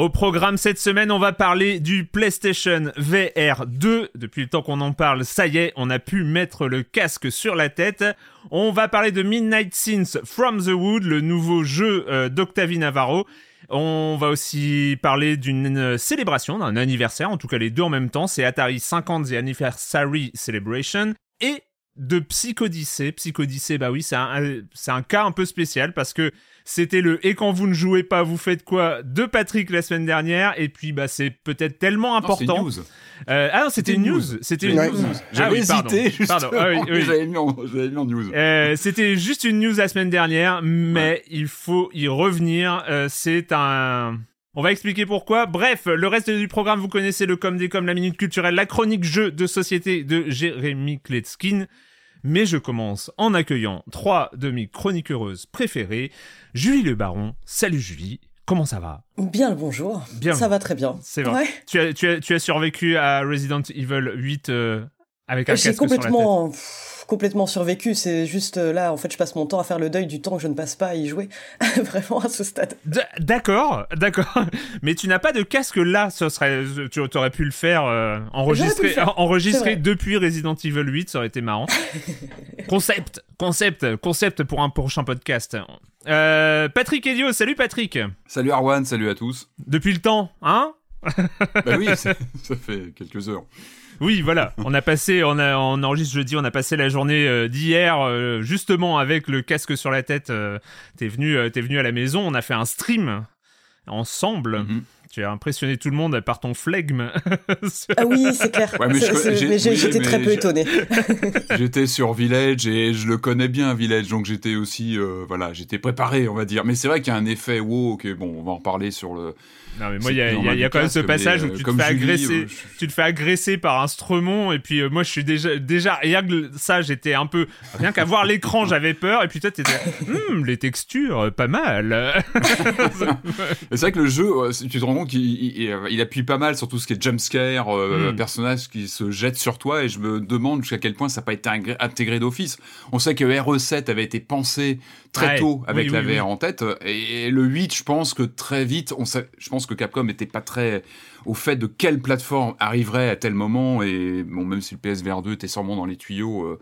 Au programme cette semaine, on va parler du PlayStation VR 2. Depuis le temps qu'on en parle, ça y est, on a pu mettre le casque sur la tête. On va parler de Midnight Sins From the Wood, le nouveau jeu euh, d'Octavie Navarro. On va aussi parler d'une euh, célébration, d'un anniversaire, en tout cas les deux en même temps. C'est Atari 50th Anniversary Celebration. Et de Psychodyssée. Psychodyssée, bah oui, c'est un, c'est un cas un peu spécial parce que c'était le et quand vous ne jouez pas, vous faites quoi de Patrick la semaine dernière. Et puis, bah, c'est peut-être tellement important. Non. Euh, ah non, c'était une news. C'était une news. J'avais Ah oui, pardon. hésité, Pardon. justement. Ah oui, oui. J'avais mis, en- j'avais mis en news. Euh, c'était juste une news la semaine dernière, mais il faut y revenir. Euh, c'est un. On va expliquer pourquoi. Bref, le reste du programme, vous connaissez le com des com, la minute culturelle, la chronique jeu de société de Jérémy Kletskin. Mais je commence en accueillant trois de mes chroniqueuses préférées. Julie Le Baron. Salut Julie. Comment ça va? Bien le bonjour. Bien. Ça va très bien. C'est vrai. Ouais. Tu as, tu, as, tu as survécu à Resident Evil 8 euh, avec un casque sur la tête. Complètement, survécu. C'est juste euh, là, en fait, je passe mon temps à faire le deuil du temps que je ne passe pas à y jouer. Vraiment à ce stade. D'accord, d'accord. Mais tu n'as pas de casque là, ce serait, tu aurais pu le faire, euh, enregistrer, pu le faire. enregistrer vrai. depuis Resident Evil 8, ça aurait été marrant. concept, concept, concept pour un prochain podcast. Euh, Patrick Elio, salut Patrick. Salut Arwan, salut à tous. Depuis le temps, hein? Bah oui, c'est- ça fait quelques heures. Oui, voilà. On a passé, on a, on enregistre jeudi, on a passé la journée euh, d'hier euh, justement avec le casque sur la tête. euh, t'es venu, euh, t'es venu à la maison, on a fait un stream ensemble. Mhm. Tu as impressionné tout le monde par ton flegme. Ah oui, c'est clair. Ouais, mais C'est- je- c'est- j'ai- mais j'ai- oui, j'étais mais très peu étonné. J'étais sur Village et je le connais bien Village, donc j'étais aussi, euh, voilà, j'étais préparé, on va dire. Mais c'est vrai qu'il y a un effet wow, que bon, on va en reparler sur le. Non mais moi il y a, y y quand même ce passage où euh, tu te comme fais Julie, agresser, euh, je- tu te fais agresser par un stremon et puis euh, moi je suis déjà déjà rien que ça j'étais un peu rien qu'à voir l'écran j'avais peur et puis toi t'étais Hum, les textures pas mal. C'est vrai que le jeu, tu te rends compte qu'il il, il appuie pas mal sur tout ce qui est jumpscare, euh, Mm. personnages qui se jettent sur toi, et je me demande jusqu'à quel point ça n'a pas été intégré d'office. On sait que RE7 avait été pensé très Ouais, tôt avec oui, la oui, VR oui. en tête, et le 8, je pense que très vite, on sait, je pense que Capcom était pas très au fait de quelle plateforme arriverait à tel moment, et bon, même si le PSVR 2 était sûrement dans les tuyaux, euh,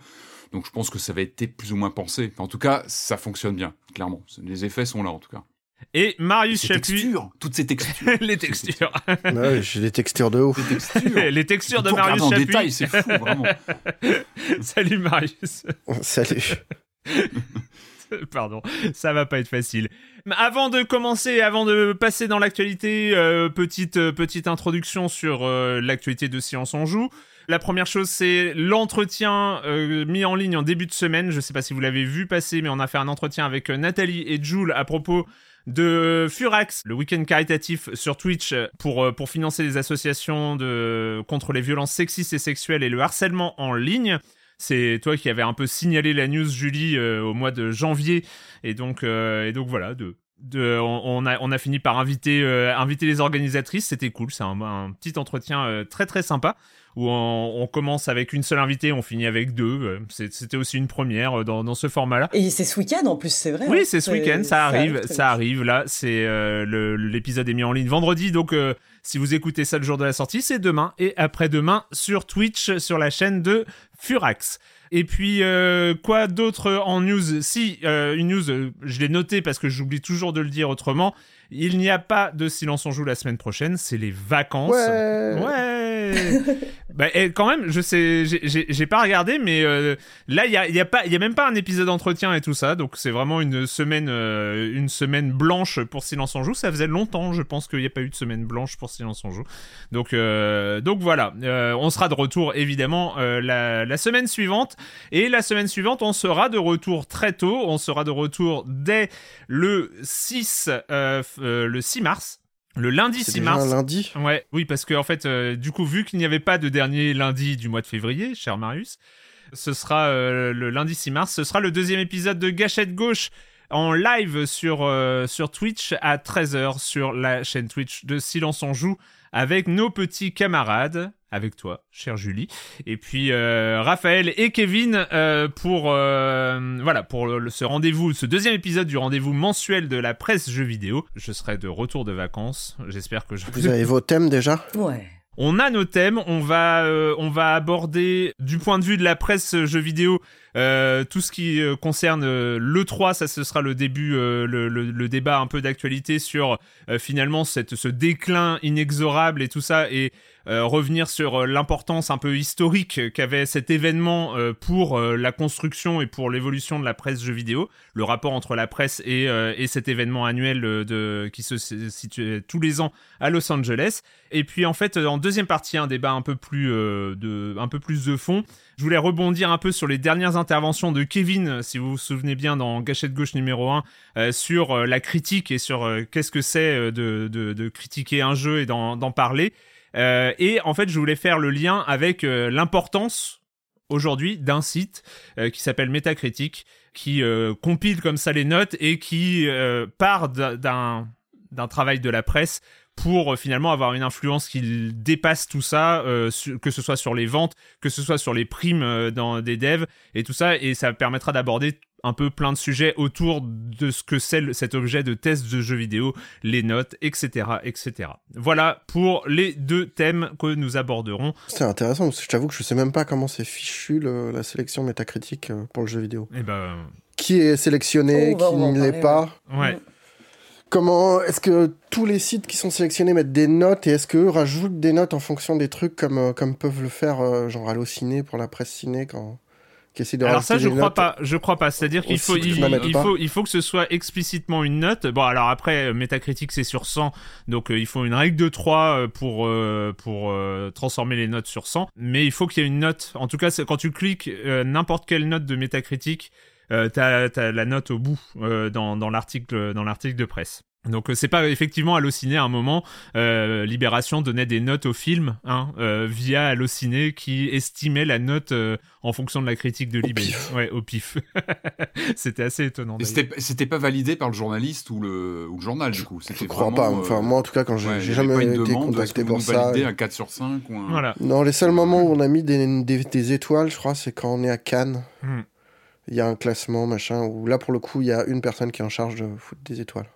donc je pense que ça avait été plus ou moins pensé. En tout cas, ça fonctionne bien, clairement. Les effets sont là, en tout cas. Et Marius Chapuis, textures, toutes ces textures. les textures, Ouais, j'ai des textures de ouf. Textures. les textures de Marius regarder en Chapuis. détail, c'est fou, vraiment. Salut Marius. Salut. Pardon, ça va pas être facile. Avant de commencer, avant de passer dans l'actualité, euh, petite euh, petite introduction sur euh, l'actualité de Science on joue. La première chose, c'est l'entretien mis en ligne en début de semaine. Je sais pas si vous l'avez vu passer, mais on a fait un entretien avec Nathalie et Jules à propos de Furax, le week-end caritatif sur Twitch pour, pour financer les associations de, contre les violences sexistes et sexuelles et le harcèlement en ligne. C'est toi qui avais un peu signalé la news, Julie, euh, au mois de janvier. Et donc, euh, et donc voilà, de, de, on, a, on a fini par inviter, inviter les organisatrices. C'était cool. C'est un, un, petit entretien très très sympa où on, on, commence avec une seule invitée, on finit avec deux. C'était aussi une première dans, dans ce format-là. Et c'est ce week-end en plus, c'est vrai. Oui, c'est ce week-end, ça arrive, ça arrive. Là, c'est euh, l'épisode est mis en ligne vendredi, donc euh, si vous écoutez ça le jour de la sortie, c'est demain et après-demain sur Twitch, sur la chaîne de Furax. Et puis, euh, quoi d'autre en news? Si, euh, une news, euh, je l'ai noté parce que j'oublie toujours de le dire autrement. Il n'y a pas de Silence on joue la semaine prochaine, c'est les vacances. Ouais. Ouais. bah, quand même, je sais, j'ai pas regardé, mais euh, là, il y a, a a même pas un épisode d'entretien et tout ça, donc c'est vraiment une semaine, euh, une semaine blanche pour Silence on joue. Ça faisait longtemps, je pense qu'il n'y a pas eu de semaine blanche pour Silence on joue. Donc, euh, donc voilà, on sera de retour évidemment la, semaine suivante, et la semaine suivante, on sera de retour très tôt. On sera de retour dès le 6 le 6 mars. Le lundi 6 mars. Un lundi Ouais, oui, parce que en fait, euh, du coup, vu qu'il n'y avait pas de dernier lundi du mois de février, cher Marius, ce sera euh, le lundi 6 mars. Ce sera le deuxième épisode de Gâchette Gauche en live sur, euh, sur Twitch à 13h sur la chaîne Twitch de Silence on Joue avec nos petits camarades, avec toi, chère Julie, et puis euh, Raphaël et Kevin euh, pour euh, voilà pour le, ce rendez-vous, ce deuxième épisode du rendez-vous mensuel de la presse jeux vidéo. Je serai de retour de vacances. J'espère que je. Vous avez vos thèmes déjà? Ouais. On a nos thèmes, on va, euh, on va aborder du point de vue de la presse jeux vidéo euh, tout ce qui euh, concerne le 3, ça ce sera le début, le, le, le, débat un peu d'actualité sur finalement cette, ce déclin inexorable et tout ça. Et euh, revenir sur l'importance un peu historique qu'avait cet événement euh, pour euh, la construction et pour l'évolution de la presse jeux vidéo, le rapport entre la presse et, et cet événement annuel qui se situe tous les ans à Los Angeles. Et puis en fait, en deuxième partie, un débat un peu plus de, un peu plus de fond. Je voulais rebondir un peu sur les dernières interventions de Kevin, si vous vous souvenez bien, dans Gâchette Gauche numéro 1, euh, sur euh, la critique et sur euh, qu'est-ce que c'est de, de, critiquer un jeu et d'en parler. Et en fait, je voulais faire le lien avec l'importance aujourd'hui d'un site qui s'appelle Metacritic, qui compile comme ça les notes et qui part d'un d'un travail de la presse pour euh, finalement avoir une influence qui dépasse tout ça, euh, que ce soit sur les ventes, que ce soit sur les primes euh, dans des devs et tout ça, et ça permettra d'aborder un peu plein de sujets autour de ce que c'est cet objet de test de jeux vidéo, les notes, etc., etc. Voilà pour les deux thèmes que nous aborderons. C'est intéressant parce que je t'avoue que je sais même pas comment c'est fichu le, la sélection métacritique pour le jeu vidéo. Et ben... Qui est sélectionné, Oh, qui ne l'est pas Ouais. Comment est-ce que tous les sites qui sont sélectionnés mettent des notes et est-ce qu'eux rajoutent des notes en fonction des trucs comme, euh, comme peuvent le faire euh, genre Allociné pour la presse ciné quand qui essaie de Alors ça, je crois pas. Je crois pas. C'est-à-dire qu'il faut, que il, faut, il faut que ce soit explicitement une note. Bon, alors après, euh, Metacritic c'est sur 100, donc euh, il faut une règle de 3 euh, pour euh, pour euh, transformer les notes sur 100. Mais il faut qu'il y ait une note. En tout cas, quand tu cliques n'importe quelle note de Metacritic, euh, t'as as la note au bout euh, dans dans l'article dans l'article de presse. Donc euh, c'est pas effectivement Allociné à un moment euh, Libération donnait des notes au film hein, euh, via Allociné qui estimait la note euh, en fonction de la critique de Au Libé. pif. Ouais, au pif. C'était assez étonnant. C'était c'était pas validé par le journaliste ou le, ou le journal, du coup. Je crois vraiment, pas. euh, Enfin, moi en tout cas, quand j'ai ouais, jamais pas une été demande, contacté pour ça. un 4 sur 5 ou un... Voilà. Non, les seuls moments où on a mis des, des, des étoiles, je crois, c'est quand on est à Cannes. Hmm. Il y a un classement, machin, où là, pour le coup, il y a une personne qui est en charge de foutre des étoiles.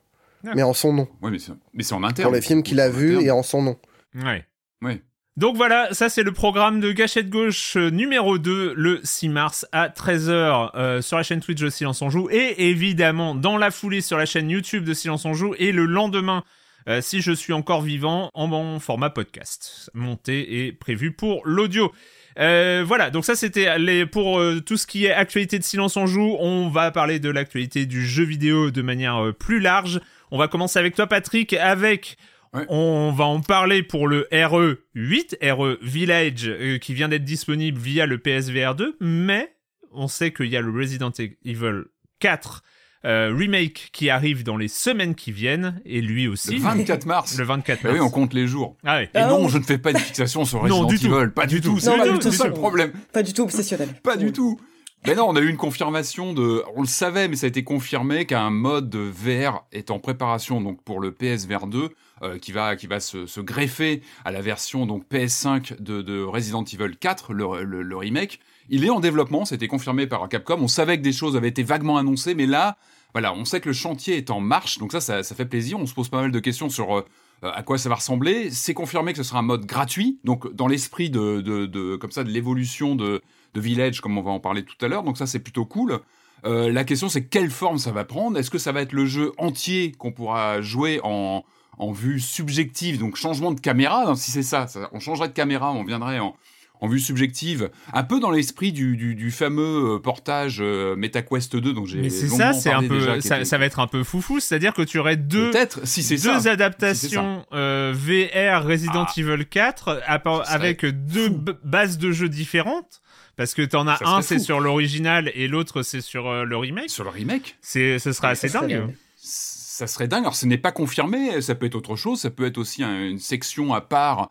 Mais en son nom. Ouais, mais c'est mais c'est en interne. Pour les films qu'il a en vus et en son nom. Ouais. Ouais. Donc voilà, ça c'est le programme de Gâchette Gauche euh, numéro 2 le 6 mars à 13h euh, sur la chaîne Twitch de Silence on Joue et évidemment dans la foulée sur la chaîne YouTube de Silence on Joue et le lendemain euh, si je suis encore vivant en bon format podcast monté et prévu pour l'audio. Euh, voilà, donc ça c'était les pour euh, tout ce qui est actualité de Silence on joue. On va parler de l'actualité du jeu vidéo de manière euh, plus large. On va commencer avec toi Patrick avec Ouais. on va en parler pour le RE 8, RE Village qui vient d'être disponible via le PSVR 2, mais on sait qu'il y a le Resident Evil 4 euh, remake qui arrive dans les semaines qui viennent, et lui aussi. Le 24 mars. Le 24 Bah mars. oui, on compte les jours. Ah ouais. Et Ah non, oui. je ne fais pas une fixation sur Non, Resident du tout. Evil. Pas du tout. Non, C'est pas le du tout. seul problème. Pas du tout obsessionnel. Pas du tout. Mais non, on a eu une confirmation de. On le savait, mais ça a été confirmé qu'un mode VR est en préparation donc pour le PSVR 2, euh, qui va qui va se, se greffer à la version donc PS5 de, de Resident Evil 4, le, le, le remake. Il est en développement, été confirmé par Capcom. On savait que des choses avaient été vaguement annoncées, mais là, voilà, on sait que le chantier est en marche, donc ça, ça, fait plaisir. On se pose pas mal de questions sur euh, à quoi ça va ressembler. C'est confirmé que ce sera un mode gratuit, donc dans l'esprit de, comme ça de l'évolution de Village, comme on va en parler tout à l'heure. Donc ça, c'est plutôt cool. Euh, la question, c'est quelle forme ça va prendre? Est-ce que ça va être le jeu entier qu'on pourra jouer en, vue subjective, donc changement de caméra? Si c'est ça, on changerait de caméra, on viendrait en, en vue subjective, un peu dans l'esprit du, du, du fameux euh, portage euh, MetaQuest 2, dont j'ai Mais c'est ça, c'est un déjà, peu, ça, était- ça va être un peu foufou, c'est-à-dire que tu aurais deux, Peut-être, si c'est deux ça. adaptations euh, VR Resident Ah. Evil 4 à part- Ça serait avec deux bases de jeux différentes. Parce que t'en as Ça un c'est sur l'original et l'autre c'est sur euh, le remake. Sur le remake C'est, ce sera assez dingue. ça serait dingue. Alors, ce n'est pas confirmé, ça peut être autre chose, ça peut être aussi un- une section à part.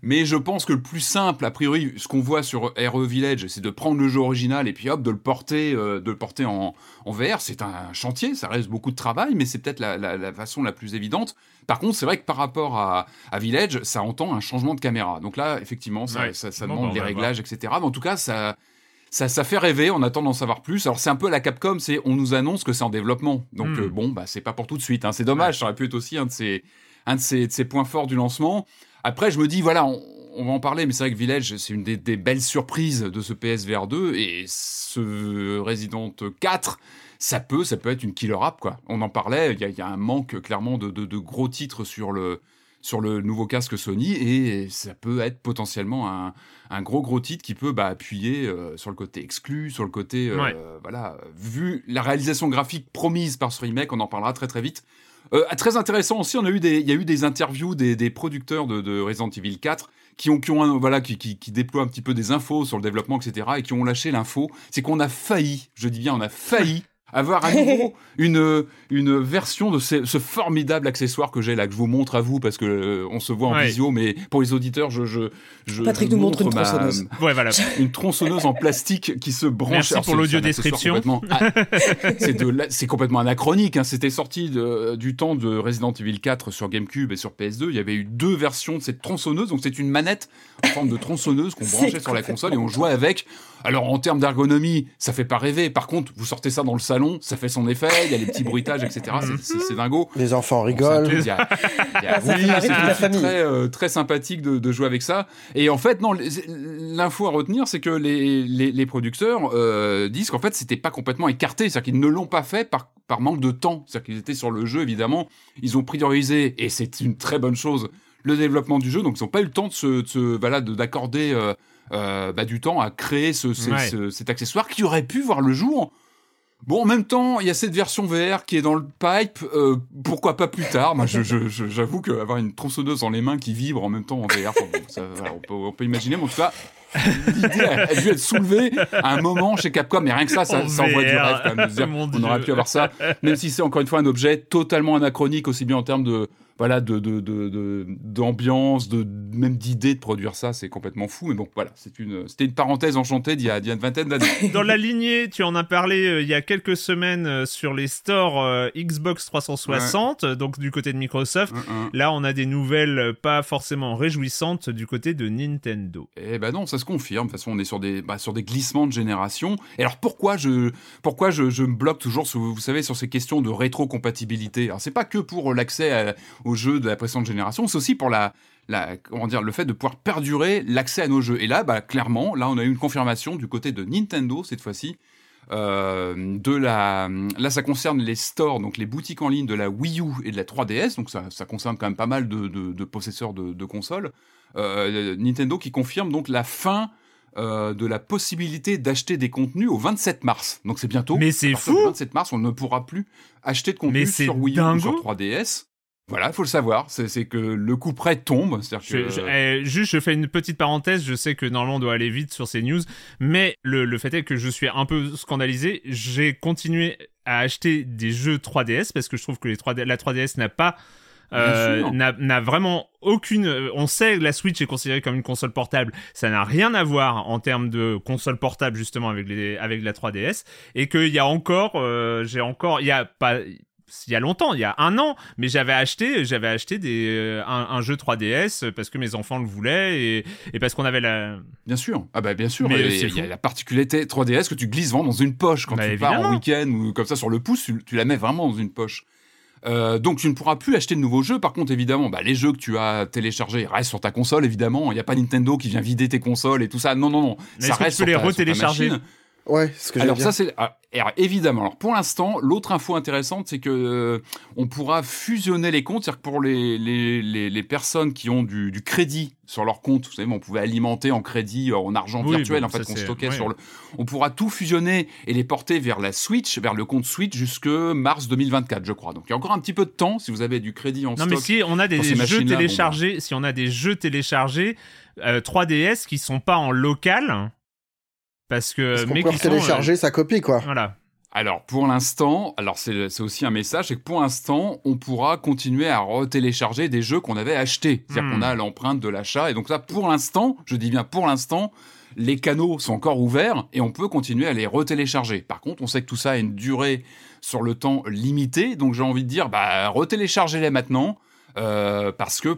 Mais je pense que le plus simple, a priori, ce qu'on voit sur RE Village, c'est de prendre le jeu original et puis hop, de le porter, euh, de le porter en, en VR. C'est un chantier, ça reste beaucoup de travail, mais c'est peut-être la, la- la façon la plus évidente. Par contre, c'est vrai que par rapport à, à Village, ça entend un changement de caméra. Donc là, effectivement, ça, Ouais. ça, demande bah, va réglages, etc. Mais en tout cas, ça, ça, ça fait rêver, on attend d'en savoir plus. Alors c'est un peu la Capcom, c'est on nous annonce que c'est en développement. Donc Hmm. euh, bon, bah c'est pas pour tout de suite. hein. C'est dommage, ça aurait pu être aussi un de ces, un de ces, de ces points forts du lancement. Après, je me dis, voilà, on, on va en parler, mais c'est vrai que Village, c'est une des, des belles surprises de ce PSVR 2 et ce Resident 4. Ça peut, ça peut être une killer app, quoi. On en parlait, il y a, il y a un manque clairement de, de- de gros titres sur le, sur le nouveau casque Sony et ça peut être potentiellement un, un gros gros titre qui peut bah, appuyer euh, sur le côté exclu, sur le côté euh, Ouais. voilà. Vu la réalisation graphique promise par ce remake, on en parlera très très vite. Euh, très intéressant aussi, on a eu des, il y a eu des interviews des, des producteurs de, de Resident Evil 4 qui ont, qui ont un- voilà, qui, qui, qui déploient un petit peu des infos sur le développement, etc. et qui ont lâché l'info. C'est qu'on a failli, je dis bien, on a failli avoir à nouveau une, une version de ce, ce formidable accessoire que j'ai là, que je vous montre à vous parce que euh, on se voit en Ouais. visio, mais pour les auditeurs, je, je, je Patrick je nous montre une ma- tronçonneuse. Ouais, voilà. une tronçonneuse en plastique qui se branche. Merci Alors, pour c'est- l'audio description. complètement- Ah, c'est complètement anachronique. hein. C'était sorti de- du temps de Resident Evil 4 sur GameCube et sur PS2. Il y avait eu deux versions de cette tronçonneuse. Donc c'est une manette en forme de tronçonneuse qu'on branchait sur la console et on jouait avec. Alors en termes d'ergonomie, ça fait pas rêver. Par contre, vous sortez ça dans le salon, ça fait son effet. Il y a les petits bruitages, etc. C'est- dingo. Les enfants Bon, c'est rigolent. oui, marrer c'est famille. très, euh, très sympathique de, de jouer avec ça. Et en fait, non, l'info à retenir, c'est que les, les, les producteurs euh, disent qu'en fait, c'était pas complètement écarté. C'est-à-dire qu'ils ne l'ont pas fait par, par manque de temps. C'est-à-dire qu'ils étaient sur le jeu, évidemment. Ils ont priorisé, et c'est une très bonne chose, le développement du jeu. Donc, ils n'ont pas eu le temps de se, de- d'accorder euh, bah, du temps à créer ce, ce- Ouais. ce- cet accessoire qui aurait pu voir le jour. Bon, en même temps, il y a cette version VR qui est dans le pipe. euh, pourquoi pas plus tard Moi, je- je- je- j'avoue qu'avoir une tronçonneuse dans les mains qui vibre en même temps en VR, enfin, bon, ça, voilà, on, peut, on peut imaginer. Mais en tout cas, l'idée a, a dû être soulevée à un moment chez Capcom. Mais rien que ça, ça, En ça envoie du rêve quand même. de se dire, Mon on aurait pu avoir ça, même si c'est encore une fois un objet totalement anachronique, aussi bien en termes de voilà de de- de- de- d'ambiance, de, même d'idée de produire ça, c'est complètement fou. Mais bon, voilà, c'est une c'était une parenthèse enchantée d'il y a, une vingtaine d'années. Dans la lignée, tu en as parlé euh, il y a quelques semaines euh, sur les stores euh, Xbox 360, euh, donc du côté de Microsoft. Là, on a des nouvelles pas forcément réjouissantes du côté de Nintendo. Eh ben non, ça se confirme. De toute façon, on est sur des, bah, sur des glissements de génération. Et alors pourquoi je, pourquoi je, je me bloque toujours, sur, vous savez, sur ces questions de rétrocompatibilité? Alors c'est pas que pour l'accès à- aux jeux de la précédente génération, c'est aussi pour la, la, comment dire, le fait de pouvoir perdurer l'accès à nos jeux. Et là, bah, clairement, là, on a eu une confirmation du côté de Nintendo cette fois-ci. euh, de la là ça concerne les stores donc les boutiques en ligne de la Wii U et de la 3DS donc ça, ça concerne quand même pas mal de, de, de possesseurs de, de consoles euh, Nintendo qui confirme donc la fin euh, de la possibilité d'acheter des contenus au 27 mars. Donc c'est bientôt. Mais c'est fou 27 mars, on ne pourra plus acheter de Mais contenu c'est sur Wii U ou sur 3DS. Voilà, il faut le savoir. C'est que le coup près tombe. Je- que- je- eh, juste, je fais une petite parenthèse. Je sais que normalement on doit aller vite sur ces news, mais le, le fait est que je suis un peu scandalisé. J'ai continué à acheter des jeux 3DS parce que je trouve que les 3D, la 3DS n'a pas euh, n'a vraiment aucune. Euh, on sait que la Switch est considérée comme une console portable. Ça n'a rien à voir en termes de console portable justement avec les avec la 3DS et qu'il y a encore, euh, j'ai encore, il y a pas il y a longtemps, il y a un an, mais j'avais acheté, j'avais acheté des, un, jeu 3DS parce que mes enfants le voulaient et, et parce qu'on avait la. Bien sûr, ah bah bien sûr. Il y a la particularité 3DS que tu glisses vraiment dans une poche quand bah, tu pars en week-end ou comme ça sur le pouce, tu, tu, la mets vraiment dans une poche. Euh, donc tu ne pourras plus acheter de nouveaux jeux. Par contre, évidemment, bah, les jeux que tu as téléchargés restent sur ta console, évidemment. Il n'y a pas Nintendo qui vient vider tes consoles et tout ça. Non, non, non. ça reste tu peux les retélécharger? Ouais, ce que Alors ça c'est ah, évidemment. Alors pour l'instant, l'autre info intéressante, c'est que euh, on pourra fusionner les comptes, c'est-à-dire que pour les, les, les, les, personnes qui ont du, du, crédit sur leur compte, vous savez, on pouvait alimenter en crédit, en argent virtuel, en fait, qu'on stockait sur le. On pourra tout fusionner et les porter vers la Switch, vers le compte Switch jusque mars 2024, je crois. Donc il y a encore un petit peu de temps si vous avez du crédit en non, Non mais si on a des jeux téléchargés, bah. si on a des jeux téléchargés 3DS euh, qui sont pas en local parce que mais peut télécharger euh, sa copie quoi. Voilà. Alors pour l'instant, alors c'est aussi un message, c'est que pour l'instant, on pourra continuer à retélécharger des jeux qu'on avait achetés. C'est-à-dire qu'on hmm. a l'empreinte de l'achat. Et donc ça, pour l'instant, je dis bien pour l'instant, les canaux sont encore ouverts et on peut continuer à les retélécharger. Par contre, on sait que tout ça a une durée sur le temps limité. Donc j'ai envie de dire, bah retéléchargez-les maintenant. Euh, parce que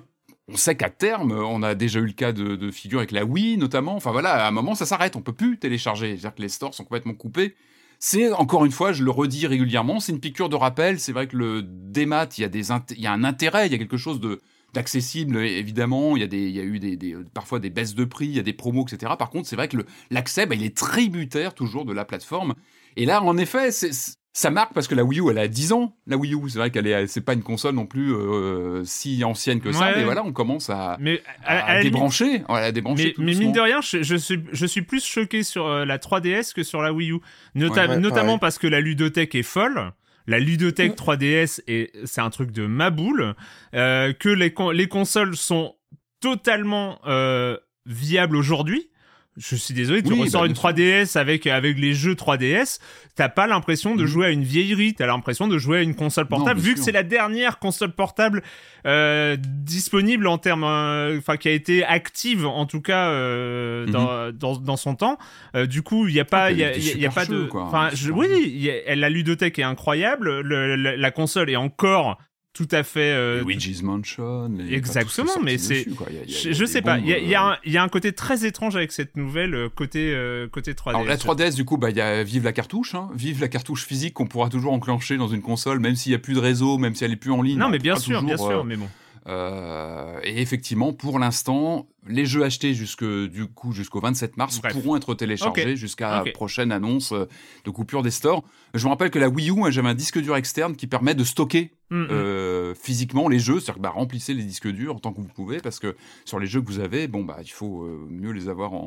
on sait qu'à terme, on a déjà eu le cas de, figure avec la Wii notamment. Enfin voilà, à un moment ça s'arrête, on peut plus télécharger. C'est-à-dire que les stores sont complètement coupés. C'est encore une fois, je le redis régulièrement, c'est une piqûre de rappel. C'est vrai que le démat, il y a un intérêt, il y a quelque chose de d'accessible évidemment. Il y a eu parfois des baisses de prix, il y a des promos, etc. Par contre, c'est vrai que l'accès, bah, il est tributaire toujours de la plateforme. Et là, en effet, c'est ça marque parce que la Wii U, elle a 10 ans. La Wii U, c'est vrai qu'elle est, c'est pas une console non plus euh, si ancienne que ça, mais voilà, on commence à, mais à, débrancher, à débrancher. Mais, mine de rien, je, suis, je suis plus choqué sur euh, la 3DS que sur la Wii U, notamment parce que la ludothèque est folle. La ludothèque 3DS et c'est un truc de ma boule. Euh, que les, les consoles sont totalement viables aujourd'hui je suis désolé, tu ressors bah, une 3DS avec avec les jeux 3DS, t'as pas l'impression de mm. jouer à une vieillerie, t'as l'impression de jouer à une console portable, vu que c'est la dernière console portable euh, disponible en termes, euh, enfin qui a été active en tout cas euh, mm-hmm. dans, dans, son temps. du coup, il y a pas, il y a, y a pas de, enfin, oui, la ludothèque est incroyable, la console est encore tout à fait. Euh, Luigi's Mansion. Exactement, mais c'est. Je, sais pas. Il y, y, a un côté très étrange avec cette nouvelle euh, côté euh, côté 3DS. Alors la 3DS, du coup, bah il y a vive la cartouche, hein. vive la cartouche physique qu'on pourra toujours enclencher dans une console, même s'il y a plus de réseau, même si elle est plus en ligne. Non, mais bien sûr, bien sûr, mais bon. Euh, et effectivement, pour l'instant, les jeux achetés jusque, du coup jusqu'au 27 mars pourront être téléchargés jusqu'à la prochaine annonce euh, de coupure des stores. Je me rappelle que la Wii U, j'avais un disque dur externe qui permet de stocker mm, mm. euh, physiquement les jeux, c'est-à-dire que bah, remplissez les disques durs tant que vous pouvez, parce que sur les jeux que vous avez, bon bah il faut mieux les avoir en,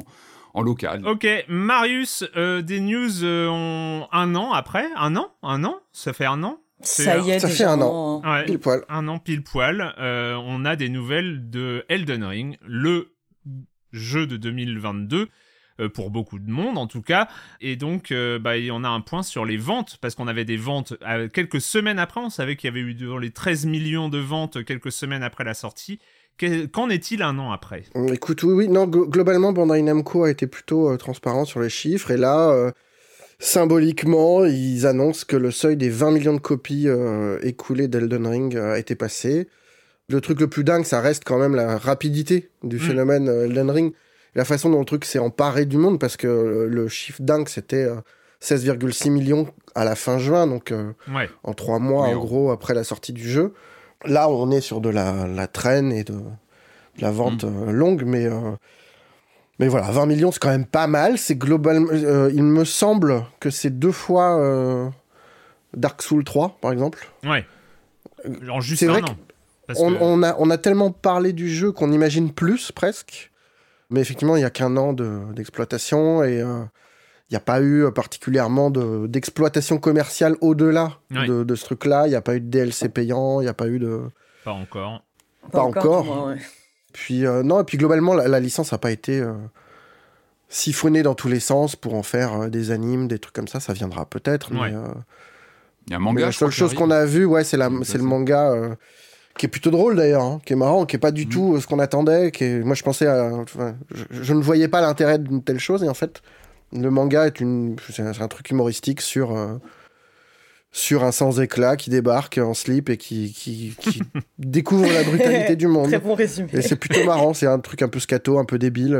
en local. Ok, Marius, des news un an après, un an, un an, ça fait un an? Ça y est, ça fait un an, pile poil. Un an pile poil. Euh, on a des nouvelles de Elden Ring, le jeu de 2022 euh, pour beaucoup de monde en tout cas. Et donc, euh, bah, on a un point sur les ventes, parce qu'on avait des ventes quelques semaines après, on savait qu'il y avait eu dans les 13 millions de ventes quelques semaines après la sortie. Qu'en est-il un an après? Écoute, oui, oui, non, globalement, Bandai Namco a été plutôt transparent sur les chiffres, et là, symboliquement, ils annoncent que le seuil des 20 millions de copies euh, écoulées d'Elden Ring euh, a été passé. Le truc le plus dingue, ça reste quand même la rapidité du mm. phénomène euh, Elden Ring. La façon dont le truc s'est emparé du monde, parce que le chiffre dingue, c'était 16,6 millions à la fin juin, donc en trois mois, en gros, après la sortie du jeu. Là, on est sur de la, traîne et de, la vente mm. longue, mais mais voilà, 20 millions, c'est quand même pas mal. C'est globalement. Euh, il me semble que c'est deux fois euh, Dark Souls 3, par exemple. Ouais. En juste un an. on, a, on a tellement parlé du jeu qu'on imagine plus, presque. Mais effectivement, il n'y a qu'un an d'exploitation et euh, il n'y a pas eu particulièrement d'exploitation commerciale au-delà de, ce truc-là. Il n'y a pas eu de DLC payant, il n'y a pas eu de. Pas encore. Pas, encore. Puis euh, non, et puis globalement, la, licence n'a pas été euh, siphonnée dans tous les sens pour en faire euh, des animes, des trucs comme ça. Ça viendra peut-être, mais, Il y a un manga. Mais la seule chose qu'on a vu, ouais, c'est la, c'est le manga euh, qui est plutôt drôle d'ailleurs, hein, qui est marrant, qui est pas du mm. tout euh, ce qu'on attendait. Qui est, moi, je pensais, à, je, ne voyais pas l'intérêt d'une telle chose, et en fait, le manga est une, c'est un, truc humoristique sur. Euh, sur un sans éclat qui débarque en slip et qui, qui, qui découvre la brutalité du monde. Très bon résumé. Et c'est plutôt marrant, c'est un truc un peu scato, un peu débile.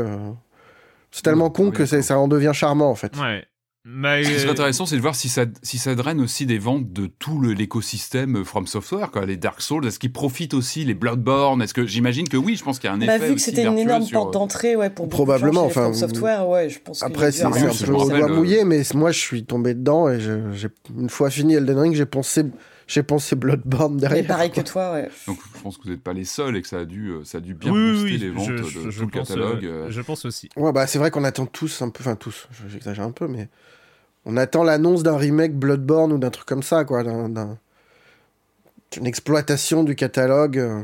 C'est tellement con que ça en devient charmant en fait. Ouais. Ce qui serait intéressant, c'est de voir si ça, si ça draine aussi des ventes de tout l'écosystème From Software, quoi. Les Dark Souls, est-ce qu'ils profitent aussi? Les Bloodborne Est-ce que j'imagine que oui, je pense qu'il y a un bah, effet. Vu que c'était une énorme porte d'entrée, ouais, pour probablement, enfin, From Software, ouais, je pense. Après, c'est un peu doigt mouillé, mais moi, je suis tombé dedans et j'ai une fois fini Elden Ring, j'ai pensé j'ai pensé Bloodborne derrière. Mais pareil que toi, ouais. Donc je pense que vous n'êtes pas les seuls et que ça a dû, euh, ça a dû bien booster les ventes de tout le catalogue. Euh, je pense aussi. Ouais, bah c'est vrai qu'on attend tous un peu, enfin tous, j'exagère un peu, mais on attend l'annonce d'un remake Bloodborne ou d'un truc comme ça, quoi, d'une exploitation du catalogue. Euh,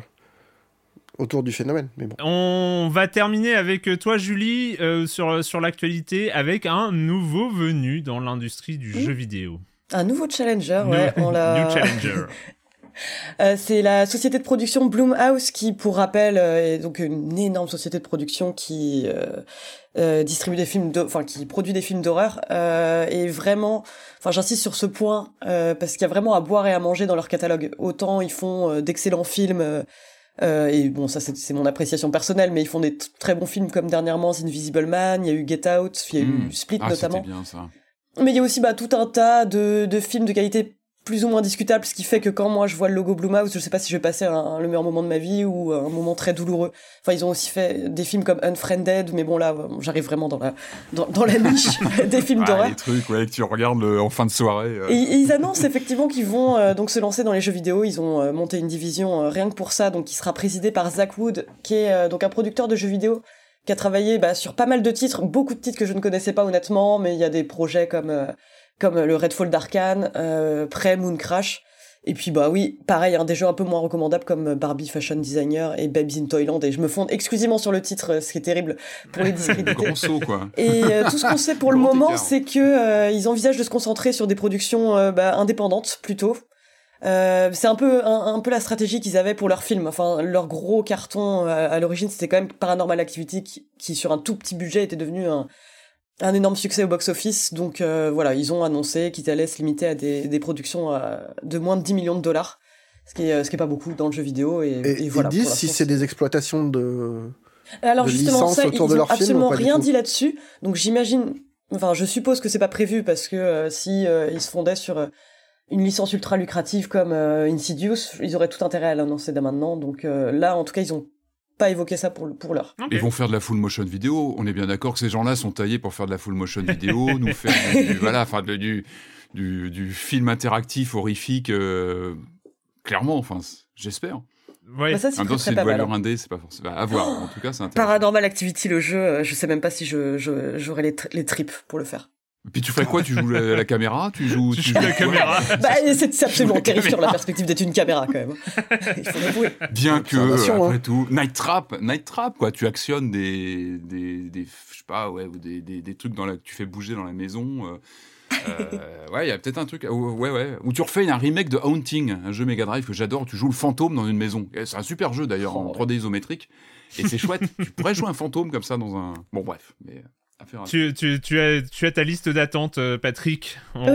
autour du phénomène. Mais bon. On va terminer avec toi, Julie, sur, sur l'actualité, avec un nouveau venu dans l'industrie du jeu vidéo. Un nouveau challenger, ouais. on l'a... New challenger. Euh, c'est la société de production Bloomhouse qui, pour rappel, euh, est donc une énorme société de production qui euh, distribue des films, enfin qui produit des films d'horreur. et vraiment, enfin j'insiste sur ce point parce qu'il y a vraiment à boire et à manger dans leur catalogue. Autant ils font d'excellents films. et bon, ça c'est mon appréciation personnelle, mais ils font des très bons films comme dernièrement The Invisible Man, il y a eu Get Out, il y a eu hmm. Split ah, notamment. Bien, ça. Mais il y a aussi bah, tout un tas de, de films de qualité plus ou moins discutable, ce qui fait que quand moi je vois le logo Blumhouse, je sais pas si je vais passer un, le meilleur moment de ma vie ou un moment très douloureux. Enfin, ils ont aussi fait des films comme Unfriended, mais bon là, j'arrive vraiment dans la dans, dans la niche des films d'horreur. Les trucs ouais, que tu regardes en fin de soirée. Euh. Et, ils annoncent effectivement qu'ils vont euh, donc se lancer dans les jeux vidéo. Ils ont euh, monté une division rien que pour ça, donc qui sera présidée par Zach Wood, qui est donc un producteur de jeux vidéo qui a travaillé bah, sur pas mal de titres, beaucoup de titres que je ne connaissais pas honnêtement, mais il y a des projets comme euh, comme le Redfall d'Arkane, euh, Prey, Moon Crash. Et puis bah oui, pareil, hein, des jeux un peu moins recommandables comme Barbie Fashion Designer et Babes in Toyland. Et je me fonde exclusivement sur le titre, ce qui est terrible pour les discréditer. quoi. Et euh, tout ce qu'on sait pour le moment, c'est que euh, ils envisagent de se concentrer sur des productions bah, indépendantes plutôt. Euh, c'est un peu un, peu la stratégie qu'ils avaient pour leur film. Enfin, leur gros carton euh, à, l'origine, c'était quand même Paranormal Activity qui, qui, sur un tout petit budget, était devenu un, un énorme succès au box-office. Donc euh, voilà, ils ont annoncé qu'ils allaient se limiter à des, des productions de moins de 10 millions de dollars, ce qui est, ce qui est pas beaucoup dans le jeu vidéo. Et, et, voilà, ils disent si c'est des exploitations de alors de justement ça, ils ont absolument rien dit là-dessus. Donc j'imagine, enfin je suppose que c'est pas prévu parce que si ils se fondaient sur une licence ultra lucrative comme euh, Insidious, ils auraient tout intérêt à l'annoncer dès maintenant. Donc euh, là, en tout cas, ils ont pas évoqué ça pour, pour l'heure. Ils vont faire de la full motion vidéo. On est bien d'accord que ces gens-là sont taillés pour faire de la full motion vidéo, nous faire du, voilà, enfin du, du, du, film interactif horrifique. Euh, clairement, enfin, j'espère. Ouais. Bah ça, c'est pas mal. Hein. indé, c'est pas forcément à voir. En tout cas, c'est intéressant. Paranormal Activity, le jeu, je sais même pas si je j'aurais les, les tripes pour le faire. Et puis tu fais quoi? Tu joues la, caméra? Tu joues, tu, joues la caméra bah, C'est absolument terrifiant la perspective d'être une caméra quand même. Il faut l'avouer. Bien que, après hein. tout, Night Trap, Night Trap, quoi. Tu actionnes des, des, des je sais pas, ouais, ou des, des, des, trucs dans la, que tu fais bouger dans la maison. Euh, euh, ouais, il y a peut-être un truc. Ouais, ouais. Ou tu refais un remake de Haunting, un jeu Mega Drive que j'adore. Tu joues le fantôme dans une maison. C'est un super jeu d'ailleurs en 3D isométrique. Et c'est chouette. tu pourrais jouer un fantôme comme ça dans un. Bon, bref. Mais tu, tu, tu, as, tu as ta liste d'attente, euh, Patrick. On,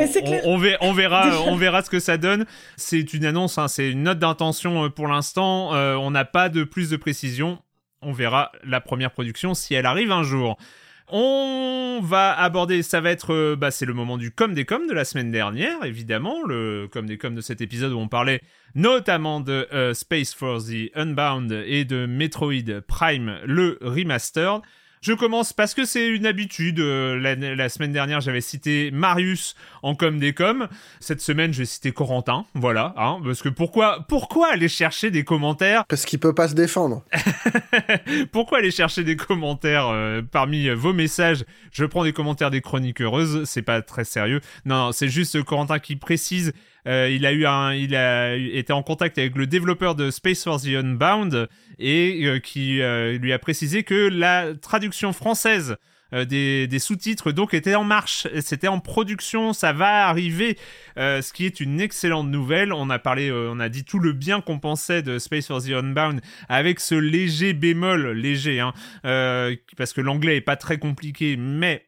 on, verra, on verra ce que ça donne. C'est une annonce, hein, c'est une note d'intention euh, pour l'instant. Euh, on n'a pas de plus de précision. On verra la première production si elle arrive un jour. On va aborder, ça va être, bah, c'est le moment du com des com de la semaine dernière, évidemment, le com des com de cet épisode où on parlait notamment de Space for the Unbound et de Metroid Prime, le remastered. Je commence parce que c'est une habitude. Euh, la, semaine dernière, j'avais cité Marius en com des com. Cette semaine, je vais citer Corentin. Voilà. Hein, parce que pourquoi, pourquoi aller chercher des commentaires Parce qu'il peut pas se défendre. pourquoi aller chercher des commentaires euh, parmi vos messages? Je prends des commentaires des chroniques heureuses. C'est pas très sérieux. Non, non c'est juste Corentin qui précise euh, il a eu un, il a été en contact avec le développeur de Space Force the Unbound et euh, qui euh, lui a précisé que la traduction française des, des sous-titres donc était en marche, c'était en production, ça va arriver, ce qui est une excellente nouvelle. On a parlé, on a dit tout le bien qu'on pensait de Space for the Unbound avec ce léger bémol, léger, hein, parce que l'anglais est pas très compliqué, mais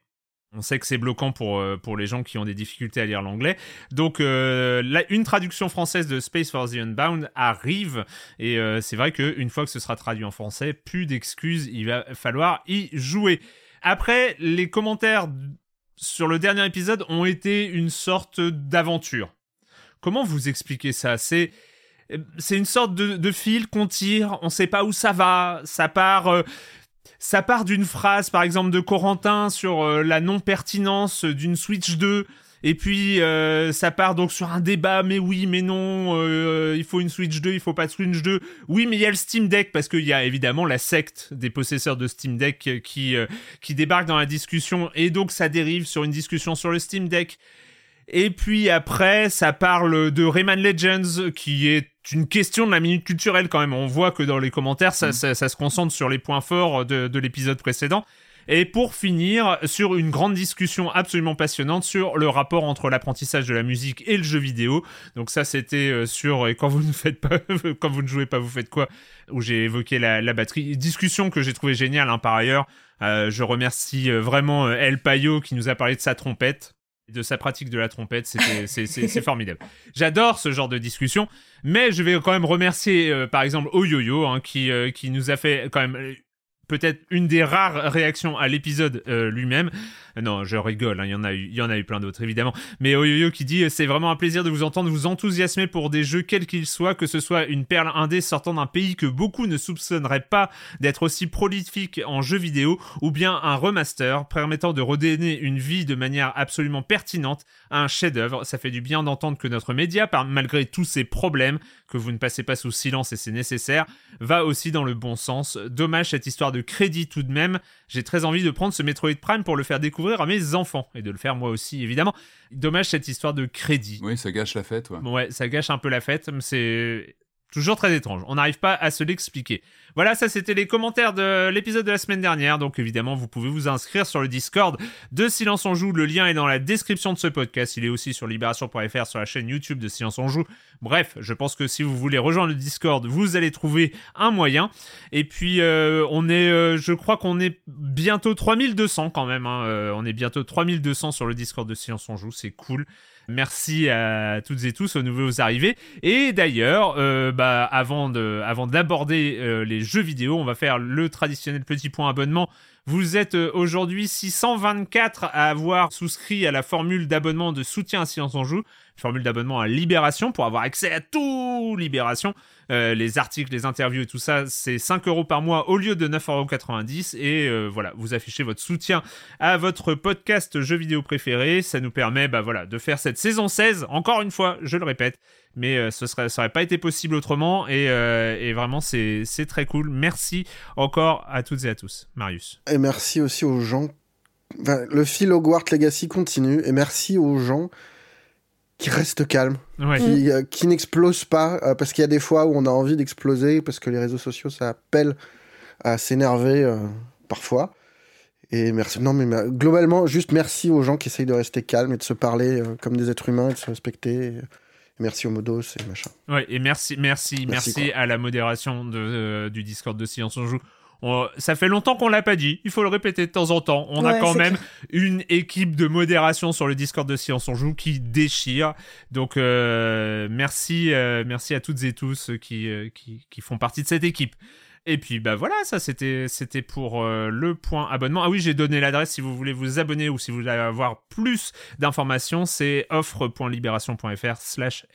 on sait que c'est bloquant pour, euh, pour les gens qui ont des difficultés à lire l'anglais. Donc, euh, une traduction française de Space for the Unbound arrive. Et euh, c'est vrai qu'une fois que ce sera traduit en français, plus d'excuses, il va falloir y jouer. Après, les commentaires sur le dernier épisode ont été une sorte d'aventure. Comment vous expliquez ça? C'est c'est une sorte de, fil qu'on tire, on sait pas où ça va, ça part ça part d'une phrase, par exemple, de Corentin sur euh, la non-pertinence d'une Switch 2. Et puis euh, ça part donc sur un débat, mais oui, mais non, euh, il faut une Switch 2, il faut pas de Switch 2. Oui, mais il y a le Steam Deck parce qu'il y a évidemment la secte des possesseurs de Steam Deck qui qui débarque dans la discussion et donc ça dérive sur une discussion sur le Steam Deck. Et puis après, ça parle de Rayman Legends, qui est une question de la minute culturelle quand même. On voit que dans les commentaires, ça, mm. se concentre sur les points forts de, l'épisode précédent. Et pour finir, sur une grande discussion absolument passionnante sur le rapport entre l'apprentissage de la musique et le jeu vidéo. Donc ça, c'était euh, sur et quand vous ne faites pas, quand vous ne jouez pas, vous faites quoi? Où j'ai évoqué la, batterie. Discussion que j'ai trouvé géniale hein, par ailleurs. Euh, je remercie euh, vraiment El Payo qui nous a parlé de sa trompette de sa pratique de la trompette, c'est formidable. J'adore ce genre de discussion, mais je vais quand même remercier euh, par exemple Oyoyo hein, qui, euh, qui nous a fait quand même peut-être une des rares réactions à l'épisode euh, lui-même. Non, je rigole, hein, il y en a eu, a eu plein d'autres évidemment. Mais Oyoyo qui dit c'est vraiment un plaisir de vous entendre vous enthousiasmer pour des jeux quels qu'ils soient, que ce soit une perle indé sortant d'un pays que beaucoup ne soupçonneraient pas d'être aussi prolifique en jeux vidéo, ou bien un remaster permettant de redonner une vie de manière absolument pertinente à un chef-d'œuvre. Ça fait du bien d'entendre que notre média, malgré tous ses problèmes, que vous ne passez pas sous silence et c'est nécessaire, va aussi dans le bon sens. Dommage cette histoire de crédit tout de même. J'ai très envie de prendre ce Metroid Prime pour le faire découvrir à mes enfants et de le faire moi aussi évidemment. Dommage cette histoire de crédit. Oui, ça gâche la fête. Ouais, ouais ça gâche un peu la fête. C'est Toujours très étrange. On n'arrive pas à se l'expliquer. Voilà, ça c'était les commentaires de l'épisode de la semaine dernière. Donc évidemment, vous pouvez vous inscrire sur le Discord de Silence on Joue. Le lien est dans la description de ce podcast. Il est aussi sur libération.fr sur la chaîne YouTube de Silence on Joue. Bref, je pense que si vous voulez rejoindre le Discord, vous allez trouver un moyen. Et puis euh, on est, euh, je crois qu'on est bientôt 3200 quand même. Hein. Euh, on est bientôt 3200 sur le Discord de Silence on Joue. C'est cool. Merci à toutes et tous aux nouveaux arrivés. Et d'ailleurs, euh, bah, avant de, avant d'aborder euh, les jeux vidéo, on va faire le traditionnel petit point abonnement. Vous êtes euh, aujourd'hui 624 à avoir souscrit à la formule d'abonnement de soutien à Silence en Joue, formule d'abonnement à Libération pour avoir accès à tout Libération. Euh, les articles, les interviews et tout ça, c'est 5 euros par mois au lieu de 9,90 euros. Et euh, voilà, vous affichez votre soutien à votre podcast jeux vidéo préféré. Ça nous permet bah, voilà, de faire cette saison 16, encore une fois, je le répète. Mais ce serait, ça n'aurait pas été possible autrement. Et vraiment, c'est très cool. Merci encore à toutes et à tous. Marius. Et merci aussi aux gens. le fil Hogwarts Legacy continue. Et merci aux gens qui reste calme, qui, euh, qui n'explose pas, euh, parce qu'il y a des fois où on a envie d'exploser, parce que les réseaux sociaux, ça appelle à s'énerver euh, parfois. Et merci. Non, mais globalement, juste merci aux gens qui essayent de rester calmes et de se parler comme des êtres humains et de se respecter. merci aux modos et machin. Ouais, et merci, merci, merci, à la modération de, du Discord de Silence on Joue ça fait longtemps qu'on l'a pas dit, il faut le répéter de temps en temps. On a quand même une équipe de modération sur le Discord de Science on Joue qui déchire. Donc euh, merci, euh, merci à toutes et tous qui, euh, qui, qui font partie de cette équipe. Et puis bah voilà, ça c'était c'était pour euh, le point abonnement. Ah oui, j'ai donné l'adresse si vous voulez vous abonner ou si vous voulez avoir plus d'informations, c'est offre.libération.fr/soj.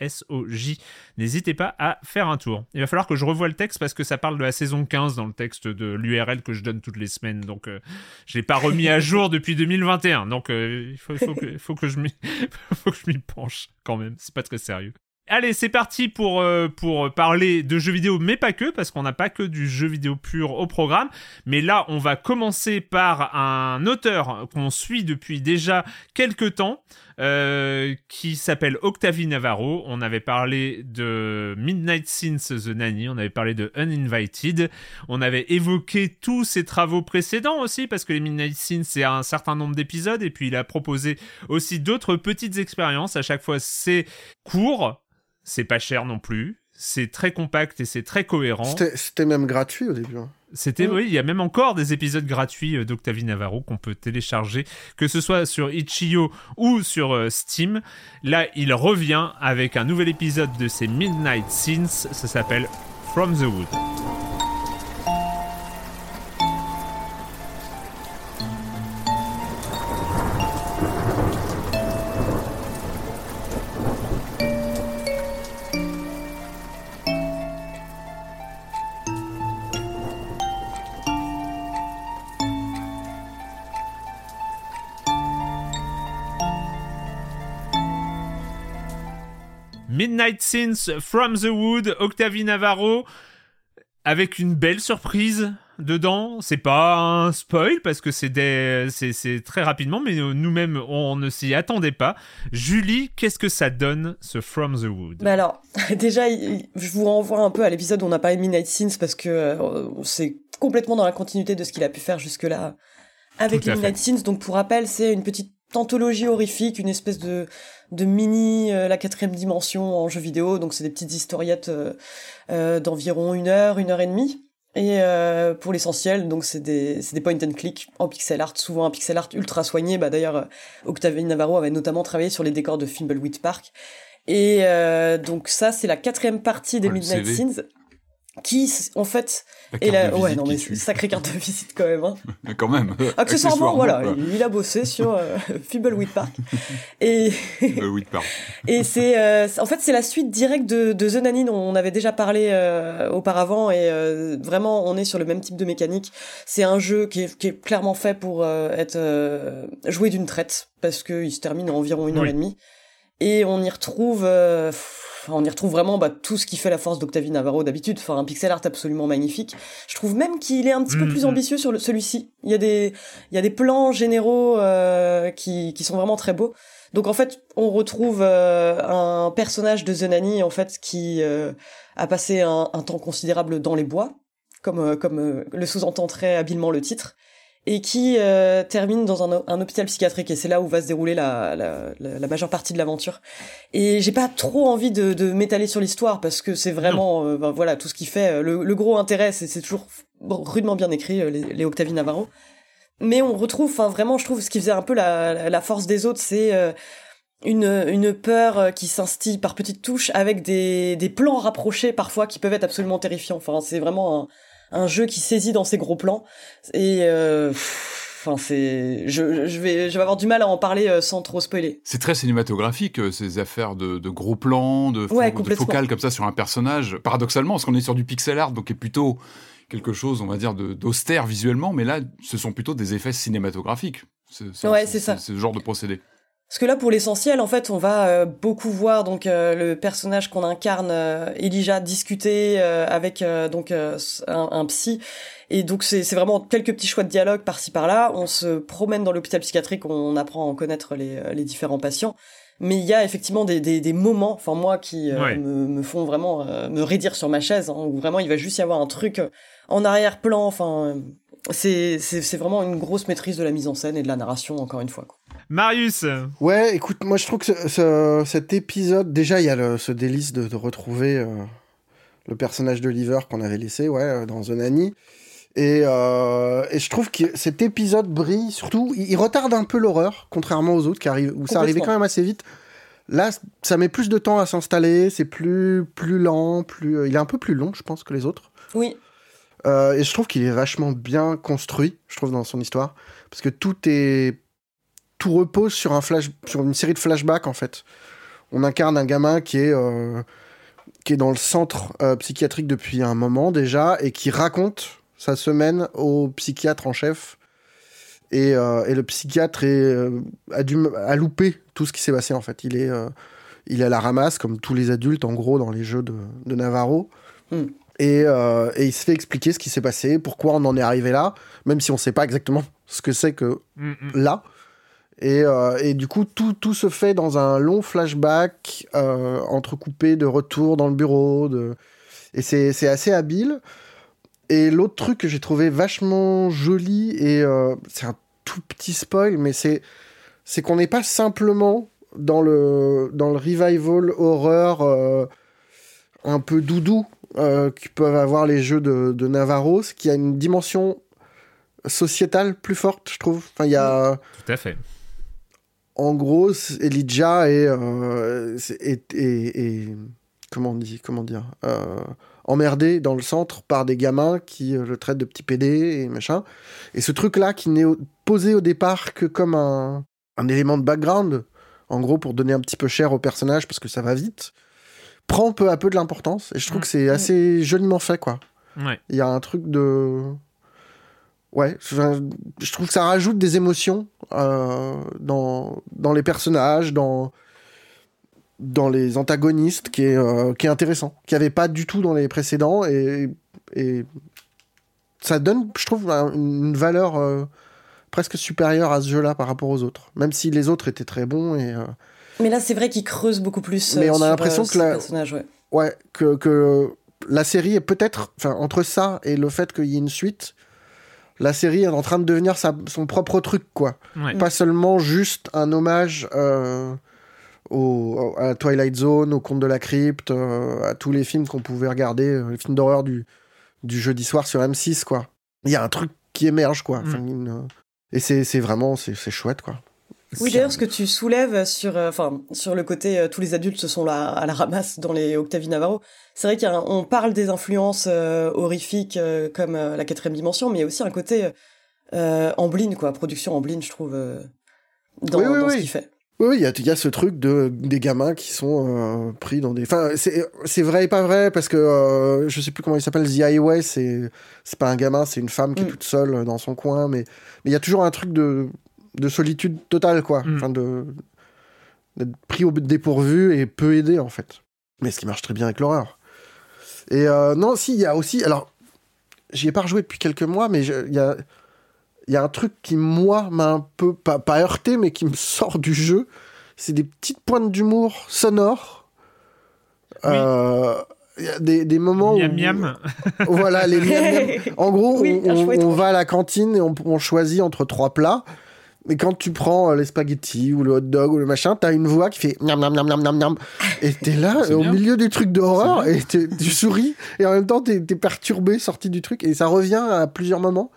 N'hésitez pas à faire un tour. Il va falloir que je revoie le texte parce que ça parle de la saison 15 dans le texte de l'URL que je donne toutes les semaines. Donc euh, je l'ai pas remis à jour depuis 2021. Donc euh, il faut, que, faut que je m'y penche quand même. C'est pas très sérieux. Allez, c'est parti pour, euh, pour parler de jeux vidéo, mais pas que, parce qu'on n'a pas que du jeu vidéo pur au programme. Mais là, on va commencer par un auteur qu'on suit depuis déjà quelques temps, euh, qui s'appelle Octavie Navarro. On avait parlé de Midnight Sins The Nanny, on avait parlé de Uninvited, on avait évoqué tous ses travaux précédents aussi, parce que les Midnight Sins, c'est un certain nombre d'épisodes, et puis il a proposé aussi d'autres petites expériences. À chaque fois, c'est court, c'est pas cher non plus, c'est très compact et c'est très cohérent. C'était même gratuit au début. Hein. C'était, oui, il y a même encore des épisodes gratuits euh, d'Octavie Navarro qu'on peut télécharger, que ce soit sur Itch.io ou sur euh, Steam. Là, il revient avec un nouvel épisode de ses Midnight Scenes, ça s'appelle From the Wood. Midnight Sins from the Wood, Octavie Navarro, avec une belle surprise dedans. C'est pas un spoil parce que c'est très rapidement, mais nous-mêmes on ne s'y attendait pas. Julie, qu'est-ce que ça donne ce From the Wood? Bah alors, déjà, je vous renvoie un peu à l'épisode où on a parlé de Midnight Sins parce que euh, c'est complètement dans la continuité de ce qu'il a pu faire jusque-là avec Midnight Sins. Donc pour rappel, c'est une petite anthologie horrifique, une espèce de de mini euh, la quatrième dimension en jeu vidéo. Donc c'est des petites historiettes euh, euh, d'environ une heure, une heure et demie. Et pour l'essentiel, donc c'est des, des point and click en pixel art, souvent un pixel art ultra soigné. Bah d'ailleurs, Octavie Navarro avait notamment travaillé sur les décors de Fimbleweed Park. Et donc ça, c'est la quatrième partie des Midnight Scenes qui en fait la ouais non mais sacrée carte de visite quand même hein. quand même. Accessoirement, voilà il, a bossé sur euh, Fibbleweed Park. Et Park. et c'est euh, en fait c'est la suite directe de, de The Nanny dont on avait déjà parlé euh, auparavant. Et euh, vraiment on est sur le même type de mécanique. C'est un jeu qui est, qui est clairement fait pour être joué d'une traite parce que il se termine en environ une heure et demie. Et on y retrouve on y retrouve vraiment bah, tout ce qui fait la force d'Octavie Navarro d'habitude. Enfin, un pixel art absolument magnifique. Je trouve même qu'il est un petit peu plus mm-hmm. ambitieux sur celui-ci. Il y a des, il y a des plans généraux euh, qui, qui sont vraiment très beaux. Donc en fait, on retrouve euh, un personnage de Zenani en fait qui euh, a passé un, un, temps considérable dans les bois, comme comme le sous-entend très habilement le titre et qui euh, termine dans un, un, hôpital psychiatrique et c'est là où va se dérouler la, la, la, majeure partie de l'aventure. Et j'ai pas trop envie de, de m'étaler sur l'histoire parce que c'est vraiment euh, ben, voilà tout ce qui fait euh, le, le gros intérêt c'est c'est toujours rudement bien écrit les, les Octavie Navarro. Mais on retrouve enfin vraiment je trouve ce qui faisait un peu la, la force des autres c'est une, une peur qui s'instille par petites touches avec des, des plans rapprochés parfois qui peuvent être absolument terrifiants. Enfin, c'est vraiment un, un jeu qui saisit dans ses gros plans et euh, enfin c'est je, je vais je vais avoir du mal à en parler euh, sans trop spoiler. C'est très cinématographique euh, ces affaires de, de gros plans, de, de focales comme ça sur un personnage. Paradoxalement, parce qu'on est sur du pixel art, donc est plutôt quelque chose, on va dire, d'austère visuellement, mais là, ce sont plutôt des effets cinématographiques. C'est ouais, c'est ça. ce genre de procédé. Parce que là, pour l'essentiel, en fait, on va euh, beaucoup voir donc euh, le personnage qu'on incarne, euh, Elijah, discuter avec donc un, un, psy. Et donc c'est vraiment quelques petits choix de dialogue par-ci par-là. On se promène dans l'hôpital psychiatrique, on apprend à en connaître les, les différents patients. Mais il y a effectivement des, des, des moments, enfin moi, qui me, me, font vraiment me raidir sur ma chaise, hein, où vraiment il va juste y avoir un truc en arrière-plan. Enfin, c'est c'est vraiment une grosse maîtrise de la mise en scène et de la narration, encore une fois. Quoi. Marius Ouais, écoute, moi je trouve que cet épisode, déjà il y a ce délice de, retrouver euh, le personnage de Liver qu'on avait laissé ouais, euh, dans The Nanny. Et, euh, et, je trouve que cet épisode brille, surtout, il, retarde un peu l'horreur, contrairement aux autres qui arrivent, où ça arrivait quand même assez vite. Là, ça met plus de temps à s'installer, c'est plus, plus lent, plus, il est un peu plus long, je pense, que les autres. Oui. et je trouve qu'il est vachement bien construit, je trouve, dans son histoire. Parce que tout est tout repose sur un flash, sur une série de flashbacks en fait. On incarne un gamin qui est euh, qui est dans le centre euh, psychiatrique depuis un moment déjà et qui raconte sa semaine au psychiatre en chef. Et, euh, et le psychiatre est, a, dû, a loupé tout ce qui s'est passé en fait. Il est il est à la ramasse, comme tous les adultes, en gros, dans les jeux de, de Navarro. Mm. Et, euh, et il se fait expliquer ce qui s'est passé, pourquoi on en est arrivé là, même si on ne sait pas exactement ce que c'est que Mm, mm. là. Et, euh, et du coup, tout, tout se fait dans un long flashback euh, entrecoupé de retours dans le bureau. Et c'est assez habile. Et l'autre truc que j'ai trouvé vachement joli, et euh, c'est un tout petit spoil, mais c'est qu'on n'est pas simplement dans le, dans le revival horreur un peu doudou qui peuvent avoir les jeux de, de Navarro, ce qui a une dimension sociétale plus forte, je trouve. Enfin, y a Tout à fait. En gros, Elijah est, euh, est, est- est- comment on dit, comment dire, euh, emmerdé dans le centre par des gamins qui euh, le traitent de petit PD et machin. Et ce truc-là qui n'est posé au départ que comme un, un élément de background, en gros pour donner un petit peu cher au personnage parce que ça va vite, prend peu à peu de l'importance. Et je trouve Mm. que c'est assez joliment fait, quoi. Ouais. Il y a un truc de. Ouais, je trouve que ça rajoute des émotions euh, dans, dans les personnages, dans, dans les antagonistes, qui est, euh, qui est intéressant, qui n'y avait pas du tout dans les précédents. Et, et ça donne, je trouve, un- une valeur euh, presque supérieure à ce jeu-là par rapport aux autres. Même si les autres étaient très bons. Et, Mais là, c'est vrai qu'il creuse beaucoup plus. Mais on a l'impression que la- ouais. Ouais, que, que la série est peut-être, enfin, entre ça et le fait qu'il y ait une suite, la série est en train de devenir sa- son propre truc, quoi. Ouais. Pas seulement juste un hommage euh, au, à Twilight Zone, au Conte de la Crypte, euh, à tous les films qu'on pouvait regarder, euh, les films d'horreur du, du jeudi soir sur M6, quoi. Il y a un truc qui émerge, quoi. Enfin, une, euh, et c'est vraiment, c'est chouette, quoi. Oui, d'ailleurs, ce que tu soulèves sur, euh, enfin, sur le côté euh, tous les adultes se sont là à la ramasse dans les Octavie Navarro, c'est vrai qu'on parle des influences euh, horrifiques comme la quatrième dimension, mais il y a aussi un côté euh, Amblin, quoi, production Amblin, je trouve, dans, Oui, oui, dans ce qu'il fait. Oui, il y a, il y a ce truc de des gamins qui sont euh, pris dans des. Enfin, c'est vrai et pas vrai parce que euh, je sais plus comment il s'appelle. The Highway, c'est c'est pas un gamin, c'est une femme qui est Mm. toute seule dans son coin, mais mais il y a toujours un truc de de solitude totale, quoi. Mm. Enfin, de d'être pris au dépourvu et peu aidé en fait. Mais ce qui marche très bien avec l'horreur. Et euh, non, si, il y a aussi. Alors, j'y ai pas rejoué depuis quelques mois, mais il y a il y a un truc qui, moi, m'a un peu, pas, pas heurté, mais qui me sort du jeu. C'est des petites pointes d'humour sonores. Oui. Euh, Il y a des, des moments Miam où... miam. Voilà, les miam miam. En gros, Oui, on, un on- va à la cantine et on, on choisit entre trois plats. Mais quand tu prends euh, les spaghettis ou le hot dog ou le machin, t'as une voix qui fait miam miam miam miam miam miam. Et t'es là, au bien. milieu des trucs d'horreur, et t'es- tu souris, et en même temps t'es es perturbé, sorti du truc, et ça revient à plusieurs moments.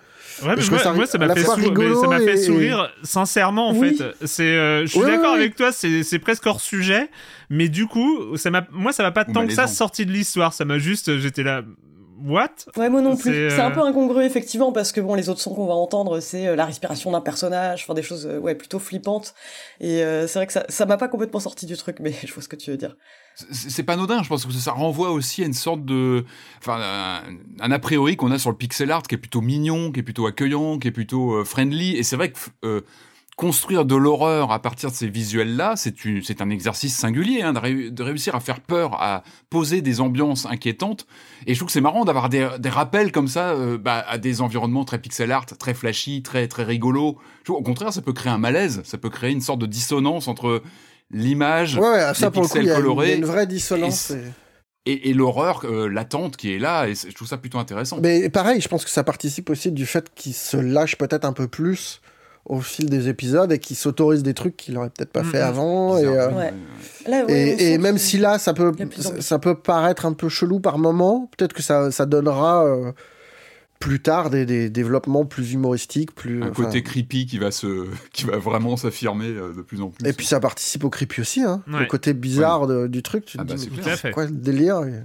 Ouais, mais Je moi, ça moi, ça m'a fait, fois sou- mais rigolo ça m'a fait et- sourire sincèrement en Oui. fait. C'est, euh, je suis Ouais, d'accord ouais, avec toi, c'est, presque hors sujet, mais du coup, ça m'a, moi, ça m'a pas tant que ça sorti de l'histoire. Ça m'a juste, j'étais là, what? Ouais, moi non plus. C'est, un euh, peu incongru, effectivement, parce que bon, les autres sons qu'on va entendre, c'est euh, la respiration d'un personnage, enfin des choses, euh, ouais, plutôt flippantes. Et euh, c'est vrai que ça, ça m'a pas complètement sorti du truc, mais je vois ce que tu veux dire. C'est c'est pas anodin, je pense que ça renvoie aussi à une sorte de. Enfin, un, un a priori qu'on a sur le pixel art qui est plutôt mignon, qui est plutôt accueillant, qui est plutôt euh, friendly. Et c'est vrai que. euh, Construire de l'horreur à partir de ces visuels-là, c'est un exercice singulier, hein, de, réu- de réussir à faire peur, à poser des ambiances inquiétantes. Et je trouve que c'est marrant d'avoir des, des rappels comme ça euh, bah, à des environnements très pixel art, très flashy, très très rigolo. Je trouve, au contraire, ça peut créer un malaise, ça peut créer une sorte de dissonance entre l'image Ouais, ouais, les pour le coup, pixels y, a une- il y a colorés une vraie dissonance. et et- et, et l'horreur euh, latente qui est là. Et je trouve ça plutôt intéressant. Mais pareil, je pense que ça participe aussi du fait qu'il se lâche peut-être un peu plus au fil des épisodes et qu'il s'autorise des trucs qu'il aurait peut-être pas Mhm. fait avant. Et, euh, ouais. Là, ouais, Et, même si là, ça peut, ça, peut paraître un peu chelou par moment, peut-être que ça, ça donnera euh, plus tard des, des développements plus humoristiques, plus. Un côté creepy qui va se, qui va vraiment s'affirmer euh, de plus en plus. Et puis ça participe au creepy aussi, hein. Ouais. le côté bizarre de- du truc. Tu te Ah bah, dis, c'est quoi le délire et-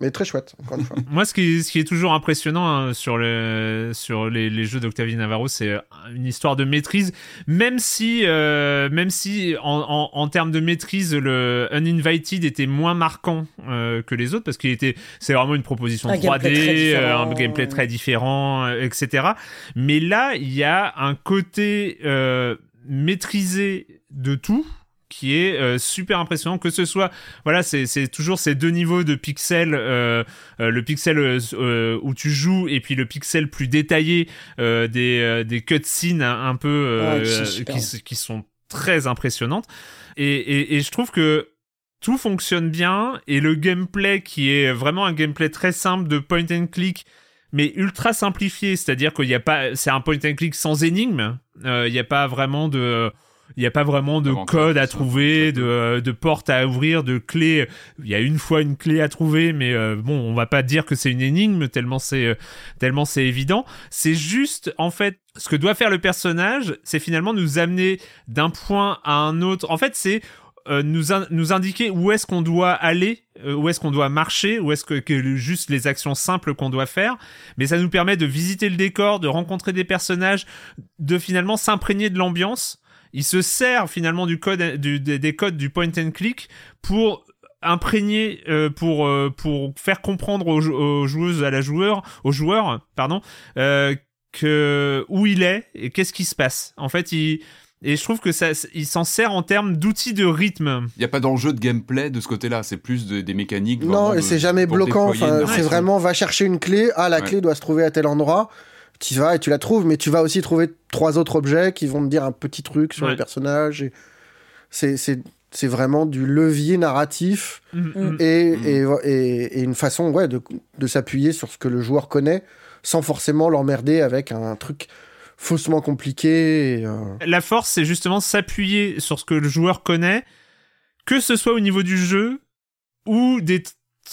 Mais très chouette, encore une fois. Moi, ce qui, ce qui est toujours impressionnant hein, sur, le, sur les, les jeux d'Octavie Navarro, c'est euh, une histoire de maîtrise. Même si, euh, même si en, en, en termes de maîtrise, le Uninvited était moins marquant euh, que les autres, parce qu'il était, c'est vraiment une proposition Un 3D, gameplay très euh, un gameplay très différent, euh, etc. Mais là, il y a un côté euh, maîtrisé de tout qui est euh, super impressionnant. Que ce soit voilà c'est toujours ces deux niveaux de pixels euh, euh, le pixel où tu joues et puis le pixel plus détaillé des, des cutscenes un, un peu qui, qui, sont très impressionnantes. Et, et, et je trouve que tout fonctionne bien et le gameplay qui est vraiment un gameplay très simple de point and click mais ultra simplifié, c'est-à-dire qu'il n'y a pas, c'est un point and click sans énigme, il n'y a pas vraiment de, il n'y a pas vraiment de code à trouver, de, de porte à ouvrir, de clé. Il y a une fois une clé à trouver, mais euh, bon, on va pas dire que c'est une énigme tellement c'est euh, tellement c'est évident. C'est juste en fait ce que doit faire le personnage, c'est finalement nous amener d'un point à un autre. En fait, c'est euh, nous, nous indiquer où est-ce qu'on doit aller, où est-ce qu'on doit marcher, où est-ce que, que, juste les actions simples qu'on doit faire. Mais ça nous permet de visiter le décor, de rencontrer des personnages, de finalement s'imprégner de l'ambiance il se sert finalement du code, des codes du point and click pour imprégner euh, pour euh, pour faire comprendre aux, joueuses à la joueur aux joueurs pardon euh, que où il est et qu'est-ce qui se passe en fait il et je trouve que ça, il s'en sert en termes d'outils de rythme. Il n'y a pas d'enjeu de gameplay de ce côté-là, c'est plus des mécaniques. Non, et c'est jamais bloquant. c'est vraiment va chercher une clé. Ah, la clé doit se trouver à tel endroit tu vas et tu la trouves, mais tu vas aussi trouver trois autres objets qui vont te dire un petit truc sur les personnages. Et c'est vraiment du levier narratif mm, mm. Mm. Et, et, une façon ouais, de, de s'appuyer sur ce que le joueur connaît sans forcément l'emmerder avec un truc faussement compliqué. Euh. La force, c'est justement s'appuyer sur ce que le joueur connaît, que ce soit au niveau du jeu ou des,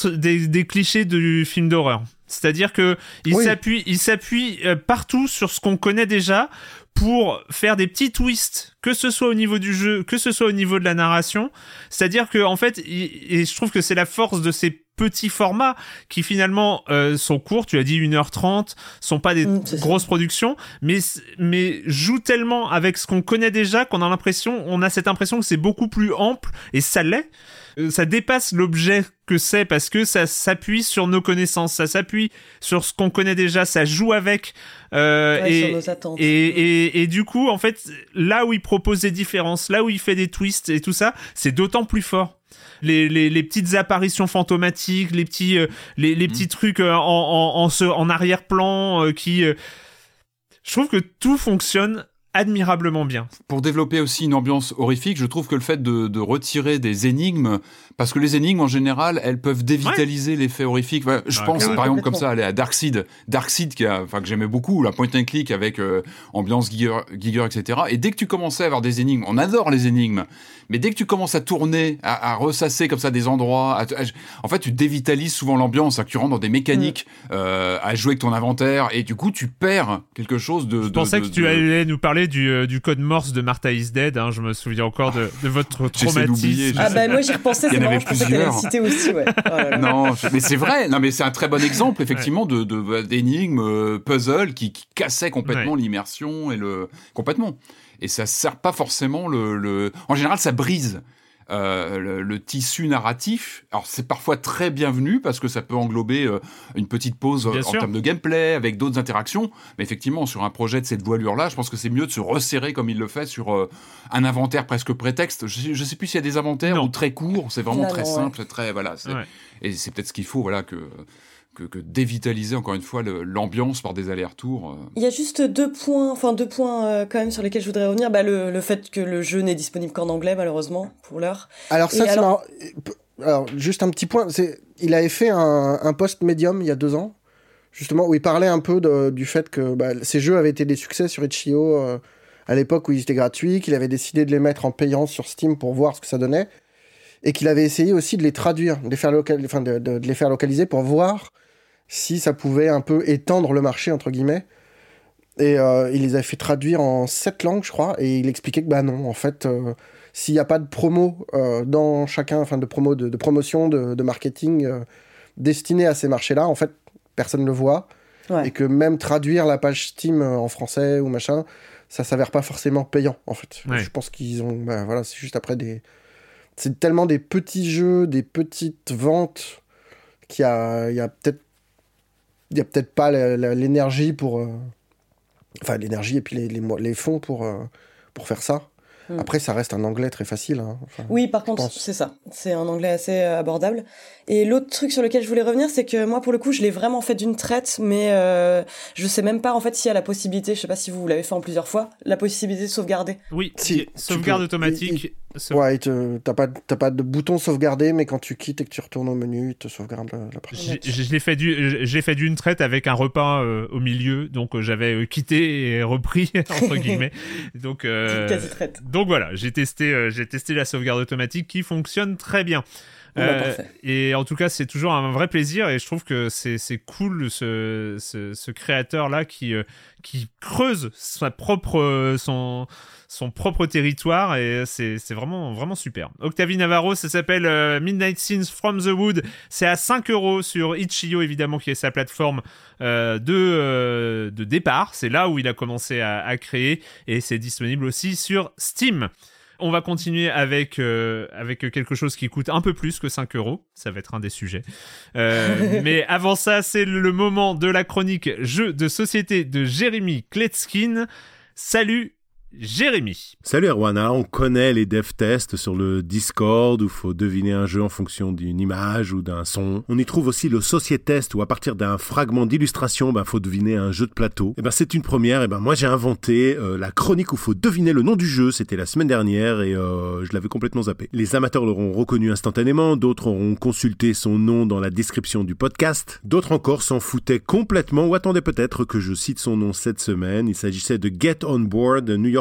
des, des clichés du film d'horreur. C'est-à-dire que il s'appuie, il s'appuie euh, partout sur ce qu'on connaît déjà pour faire des petits twists, que ce soit au niveau du jeu, que ce soit au niveau de la narration. C'est-à-dire que en fait, et je trouve que c'est la force de ces petits formats qui finalement euh, sont courts, tu as dit 1h30, sont pas des mm, grosses productions, mais mais jouent tellement avec ce qu'on connaît déjà qu'on a l'impression, on a cette impression que c'est beaucoup plus ample et ça l'est. Euh, ça dépasse l'objet que c'est parce que ça s'appuie sur nos connaissances, ça s'appuie sur ce qu'on connaît déjà, ça joue avec euh, et, sur nos attentes. Et, et, et, du coup, en fait, là où il propose des différences, là où il fait des twists et tout ça, c'est d'autant plus fort. Les, les, les, petites apparitions fantomatiques, les petits, euh, les, les, petits mmh. trucs en, en, en, en arrière-plan qui... je trouve que tout fonctionne admirablement bien. Pour développer aussi une ambiance horrifique, je trouve que le fait de, de retirer des énigmes, parce que les énigmes en général, elles peuvent dévitaliser l'effet horrifique. je ah, pense par exemple comme ça à Darkseid, Darkseid qui a, enfin que j'aimais beaucoup, la point and click avec euh, ambiance Giger, Giger, etc. Et dès que tu commençais à avoir des énigmes, on adore les énigmes, mais dès que tu commences à tourner, à, à ressasser comme ça des endroits, en fait tu dévitalises souvent l'ambiance, tu rentres dans des mécaniques mm. euh, à jouer avec ton inventaire et du coup tu perds quelque chose de. Je pensais que tu allais nous parler du, euh, du, code Morse de Martha is Dead. Hein, je me souviens encore de, de votre traumatisme. Ah bah moi j'y repensais, c'est marrant, je plusieurs. cité aussi. Ouais. Oh non, mais c'est vrai. Non, mais c'est un très bon exemple effectivement de d'énigmes, euh, puzzle qui, qui cassaient complètement l'immersion et le complètement. Et ça sert pas forcément le, le... En général, ça brise euh, le, tissu narratif. Alors c'est parfois très bienvenu parce que ça peut englober euh, une petite pause euh, en termes de gameplay avec d'autres interactions. Mais effectivement, sur un projet de cette voilure-là, je pense que c'est mieux de se resserrer comme il le fait sur un inventaire presque prétexte. Je, sais, sais plus s'il y a des inventaires ou très courts. C'est vraiment très simple, très voilà. Et c'est peut-être ce qu'il faut, voilà que que, dévitaliser encore une fois l'ambiance par des allers-retours. Euh. Il y a juste deux points, enfin deux points euh, quand même sur lesquels je voudrais revenir. Bah, le, le fait que le jeu n'est disponible qu'en anglais malheureusement pour l'heure. Alors ça, alors... alors... juste un petit point, c'est il avait fait un, un post médium il y a deux ans justement où il parlait un peu du fait que bah, ces jeux avaient été des succès sur Itch.io euh, à l'époque où ils étaient gratuits, qu'il avait décidé de les mettre en payant sur Steam pour voir ce que ça donnait et qu'il avait essayé aussi de les traduire, de les faire, local... enfin, de, de, les faire localiser pour voir si ça pouvait un peu étendre le marché, entre guillemets. Et euh, il les a fait traduire en sept langues, je crois, et il expliquait que bah non, en fait, euh, s'il n'y a pas de promo euh, dans chacun, enfin de promo, de, promotion, de, marketing destiné à ces marchés-là, en fait, personne ne le voit. Et que même traduire la page Steam en français ou machin, ça s'avère pas forcément payant, en fait. Je pense qu'ils ont, bah, voilà, c'est juste après des, c'est tellement des petits jeux, des petites ventes qu'il y a, il y a peut-être il n'y a peut-être pas l'énergie pour. Euh, enfin, l'énergie et puis les, les, les fonds pour, euh, pour faire ça. Mm. Après, ça reste un anglais très facile. Hein. oui, par contre, c'est ça. C'est un anglais assez euh, abordable. Et l'autre truc sur lequel je voulais revenir, c'est que moi, pour le coup, je l'ai vraiment fait d'une traite, mais euh, je sais même pas en fait s'il y a la possibilité. Je sais pas si vous, l'avez fait en plusieurs fois, la possibilité de sauvegarder. Oui, si, sauvegarde automatique. Ouais, t'as pas, pas de bouton sauvegarder, mais quand tu quittes et que tu retournes au menu, il te sauvegarde la, partie. Je l'ai fait j'ai fait d'une traite avec un repas euh, au milieu, donc euh, j'avais quitté et repris entre guillemets. donc donc voilà, j'ai testé, j'ai testé la sauvegarde automatique qui fonctionne très bien. Euh, et en tout cas, c'est toujours un vrai plaisir et je trouve que c'est cool ce, ce, ce créateur-là qui, euh, qui creuse sa propre, euh, son, son propre territoire et c'est vraiment, vraiment super. Octavie Navarro, ça s'appelle Midnight Scenes from the Wood. C'est à 5 euros sur Itch.io, évidemment, qui est sa plateforme de, de départ. C'est là où il a commencé à, à créer et c'est disponible aussi sur Steam on va continuer avec, euh, avec quelque chose qui coûte un peu plus que 5 euros. Ça va être un des sujets. Euh, mais avant ça, c'est le moment de la chronique jeu de société de Jérémy Kletskin. Salut Jérémy. Salut Erwan, on connaît les dev tests sur le Discord où faut deviner un jeu en fonction d'une image ou d'un son. On y trouve aussi le test où à partir d'un fragment d'illustration, il ben, faut deviner un jeu de plateau. Et eh ben c'est une première, et ben moi j'ai inventé euh, la chronique où faut deviner le nom du jeu, c'était la semaine dernière et euh, je l'avais complètement zappé. Les amateurs l'auront reconnu instantanément, d'autres auront consulté son nom dans la description du podcast, d'autres encore s'en foutaient complètement ou attendaient peut-être que je cite son nom cette semaine. Il s'agissait de Get On Board New York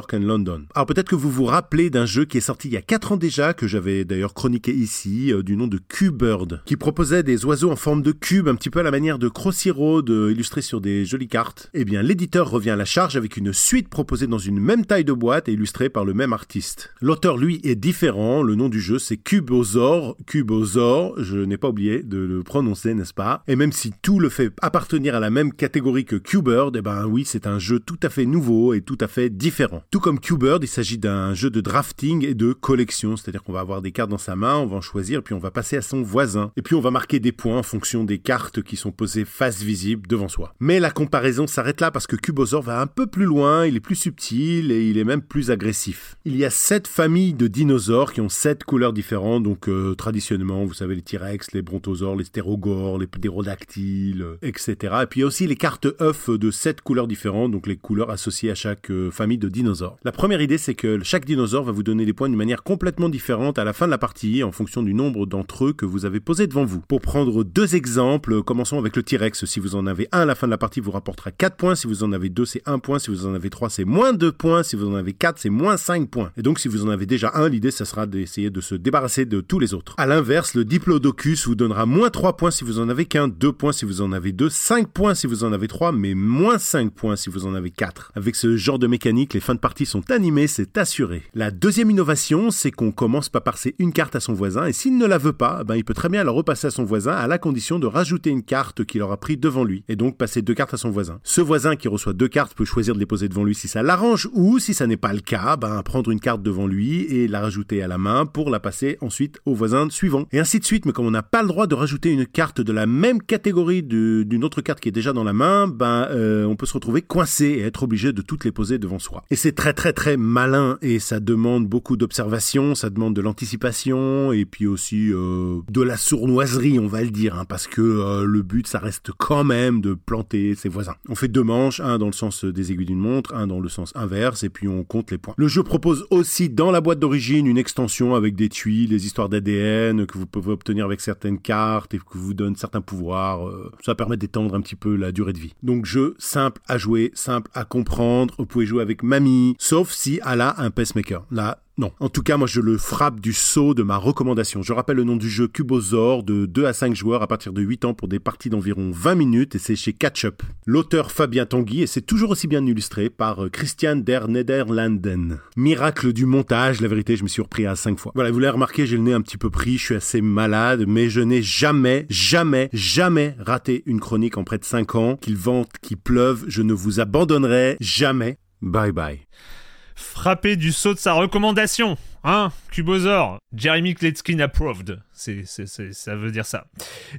Alors peut-être que vous vous rappelez d'un jeu qui est sorti il y a 4 ans déjà, que j'avais d'ailleurs chroniqué ici, euh, du nom de Q-Bird, qui proposait des oiseaux en forme de cube, un petit peu à la manière de Crossy Road, euh, illustrés sur des jolies cartes. Eh bien l'éditeur revient à la charge avec une suite proposée dans une même taille de boîte et illustrée par le même artiste. L'auteur lui est différent, le nom du jeu c'est Cubozor, Cubozor, je n'ai pas oublié de le prononcer n'est-ce pas? Et même si tout le fait appartenir à la même catégorie que Q-Bird, eh ben oui c'est un jeu tout à fait nouveau et tout à fait différent. Tout comme Q-Bird, il s'agit d'un jeu de drafting et de collection, c'est-à-dire qu'on va avoir des cartes dans sa main, on va en choisir, puis on va passer à son voisin. Et puis on va marquer des points en fonction des cartes qui sont posées face visible devant soi. Mais la comparaison s'arrête là parce que Cubosaur va un peu plus loin, il est plus subtil et il est même plus agressif. Il y a sept familles de dinosaures qui ont sept couleurs différentes, donc euh, traditionnellement, vous savez, les T-Rex, les Brontosaures, les Stérogores, les Ptérodactyles, etc. Et puis il y a aussi les cartes œufs de sept couleurs différentes, donc les couleurs associées à chaque euh, famille de dinosaures. La première idée, c'est que chaque dinosaure va vous donner des points d'une manière complètement différente à la fin de la partie, en fonction du nombre d'entre eux que vous avez posés devant vous. Pour prendre deux exemples, commençons avec le T-Rex. Si vous en avez un à la fin de la partie, vous rapportera 4 points. Si vous en avez deux, c'est 1 point. Si vous en avez 3, c'est moins 2 points. Si vous en avez 4, c'est moins 5 points. Et donc, si vous en avez déjà un, l'idée, ça sera d'essayer de se débarrasser de tous les autres. À l'inverse, le Diplodocus vous donnera moins 3 points si vous en avez qu'un, 2 points si vous en avez 2, 5 points si vous en avez 3, mais moins 5 points si vous en avez 4. Avec ce genre de mécanique, les fins de partie sont animés, c'est assuré. La deuxième innovation, c'est qu'on commence par passer une carte à son voisin, et s'il ne la veut pas, ben, il peut très bien la repasser à son voisin à la condition de rajouter une carte qu'il aura pris devant lui, et donc passer deux cartes à son voisin. Ce voisin qui reçoit deux cartes peut choisir de les poser devant lui si ça l'arrange, ou si ça n'est pas le cas, ben, prendre une carte devant lui et la rajouter à la main pour la passer ensuite au voisin suivant. Et ainsi de suite, mais comme on n'a pas le droit de rajouter une carte de la même catégorie d'une autre carte qui est déjà dans la main, ben, euh, on peut se retrouver coincé et être obligé de toutes les poser devant soi. Et c'est très très très malin et ça demande beaucoup d'observation, ça demande de l'anticipation et puis aussi euh, de la sournoiserie, on va le dire, hein, parce que euh, le but ça reste quand même de planter ses voisins. On fait deux manches, un dans le sens des aiguilles d'une montre, un dans le sens inverse et puis on compte les points. Le jeu propose aussi dans la boîte d'origine une extension avec des tuiles, des histoires d'ADN que vous pouvez obtenir avec certaines cartes et que vous donne certains pouvoirs. Euh, ça permet d'étendre un petit peu la durée de vie. Donc jeu simple à jouer, simple à comprendre. Vous pouvez jouer avec mamie, sauf si elle a un pacemaker. Là, non. En tout cas, moi, je le frappe du saut de ma recommandation. Je rappelle le nom du jeu Cubozor de 2 à 5 joueurs à partir de 8 ans pour des parties d'environ 20 minutes et c'est chez Catchup. L'auteur Fabien Tanguy et c'est toujours aussi bien illustré par euh, Christian der Nederlanden. Miracle du montage, la vérité, je me suis repris à 5 fois. Voilà, vous l'avez remarqué, j'ai le nez un petit peu pris, je suis assez malade, mais je n'ai jamais, jamais, jamais raté une chronique en près de 5 ans. Qu'il vente, qu'il pleuve, je ne vous abandonnerai jamais. Bye bye frappé du saut de sa recommandation. Hein, Cubosor, Jeremy Kletskin approved. C'est, ça veut dire ça.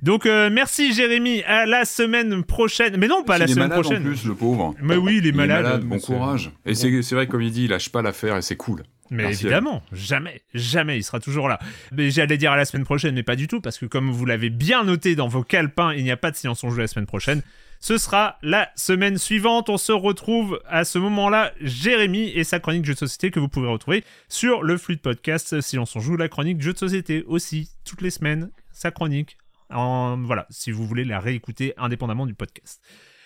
Donc euh, merci Jérémy, à la semaine prochaine. Mais non, pas la semaine prochaine. en plus, le pauvre. Mais oui, il est malade. bon courage. Et c'est, vrai, comme il dit, il lâche pas l'affaire et c'est cool. Mais Merci. évidemment, jamais, jamais, il sera toujours là. Mais j'allais dire à la semaine prochaine, mais pas du tout, parce que comme vous l'avez bien noté dans vos calepins, il n'y a pas de silence on joue la semaine prochaine. Ce sera la semaine suivante. On se retrouve à ce moment-là, Jérémy et sa chronique jeux de société que vous pouvez retrouver sur le flux de podcast Silence on joue, la chronique jeux de société aussi, toutes les semaines, sa chronique. Voilà, si vous voulez la réécouter indépendamment du podcast.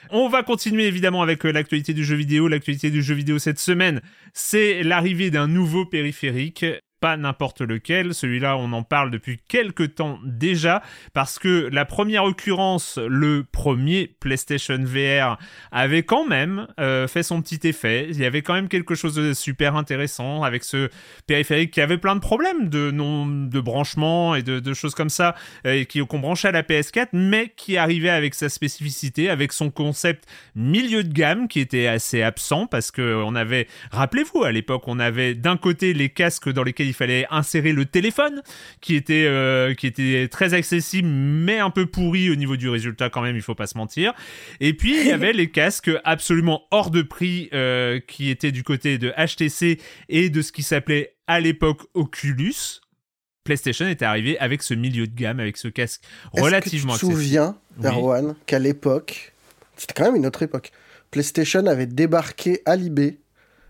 On va continuer évidemment avec euh, l'actualité du jeu vidéo. L'actualité du jeu vidéo cette semaine, c'est l'arrivée d'un nouveau périphérique. Pas n'importe lequel, celui-là on en parle depuis quelques temps déjà, parce que la première occurrence, le premier PlayStation VR, avait quand même euh, fait son petit effet. Il y avait quand même quelque chose de super intéressant avec ce périphérique qui avait plein de problèmes de, non, de branchement et de, choses comme ça, euh, et qui qu'on branchait à la PS4, mais qui arrivait avec sa spécificité, avec son concept milieu de gamme qui était assez absent parce que on avait, rappelez-vous, à l'époque, on avait d'un côté les casques dans lesquels il fallait insérer le téléphone, qui était, euh, qui était très accessible, mais un peu pourri au niveau du résultat quand même, il faut pas se mentir. Et puis il y avait les casques absolument hors de prix euh, qui étaient du côté de HTC et de ce qui s'appelait à l'époque Oculus. PlayStation était arrivé avec ce milieu de gamme, avec ce casque relativement que tu te souviens, Oui. Erwan, qu'à l'époque, c'était quand même une autre époque, PlayStation avait débarqué à l'IB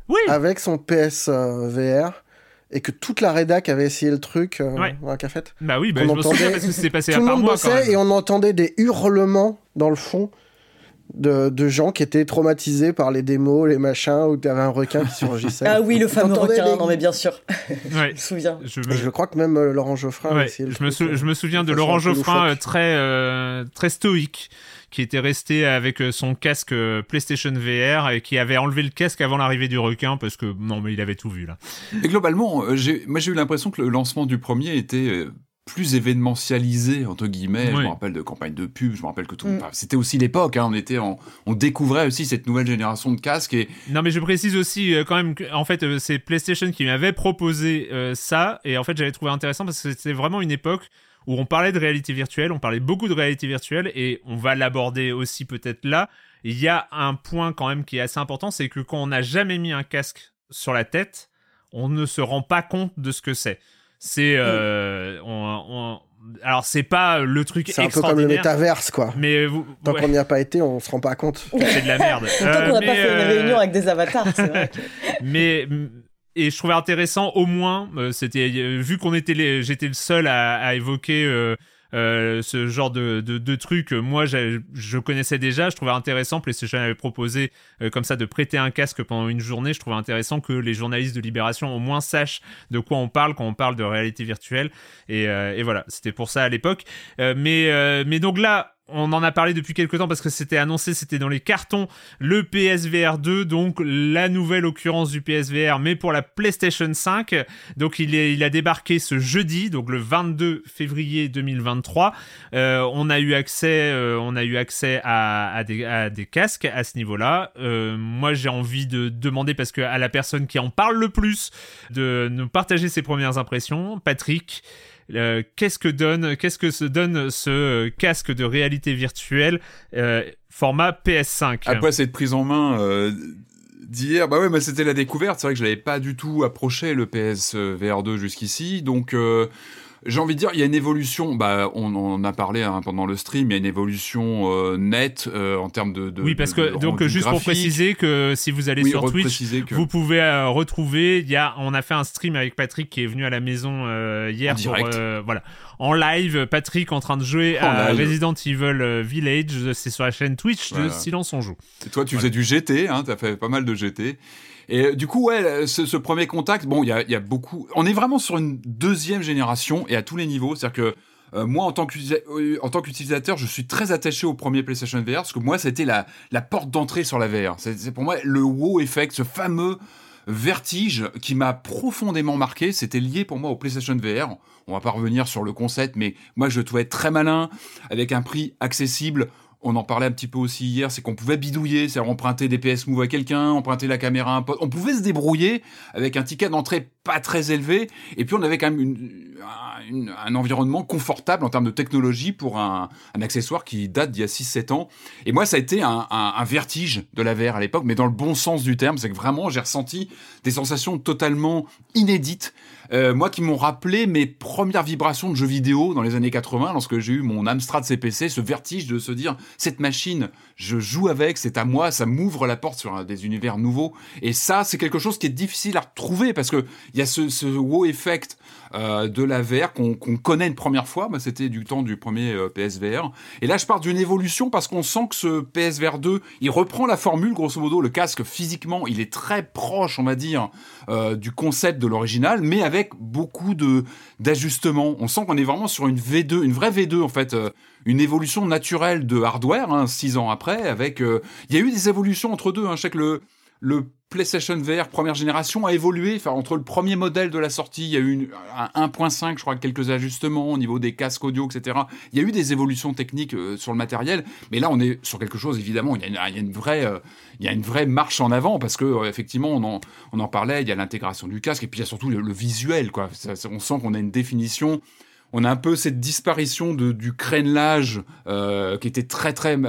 Oui, avec son PS euh, VR et que toute la rédac avait essayé le truc euh, Ouais. dans la cafette. bah oui, bah, on je me souviens entendait- parce que c'était passé Tout à le part monde moi quand même. et on entendait des hurlements dans le fond de, de gens qui étaient traumatisés par les démos, les machins, où tu avais un requin qui surgissait. Ah oui, le fameux requin, des- non mais bien sûr, Ouais. je me souviens. Je Et me... je crois que même euh, Laurent Geoffrin a Ouais, essayé le je, me truc, sou- euh, je me souviens de Laurent Geoffrin euh, très, euh, très stoïque, qui était resté avec euh, son casque euh, PlayStation VR et qui avait enlevé le casque avant l'arrivée du requin parce que non, mais il avait tout vu là. Et globalement, euh, j'ai- moi j'ai eu l'impression que le lancement du premier était plus événementialisé entre guillemets. Je me rappelle de campagnes de pub. Je me rappelle que tout. Mm. enfin, C'était aussi l'époque. Hein, on était, en- on découvrait aussi cette nouvelle génération de casques et Non, mais je précise aussi euh, quand même que, en fait, euh, c'est PlayStation qui m'avait proposé euh, ça et en fait, j'avais trouvé intéressant parce que c'était vraiment une époque où on parlait de réalité virtuelle, on parlait beaucoup de réalité virtuelle et on va l'aborder aussi peut-être là. Il y a un point quand même qui est assez important, c'est que quand on n'a jamais mis un casque sur la tête, on ne se rend pas compte de ce que c'est. C'est, euh, on, on- alors c'est pas le truc C'est un peu comme le métaverse, quoi. mais vous, Tant ouais, qu'on n'y a pas été, on se rend pas compte. c'est de la merde. Tant Euh, qu'on n'a mais, pas fait une euh, réunion avec des avatars, c'est vrai. que- mais et je trouvais intéressant au moins euh, c'était vu qu'on était les j'étais le seul à, à évoquer euh, euh, ce genre de, de, de trucs euh, moi je connaissais déjà je trouvais intéressant PlayStation avait proposé euh, comme ça de prêter un casque pendant une journée. Je trouvais intéressant que les journalistes de Libération au moins sachent de quoi on parle quand on parle de réalité virtuelle. Et, euh, et voilà c'était pour ça à l'époque. Mais mais donc là on en a parlé depuis quelques temps parce que c'était annoncé, c'était dans les cartons, le PSVR 2, donc la nouvelle occurrence du PSVR, mais pour la PlayStation 5. Donc il, a débarqué ce jeudi, donc le 22 février 2023. Euh, on a eu accès, euh, on a eu accès à, à, des, à des casques à ce niveau-là. Euh, moi, j'ai envie de demander parce que à la personne qui en parle le plus de nous partager ses premières impressions, Patrick. Euh, qu'est-ce que donne, qu'est-ce que se donne ce euh, casque de réalité virtuelle euh, format PS5 après cette prise en main d'hier, bah ouais, mais c'était la découverte. C'est vrai que je l'avais pas du tout approché le PS VR 2 jusqu'ici, donc. J'ai envie de dire, il y a une évolution. Bah, on en a parlé hein, pendant le stream. Il y a une évolution euh, nette euh, en termes de, de. oui, parce que de donc juste pour préciser que si vous allez oui, sur Twitch, que Vous pouvez euh, retrouver, il y a, on a fait un stream avec Patrick qui est venu à la maison hier En pour, direct. voilà, en live. Patrick en train de jouer En à live. Resident Evil Village, c'est sur la chaîne Twitch de Voilà. Silence on joue. Et toi, tu faisais du GT, hein, t'as fait pas mal de GT. Et euh, du coup, ouais, ce, ce premier contact, bon, il y a, beaucoup. On est vraiment sur une deuxième génération et à tous les niveaux. C'est-à-dire que euh, moi, en tant euh, qu'utilisateur, je suis très attaché au premier PlayStation VR parce que moi, c'était la, porte d'entrée sur la VR. C'est pour moi le wow effect, ce fameux vertige qui m'a profondément marqué. C'était lié pour moi au PlayStation VR. On va pas revenir sur le concept, mais moi, je trouvais très malin, avec un prix accessible. On en parlait un petit peu aussi hier, c'est qu'on pouvait bidouiller, c'est-à-dire emprunter des PS Move à quelqu'un, emprunter la caméra à un pote. On pouvait se débrouiller avec un ticket d'entrée pas très élevé. Et puis on avait quand même un, environnement confortable en termes de technologie pour un, accessoire qui date d'il y a 6-7 ans. Et moi, ça a été un, un, vertige de la VR à l'époque, mais dans le bon sens du terme. C'est que vraiment, j'ai ressenti des sensations totalement inédites euh, moi qui m'ont rappelé mes premières vibrations de jeux vidéo dans les années 80 lorsque j'ai eu mon Amstrad CPC, ce vertige de se dire cette machine, je joue avec, c'est à moi, ça m'ouvre la porte sur des univers nouveaux. Et ça, c'est quelque chose qui est difficile à retrouver parce que il y a ce, ce wow effect euh, de la VR qu'on connaît une première fois. Moi, c'était du temps du premier euh, PSVR. Et là, je parle d'une évolution parce qu'on sent que ce PSVR 2, il reprend la formule, grosso modo, le casque physiquement, il est très proche, on va dire, euh, du concept de l'original, mais avec beaucoup d'ajustements. On sent qu'on est vraiment sur une V2, une vraie V2 en fait. Une évolution naturelle de hardware, hein, six ans après, avec... Il y a eu des évolutions entre deux. Hein. Je sais que le, le PlayStation VR première génération a évolué. Entre le premier modèle de la sortie, il y a eu un 1.5, je crois, quelques ajustements au niveau des casques audio, etc. Il y a eu des évolutions techniques euh, sur le matériel, mais là, on est sur quelque chose. Évidemment, il y a une, vraie, euh, marche en avant parce que euh, effectivement, on en, parlait. Il y a l'intégration du casque et puis il y a surtout le, visuel. On sent qu'on a une définition on a un peu cette disparition du crénelage qui était très très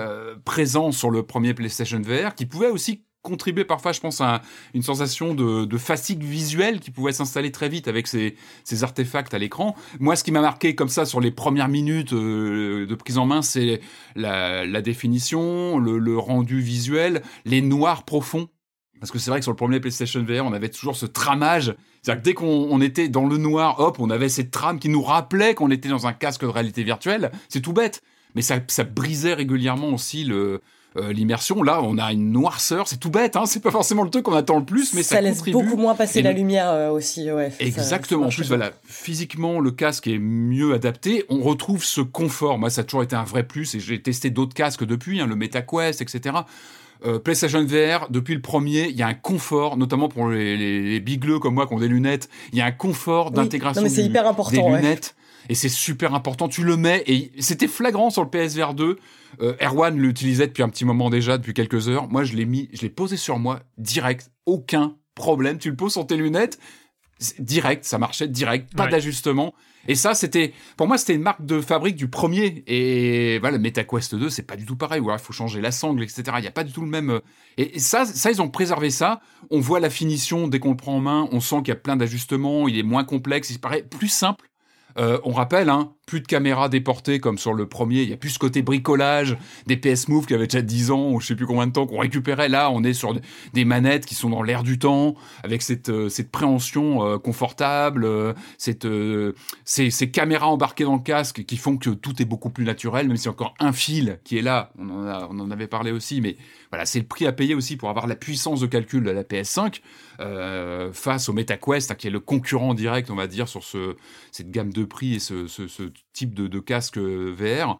présent sur le premier PlayStation VR, qui pouvait aussi contribuer parfois, je pense, à une sensation de, fatigue visuelle qui pouvait s'installer très vite avec ces, artefacts à l'écran. Moi, ce qui m'a marqué comme ça sur les premières minutes euh, de prise en main, c'est la, définition, le, rendu visuel, les noirs profonds. Parce que c'est vrai que sur le premier PlayStation VR, on avait toujours ce tramage. C'est-à-dire que dès qu'on était dans le noir, hop, on avait cette trame qui nous rappelait qu'on était dans un casque de réalité virtuelle. C'est tout bête. Mais ça brisait régulièrement aussi le, euh, l'immersion. Là, on a une noirceur, c'est tout bête, hein, c'est pas forcément le truc qu'on attend le plus, mais ça, ça laisse beaucoup moins passer la lumière euh, aussi. Ouais, Exactement. en plus, voilà, physiquement, le casque est mieux adapté. On retrouve ce confort. Moi, ça a toujours été un vrai plus, et j'ai testé d'autres casques depuis, hein, le MetaQuest, etc. Euh, PlayStation VR, depuis le premier, il y a un confort, notamment pour les, les, bigleux comme moi qui ont des lunettes, il y a un confort d'intégration oui. hyper important, des lunettes. Et c'est super important. Tu le mets, et c'était flagrant sur le PSVR 2. Euh, Erwan l'utilisait depuis un petit moment déjà, depuis quelques heures. Moi, je l'ai mis, je l'ai posé sur moi direct, aucun problème. Tu le poses sur tes lunettes, direct, ça marchait direct, pas d'ajustement. Et ça, c'était, pour moi, c'était une marque de fabrique du premier. Et voilà, MetaQuest 2, c'est pas du tout pareil. Il faut changer la sangle, etc. Il n'y a pas du tout le même. Euh, et, ça, ça, ils ont préservé ça. On voit la finition dès qu'on le prend en main. On sent qu'il y a plein d'ajustements. Il est moins complexe. Il paraît plus simple. Euh, on rappelle, hein, plus de caméras déportées comme sur le premier. Il y a plus ce côté bricolage des PS Move qui avaient déjà 10 ans ou je sais plus combien de temps qu'on récupérait. Là, on est sur des manettes qui sont dans l'air du temps avec cette, euh, cette préhension euh, confortable, euh, cette, ces, caméras embarquées dans le casque qui font que tout est beaucoup plus naturel, même si encore un fil qui est là. On en, a, on en avait parlé aussi, mais c'est le prix à payer aussi pour avoir la puissance de calcul de la PS5 face au MetaQuest, hein, qui est le concurrent direct, on va dire, sur ce, cette gamme de prix et ce, type de, casque VR.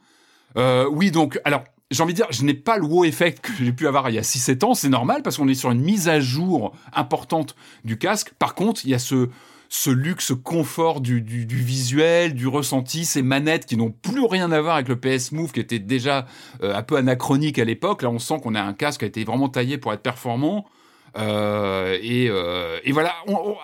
Euh, oui, donc, alors, j'ai envie de dire, je n'ai pas le wow effect que j'ai pu avoir il y a 6-7 ans, c'est normal parce qu'on est sur une mise à jour importante du casque. Par contre, il y a ce, ce luxe confort du, visuel, du ressenti, ces manettes qui n'ont plus rien à voir avec le PS Move qui était déjà euh, un peu anachronique à l'époque. Là, on sent qu'on a un casque qui a été vraiment taillé pour être performant. Euh, et, voilà,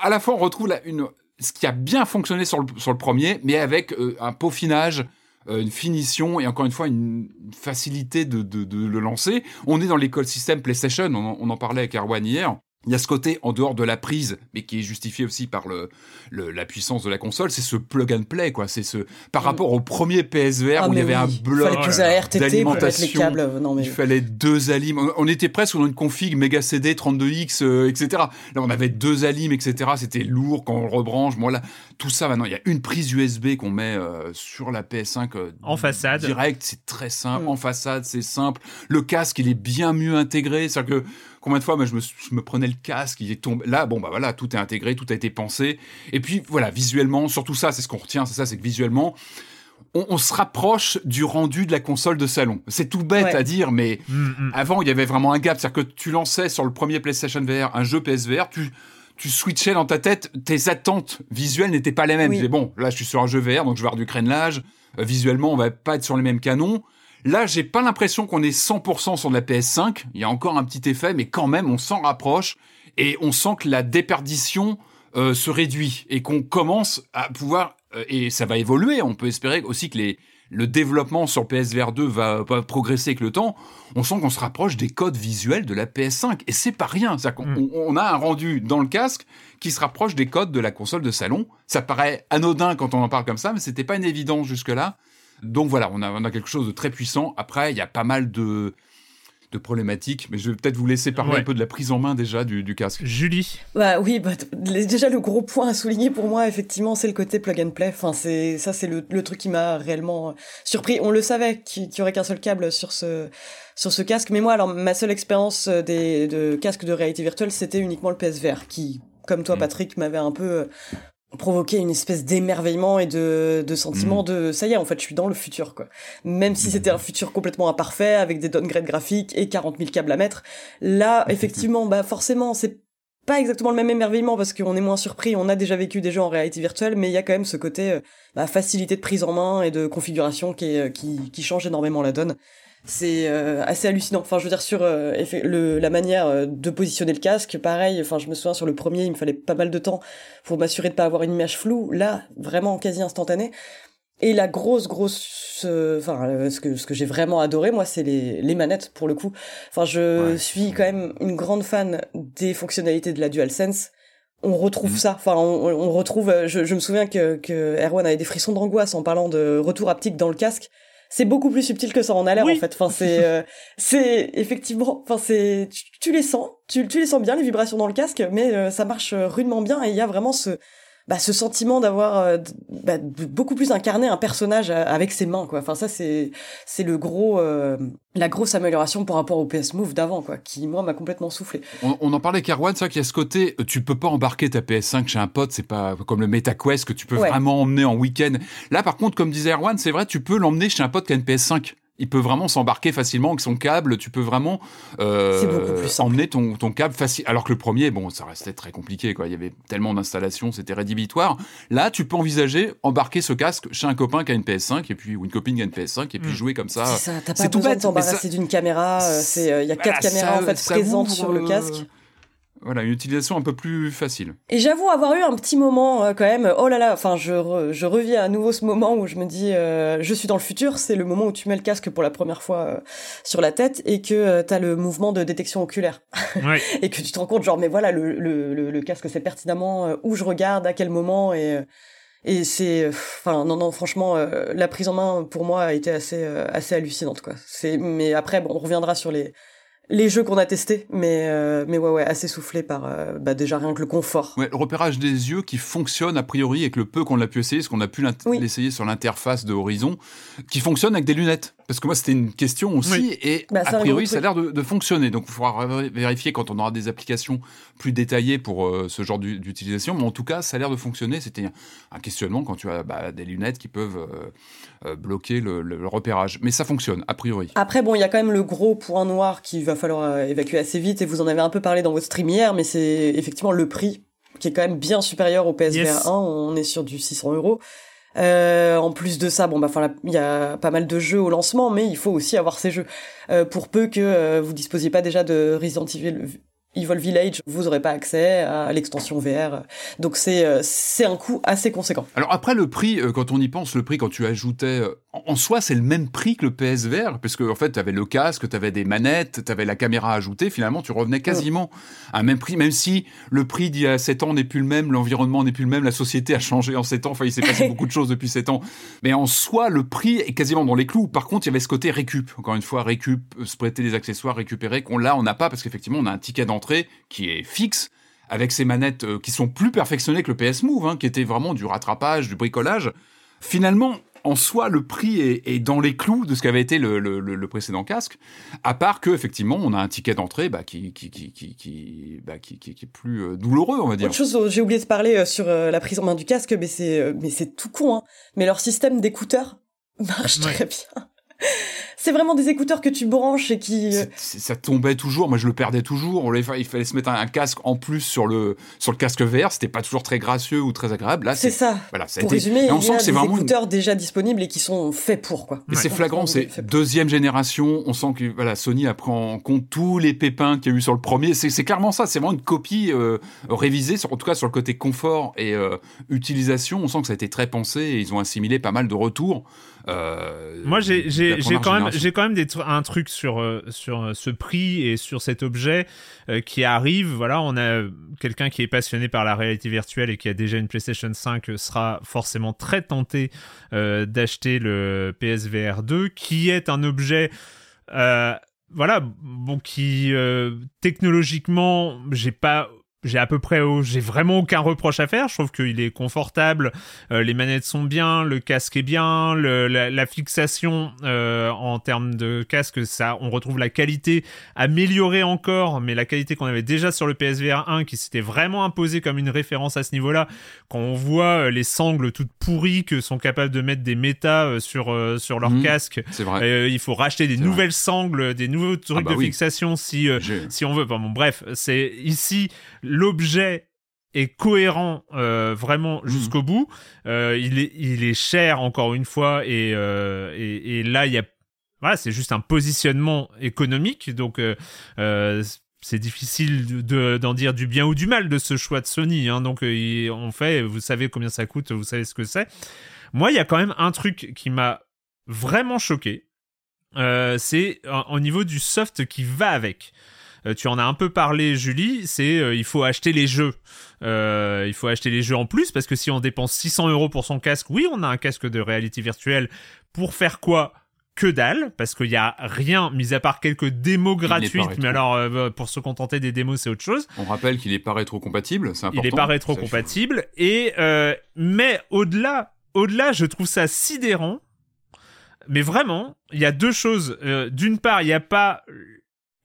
à la fois on retrouve une, ce qui a bien fonctionné sur le, premier, mais avec euh, un peaufinage, euh, une finition et encore une fois une facilité de, le lancer. On est dans l'écosystème PlayStation, on, on en parlait avec Erwan hier. Il y a ce côté en dehors de la prise, mais qui est justifié aussi par le, la puissance de la console, c'est ce plug and play, quoi. C'est ce par mm. rapport au premier PSVR ah, où il y avait un bloc d'alimentation. Il fallait deux alimes. On, était presque dans une config méga CD 32X, euh, etc. Là, on avait deux alimes, etc. C'était lourd quand on le rebranche. Moi, là, tout ça, maintenant, il y a une prise USB qu'on met euh, sur la PS5 euh, en façade. Direct, c'est très simple. Mm. En façade, c'est simple. Le casque, il est bien mieux intégré. C'est-à-dire que Combien de fois, moi, je me, prenais le casque, il est tombé. Là, bon, bah voilà, tout est intégré, tout a été pensé. Et puis, voilà, visuellement, surtout ça, c'est ce qu'on retient, c'est ça, c'est que visuellement, on, se rapproche du rendu de la console de salon. C'est tout bête à dire, mais mm, mm. avant, il y avait vraiment un gap. C'est-à-dire que tu lançais sur le premier PlayStation VR un jeu PSVR, tu tu switchais dans ta tête, tes attentes visuelles n'étaient pas les mêmes. Tu disais, bon, là, je suis sur un jeu VR, donc je vais avoir du crénelage. Euh, visuellement, on va pas être sur les mêmes canons. Là, j'ai pas l'impression qu'on est 100% sur de la PS5. Il y a encore un petit effet, mais quand même, on s'en rapproche et on sent que la déperdition euh, se réduit et qu'on commence à pouvoir et ça va évoluer. On peut espérer aussi que les, le développement sur PSVR 2 va, progresser avec le temps, on sent qu'on se rapproche des codes visuels de la PS5. Et c'est pas rien. Mm. on, a un rendu dans le casque qui se rapproche des codes de la console de salon. Ça paraît anodin quand on en parle comme ça, mais c'était pas une évidence jusque-là. Donc voilà, on a, on a quelque chose de très puissant. Après, il y a pas mal de, de problématiques, mais je vais peut-être vous laisser parler un peu de la prise en main déjà du, casque. Julie bah, Oui, bah, déjà le gros point à souligner pour moi, effectivement, c'est le côté plug and play. Enfin, c'est, ça, c'est le, truc qui m'a réellement euh, surpris. On le savait qu'il n'y aurait qu'un seul câble sur ce, sur ce casque, mais moi, alors, ma seule expérience euh, des, de casque de réalité virtuelle, c'était uniquement le PSVR, qui, comme toi, mm. Patrick, m'avait un peu euh, provoquer une espèce d'émerveillement et de, de sentiment mm. de ça y est en fait je suis dans le futur quoi. Même si c'était un futur complètement imparfait avec des downgrades graphiques et 40 000 câbles à mettre là effectivement bah forcément c'est pas exactement le même émerveillement parce qu'on est moins surpris on a déjà vécu des jeux en réalité virtuelle mais il y a quand même ce côté euh, bah, facilité de prise en main et de configuration qui, est, qui, qui change énormément la donne c'est euh, assez hallucinant. Enfin, je veux dire sur euh, le, la manière euh, de positionner le casque, pareil. Enfin, je me souviens sur le premier, il me fallait pas mal de temps pour m'assurer de pas avoir une image floue. Là, vraiment quasi instantané. Et la grosse, grosse, enfin, ce que ce que j'ai vraiment adoré, moi, c'est les, les manettes pour le coup. Enfin, je suis quand même une grande fan des fonctionnalités de la DualSense on retrouve mm. ça. Enfin, on, on retrouve. Je, je, me souviens que, que Erwan avait des frissons d'angoisse en parlant de retour haptique dans le casque c'est beaucoup plus subtil que ça en a l'air en fait. Enfin c'est euh, c'est effectivement enfin c'est tu, les sens, tu, tu les sens bien les vibrations dans le casque mais euh, ça marche euh, rudement bien. Et il y a vraiment ce bah, ce sentiment d'avoir euh, bah, beaucoup plus incarné un personnage euh, avec ses mains quoi. Enfin ça c'est c'est le gros euh, la grosse amélioration par rapport au PS Move d'avant quoi qui moi m'a complètement soufflé. On, en parlait Carwan ça qu'il y a ce côté tu peux pas embarquer ta PS5 chez un pote c'est pas comme le MetaQuest que tu peux vraiment emmener en week-end. Là par contre comme disait Erwan c'est vrai tu peux l'emmener chez un pote qui a une PS5 il peut vraiment s'embarquer facilement avec son câble. Tu peux vraiment euh, emmener ton, ton câble facile. Alors que le premier, bon, ça restait très compliqué. Quoi. Il y avait tellement d'installations, c'était rédhibitoire. Là, tu peux envisager embarquer ce casque chez un copain qui a une PS5 et puis ou une copine qui a une PS5 et puis hmm. jouer comme ça. C'est ça. T'as pas besoin de t'embarrasser d'une caméra. Euh, euh, il y a quatre caméras en fait présentes sur le casque. Voilà, une utilisation un peu plus facile. Et j'avoue avoir eu un petit moment euh, quand même, oh là là, enfin je, je reviens à nouveau ce moment où je me dis, euh, je suis dans le futur, c'est le moment où tu mets le casque pour la première fois euh, sur la tête et que tu as le mouvement de détection oculaire. et que tu te rends compte, genre, mais voilà, le, le, le, casque c'est pertinemment où je regarde, à quel moment et... et c'est, enfin non non franchement la prise en main pour moi a été assez assez hallucinante quoi. C'est mais après bon on reviendra sur les les jeux qu'on a testés, mais euh, mais ouais ouais assez soufflé par euh, bah déjà rien que le confort. Ouais, le repérage des yeux qui fonctionne a priori avec le peu qu'on a pu essayer, ce qu'on a pu l'essayer sur l'interface de Horizon, qui fonctionne avec des lunettes. Parce que moi c'était une question aussi et bah, a priori ça a l'air de, fonctionner. Donc il faudra vérifier quand on aura des applications plus détaillées pour euh, ce genre d'utilisation, mais en tout cas ça a l'air de fonctionner. C'était un questionnement quand tu as bah, des lunettes qui peuvent bloquer le, le repérage, mais ça fonctionne a priori. Après bon il y a quand même le gros point noir qui va falloir euh, évacuer assez vite et vous en avez un peu parlé dans votre stream hier, mais c'est effectivement le prix qui est quand même bien supérieur au PSVR 1. On est sur du 600 euros. Euh, en plus de ça, bon bah enfin il y a pas mal de jeux au lancement, mais il faut aussi avoir ces jeux. Euh, pour peu que euh, vous disposiez pas déjà de Resident Evil Evil Village, vous aurez pas accès à l'extension VR. Donc c'est euh, c'est un coût assez conséquent. Alors après le prix, euh, quand on y pense, le prix quand tu ajoutais, euh, en soi c'est le même prix que le PSVR, parce que en fait tu avais le casque, tu avais des manettes, tu avais la caméra ajoutée, finalement tu revenais quasiment à un même prix, même si le prix d'il y a 7 ans n'est plus le même, l'environnement n'est plus le même, la société a changé en 7 ans, enfin il s'est passé beaucoup de choses depuis 7 ans. Mais en soi le prix est quasiment dans les clous. Par contre il y avait ce côté récup, encore une fois récup, se prêter des accessoires, récupérer, qu'on là on n'a pas parce qu'effectivement on a un ticket d'entrée qui est fixe avec ces manettes euh, qui sont plus perfectionnées que le PS Move, hein, qui était vraiment du rattrapage, du bricolage. Finalement, en soi, le prix est, dans les clous de ce qu'avait été le, précédent casque, à part que effectivement, on a un ticket d'entrée bah, qui, qui, qui, qui, bah, qui, est plus euh, douloureux, on va dire. Autre chose, j'ai oublié de parler euh, sur la prise en main du casque, mais c'est mais c'est tout con. Hein. Mais leur système d'écouteurs marche très bien. C'est vraiment des écouteurs que tu branches et qui. Euh, ça tombait toujours. Moi, je le perdais toujours. Il fallait se mettre un, casque en plus sur le sur le casque VR. C'était pas toujours très gracieux ou très agréable. Là, c'est ça. Voilà, ça pour résumer, on il y a des écouteurs déjà disponibles et qui sont faits pour quoi. Mais c'est flagrant. C'est deuxième génération. On sent que voilà, Sony a pris en compte tous les pépins qu'il y a eu sur le premier. C'est clairement ça. C'est vraiment une copie euh, révisée, sur, en tout cas sur le côté confort et euh, utilisation. On sent que ça a été très pensé et ils ont assimilé pas mal de retours. Euh, Moi, j'ai quand même, j'ai quand même des un truc sur euh, sur euh, ce prix et sur cet objet qui arrive. Voilà, on a quelqu'un qui est passionné par la réalité virtuelle et qui a déjà une PlayStation 5 sera forcément très tenté d'acheter le PSVR 2, qui est un objet. voilà, bon, qui technologiquement, j'ai pas j'ai à peu près j'ai vraiment aucun reproche à faire. Je trouve qu'il est confortable euh, les manettes sont bien le casque est bien le, la, fixation euh, en termes de casque ça on retrouve la qualité améliorée encore mais la qualité qu'on avait déjà sur le PSVR 1 qui s'était vraiment imposé comme une référence à ce niveau là quand on voit euh, les sangles toutes pourries que sont capables de mettre des méta sur sur leur mmh, casque vrai. il faut racheter des nouvelles sangles des nouveaux trucs ah bah de fixation si si on veut. Bon bref c'est ici l'objet est cohérent euh, vraiment mmh. jusqu'au bout. Euh, il, est, il est cher encore une fois et, euh, et, là il y a voilà c'est juste un positionnement économique donc c'est difficile d'en dire du bien ou du mal de ce choix de Sony. Hein. donc on fait, vous savez combien ça coûte, vous savez ce que c'est. Moi il y a quand même un truc qui m'a vraiment choqué. c'est au niveau du soft qui va avec. Euh, tu en as un peu parlé, Julie, c'est euh, il faut acheter les jeux. Euh, il faut acheter les jeux en plus parce que si on dépense 600 euros pour son casque, oui, on a un casque de réalité virtuelle pour faire quoi? Que dalle, parce qu'il n'y a rien, mis à part quelques démos gratuites, mais alors pour se contenter des démos, c'est autre chose. On rappelle qu'il est pas rétro-compatible, c'est important. Il est pas rétro-compatible, et mais au-delà, au-delà, je trouve ça sidérant. Mais vraiment, il y a deux choses. D'une part, il n'y a pas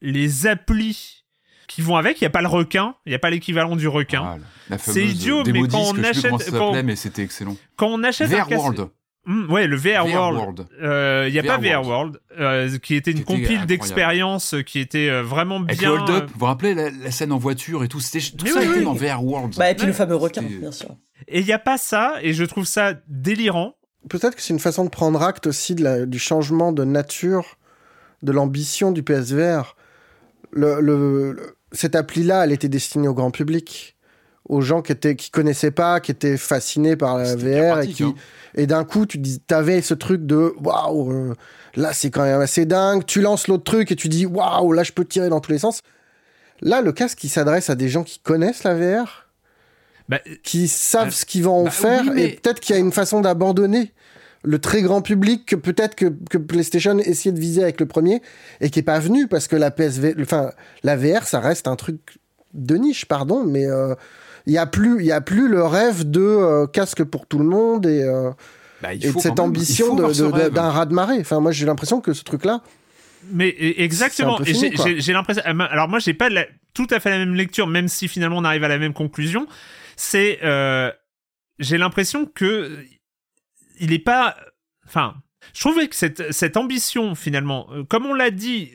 les applis qui vont avec, il n'y a pas le requin, il n'y a pas l'équivalent du requin. Ah, c'est idiot, mais quand on achète. Quand... mais c'était excellent. Quand on achète VR World. Hmm, ouais, le VR, World. Euh, il n'y a pas VR World, euh, qui était une compile d'expérience qui était euh, vraiment bien. Hold Up, vous vous rappelez la, scène en voiture et tout C'était tout ça était dans VR World. Bah, et puis le fameux requin, bien sûr. Et il n'y a pas ça, et je trouve ça délirant. Peut-être que c'est une façon de prendre acte aussi de la, du changement de nature, de l'ambition du PSVR le, cette appli-là, elle était destinée au grand public, aux gens qui étaient qui connaissaient pas, qui étaient fascinés par la VR et qui hein. et d'un coup tu dis t'avais ce truc de waouh euh, là c'est quand même assez dingue. Tu lances l'autre truc et tu dis waouh là je peux tirer dans tous les sens. Là le casque qui s'adresse à des gens qui connaissent la VR, bah, qui savent bah, ce qu'ils vont en bah faire et peut-être qu'il y a une façon d'abandonner le très grand public que peut-être que, PlayStation essayait de viser avec le premier et qui est pas venu parce que la PSV, enfin la VR, ça reste un truc de niche, pardon, mais euh, il y a plus, il y a plus le rêve de euh, casque pour tout le monde et, euh, bah, de cette ambition d'un raz de marée. Enfin, moi j'ai l'impression que ce truc-là. Mais e, exactement. J'ai l'impression. Alors moi j'ai pas tout à fait la même lecture, même si finalement on arrive à la même conclusion. C'est j'ai l'impression que il est pas. Enfin, je trouvais que cette, cette ambition, finalement, euh, comme on l'a dit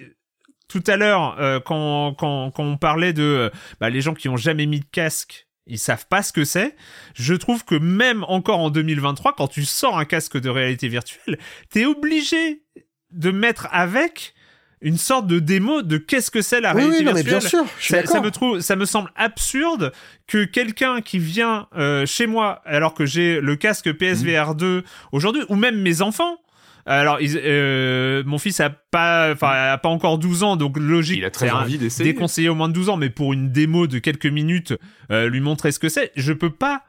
tout à l'heure, euh, quand, quand, quand, on parlait de euh, bah, les gens qui ont jamais mis de casque, ils savent pas ce que c'est. Je trouve que même encore en 2023, quand tu sors un casque de réalité virtuelle, t'es obligé de mettre avec une sorte de démo de qu'est-ce que c'est la réalité virtuelle. bien sûr, ça, me trouve, ça me semble absurde que quelqu'un qui vient euh, chez moi alors que j'ai le casque PSVR 2 aujourd'hui, ou même mes enfants. Alors, euh, mon fils a pas, enfin, a pas encore 12 ans, donc logique. Il a très envie d'essayer. Déconseillé au moins de 12 ans, mais pour une démo de quelques minutes, euh, lui montrer ce que c'est, je peux pas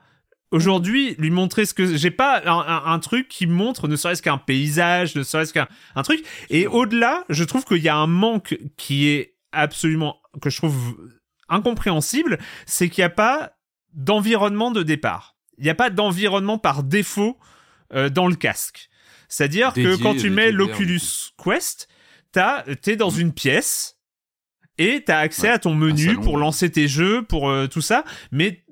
aujourd'hui lui montrer ce que j'ai pas un, truc qui montre ne serait-ce qu'un paysage ne serait-ce qu'un un truc. Et au-delà je trouve qu'il y a un manque qui est absolument que je trouve incompréhensible c'est qu'il n'y a pas d'environnement de départ. Il n'y a pas d'environnement par défaut euh, dans le casque. C'est-à-dire que quand tu mets l'Oculus Quest t'es dans une pièce et t'as accès à ton menu pour lancer tes jeux, pour euh, tout ça, mais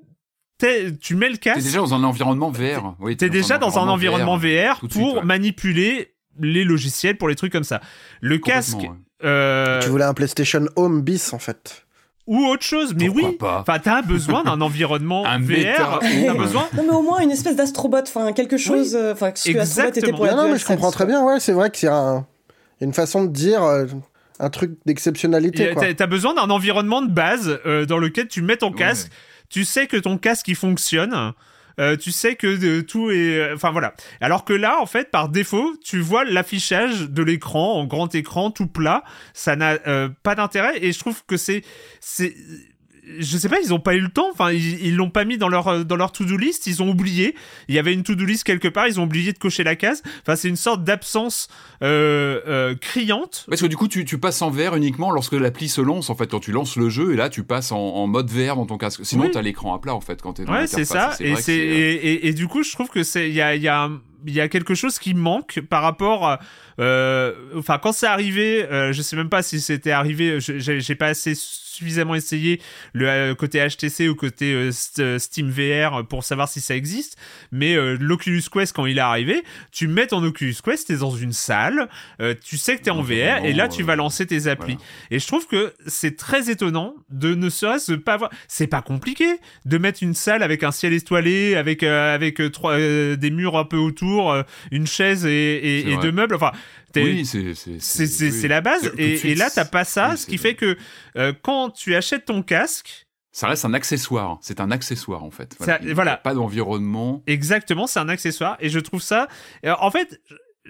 tu mets le casque. T'es déjà dans un environnement VR. Oui, t'es déjà dans un environnement VR, pour manipuler les logiciels, pour les trucs comme ça. Le casque. Ouais. euh, Tu voulais un PlayStation Home bis en fait. ou autre chose, mais Pourquoi oui. pas Enfin, t'as besoin d'un environnement Un VR. T'as besoin. Non, mais au moins une espèce d'astrobot, enfin quelque chose, euh, enfin ce que Astrobot était pour la Non, non, mais je comprends très bien. Ouais, c'est vrai qu'il y a un- une façon de dire euh, un truc d'exceptionnalité. T'as besoin d'un environnement de base euh, dans lequel tu mets ton Ouais. Tu sais que ton casque il fonctionne. Euh, tu sais que de- tout est, euh, enfin voilà. Alors que là, en fait, par défaut, tu vois l'affichage de l'écran en grand écran, tout plat. Ça n'a euh, pas d'intérêt et je trouve que c'est, je sais pas, ils ont pas eu le temps. Enfin, ils ils l'ont pas mis dans leur euh, dans leur to-do list. Ils ont oublié. Il y avait une to-do list quelque part. Ils ont oublié de cocher la case. Enfin, c'est une sorte d'absence euh, euh, criante. Parce que du coup, tu, tu passes en VR uniquement lorsque l'appli se lance, en fait, quand tu lances le jeu, et là, tu passes en, en mode VR dans ton casque. Sinon, Oui. t'as l'écran à plat, en fait, quand t'es dans Ouais, c'est ça. Et, c'est, euh, et, et, et du coup, je trouve que c'est, il y a, il y a, il y a quelque chose qui manque par rapport, à, euh, enfin, quand c'est arrivé, euh, je sais même pas si c'était arrivé, j'ai pas assez suffisamment essayé le euh, côté HTC ou côté euh, euh, Steam VR pour savoir si ça existe. Mais l'Oculus Quest, quand il est arrivé, tu mets ton Oculus Quest, t'es dans une salle, tu sais que t'es en VR et là tu vas lancer tes applis. voilà. Et je trouve que c'est très étonnant de ne serait-ce pas avoir. C'est pas compliqué de mettre une salle avec un ciel étoilé, avec euh, avec euh, trois euh, des murs un peu autour, une chaise et, deux meubles. Enfin, Oui, c'est oui. la base. Et, et là, t'as pas ça, oui, ce qui fait que euh, quand tu achètes ton casque, Ça reste un accessoire. C'est un accessoire, en fait. Ça- a voilà. Pas d'environnement. exactement, c'est un accessoire. Et je trouve ça. euh, En fait.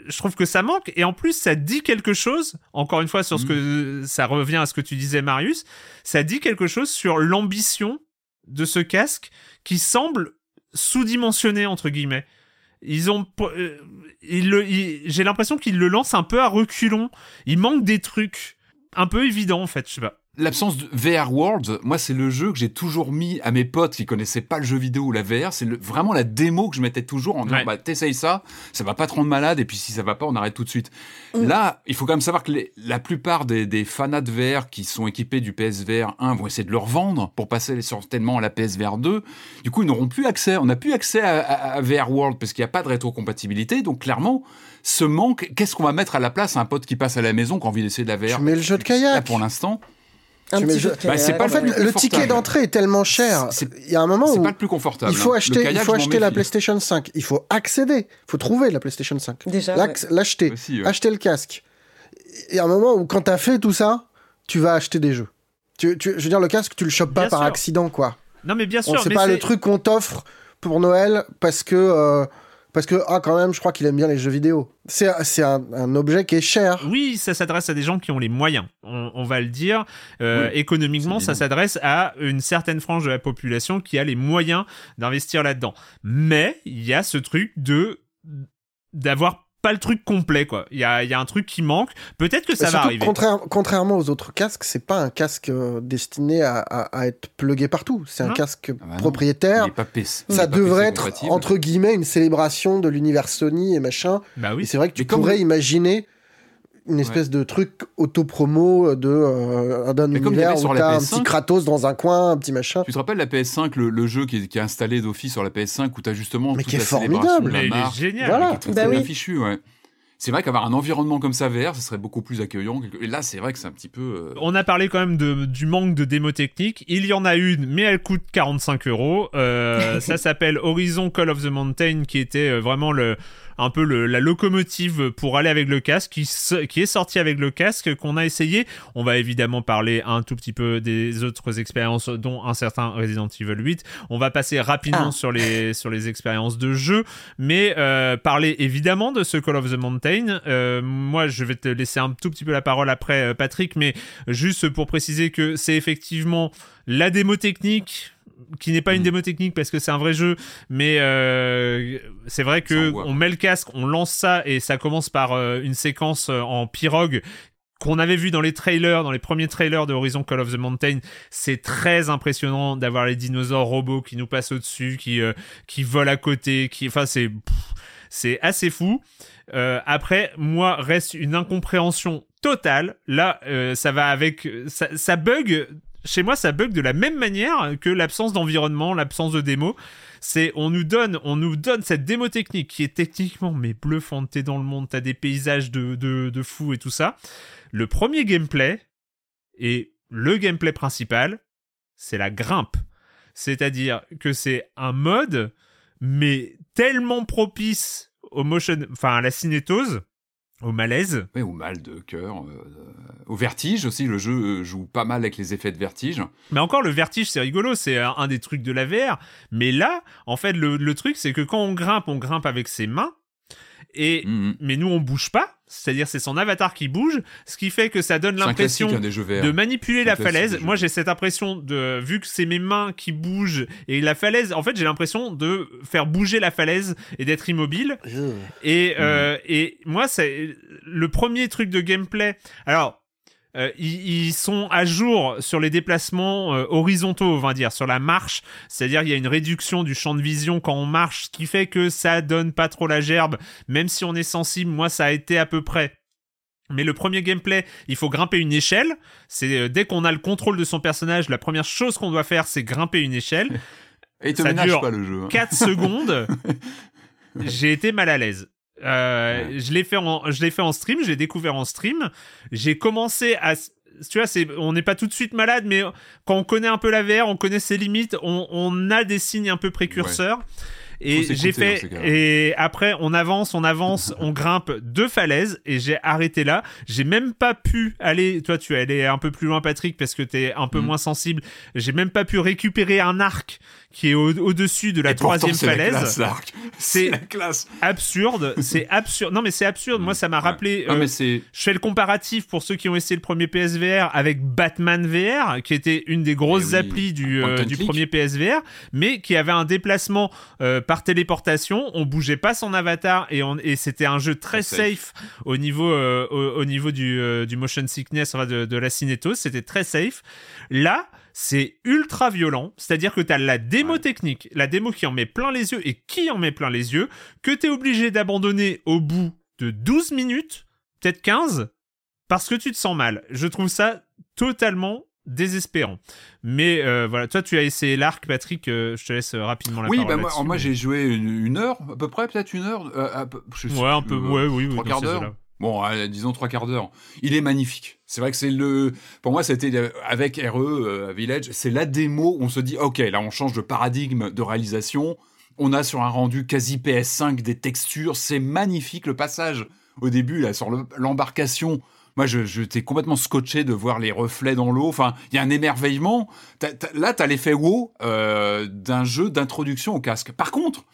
je- trouve que ça manque et en plus ça dit quelque chose. Encore une fois sur ce Mhm. que ça revient à ce que tu disais Marius, ça dit quelque chose sur l'ambition de ce casque qui semble sous-dimensionné entre guillemets. Ils ont, euh, ils- j'ai l'impression qu'ils le lancent un peu à reculons. Il manque des trucs un peu évidents en fait. Je sais pas. L'absence de VR Worlds, moi, c'est le jeu que j'ai toujours mis à mes potes qui connaissaient pas le jeu vidéo ou la VR. C'est vraiment la démo que je mettais toujours en disant, Ouais. bah, t'essayes ça, ça va pas te rendre malade, et puis si ça va pas, on arrête tout de suite. Mm. Là, il faut quand même savoir que les- la plupart des, des fanats de VR qui sont équipés du PSVR 1 vont essayer de le revendre pour passer certainement à la PSVR 2. Du coup, ils n'auront plus accès. On n'a plus accès à, à- à VR World parce qu'il n'y a pas de rétrocompatibilité. Donc, clairement, ce manque, qu'est-ce qu'on va mettre à la place à un pote qui passe à la maison qui a envie d'essayer de la VR Tu mets le jeu de Là, kayak. pour l'instant, Un petit peu Bah, pas En fait, le ticket d'entrée est tellement cher. Il y a un moment c'est où pas le plus confortable. il faut hein. Acheter, il faut la. PlayStation 5. Il faut accéder. Il faut trouver la PlayStation 5. Déjà, L'ac- L'acheter. Aussi, ouais. Acheter le casque. Il y a un moment où, quand t'as fait tout ça, tu vas acheter des jeux. Tu, tu- je veux dire, le casque, tu le chopes pas Bien par sûr. accident, quoi. Non mais bien On sûr. c'est pas le truc qu'on t'offre pour Noël parce que euh, parce que ah quand même, je crois qu'il aime bien les jeux vidéo. C'est un, un objet qui est cher. Oui, ça s'adresse à des gens qui ont les moyens, on, on va le dire. Euh, Oui, économiquement, ça s'adresse à une certaine frange de la population qui a les moyens d'investir là-dedans. Mais il y a ce truc de d'avoir pas le truc complet, quoi. Il y a, il y a un truc qui manque. Peut-être que ça va arriver. contraire- contrairement aux autres casques, c'est pas un casque euh, destiné à, à- à être plugué partout. C'est un casque Ah bah propriétaire. Il est pas PC, il Ça devrait PC être compatible. entre guillemets une célébration de l'univers Sony et machin. Bah oui. c'est vrai que tu Mais comme- pourrais imaginer une espèce de truc auto-promo de euh, d'un Mais comme il y univers sur où t'as un PS5, petit Kratos dans un coin, un petit machin. Tu te rappelles la PS5, le, le jeu qui est, qui est installé d'office sur la PS5 où tu as justement Mais toute qui est la formidable. la Mais il est génial. Voilà. qui est Bah très oui. bien fichu, ouais. C'est vrai qu'avoir un environnement comme ça VR, ce serait beaucoup plus accueillant. Et là, c'est vrai que c'est un petit peu. euh, On a parlé quand même de, du manque de démo technique. Il y en a une, mais elle coûte 45 euros. Euh, ça s'appelle Horizon Call of the Mountain, qui était euh, vraiment le, un peu le, la locomotive pour aller avec le casque, qui, qui est sorti avec le casque, qu'on a essayé. On va évidemment parler un tout petit peu des autres expériences, dont un certain Resident Evil 8. On va passer rapidement Ah. sur les sur les expériences de jeu, mais euh, parler évidemment de ce Call of the Mountain. Euh, moi, je vais te laisser un tout petit peu la parole après, euh, Patrick, mais juste pour préciser que c'est effectivement la démo technique qui n'est pas une Mm. démo technique parce que c'est un vrai jeu, mais euh, c'est vrai que on met le casque, on lance ça et ça commence par euh, une séquence euh, en pirogue qu'on avait vu dans les trailers, dans les premiers trailers de Horizon Call of the Mountain, c'est très impressionnant d'avoir les dinosaures robots qui nous passent au-dessus, qui euh, qui volent à côté, qui, enfin c'est c'est assez fou. Euh, après, moi reste une incompréhension totale. Là, euh, ça va avec ça, ça bug. Chez moi, ça bug de la même manière que l'absence d'environnement, l'absence de démo. C'est on nous donne, on nous donne cette démo technique qui est techniquement mais bluffante. T'es dans le monde, t'as des paysages de, de, de fou et tout ça. Le premier gameplay et le gameplay principal, c'est la grimpe. C'est-à-dire que c'est un mode, mais tellement propice au motion, enfin à la cinétose, au malaise. Oui, au mal de cœur, euh, au vertige aussi. Le jeu euh, joue pas mal avec les effets de vertige. Mais encore, le vertige, c'est rigolo, c'est un, un des trucs de la VR. Mais là, en fait, le, le truc, c'est que quand on grimpe, on grimpe avec ses mains. Et Mhm. mais nous, on bouge pas. C'est-à-dire, c'est son avatar qui bouge, ce qui fait que ça donne l'impression hein, de manipuler la falaise. Moi, j'ai cette impression de, vu que c'est mes mains qui bougent et la falaise, en fait, j'ai l'impression de faire bouger la falaise et d'être immobile. Et, euh, et moi, c'est le premier truc de gameplay. Alors, euh, ils, ils sont à jour sur les déplacements euh, horizontaux, on va dire, sur la marche. C'est-à-dire, il y a une réduction du champ de vision quand on marche, ce qui fait que ça donne pas trop la gerbe. Même si on est sensible, moi, ça a été à peu près. Mais le premier gameplay, il faut grimper une échelle. C'est euh, dès qu'on a le contrôle de son personnage, la première chose qu'on doit faire, c'est grimper une échelle. Et te ça dure pas le jeu. hein. 4 secondes, j'ai été mal à l'aise. Euh, Je l'ai fait en, je l'ai fait en stream, j'ai découvert en stream. J'ai commencé à, tu vois, c'est, on n'est pas tout de suite malade, mais quand on connaît un peu la VR, on connaît ses limites, on, on a des signes un peu précurseurs. Et j'ai dans fait, et après on avance, on avance, on grimpe deux falaises et j'ai arrêté là. J'ai même pas pu aller, toi tu es allé un peu plus loin Patrick parce que t'es un peu Mm. moins sensible. J'ai même pas pu récupérer un arc qui est au- au-dessus de la Et troisième falaise. C'est- C'est la classe. absurde, c'est absurde. Non mais c'est absurde. Moi ça m'a Ouais. rappelé. Non, euh, mais je fais le comparatif pour ceux qui ont essayé le premier PSVR avec Batman VR, qui était une des grosses Eh oui, applis du, euh, du premier PSVR, mais qui avait un déplacement euh, par téléportation. On bougeait pas son avatar et, on, et c'était un jeu très safe, au niveau, euh, au, au niveau du, euh, du motion sickness, enfin de, de la cinétose. C'était très safe. Là, c'est ultra violent, c'est-à-dire que tu as la démo Ouais. technique, la démo qui en met plein les yeux et qui en met plein les yeux, que tu es obligé d'abandonner au bout de 12 minutes, peut-être 15, parce que tu te sens mal. Je trouve ça totalement désespérant. Mais euh, voilà, toi tu as essayé l'arc, Patrick, euh, je te laisse euh, rapidement la Oui, parole bah moi, j'ai joué une, une heure, à peu près, peut-être une heure. euh, à peu- je sais Ouais, un peu, ouais, oui, oui, trois quarts d'heure. Bon, disons trois quarts d'heure. Il est magnifique. C'est vrai que c'est le, pour moi, c'était avec RE Village, c'est la démo. où On se dit, ok, là, on change de paradigme de réalisation. On a sur un rendu quasi PS5 des textures. C'est magnifique le passage au début là sur le- l'embarcation. Moi, je, complètement scotché de voir les reflets dans l'eau. Enfin, il y a un émerveillement. T'as- t'as- là, t'as l'effet wow euh, d'un jeu d'introduction au casque. Par contre,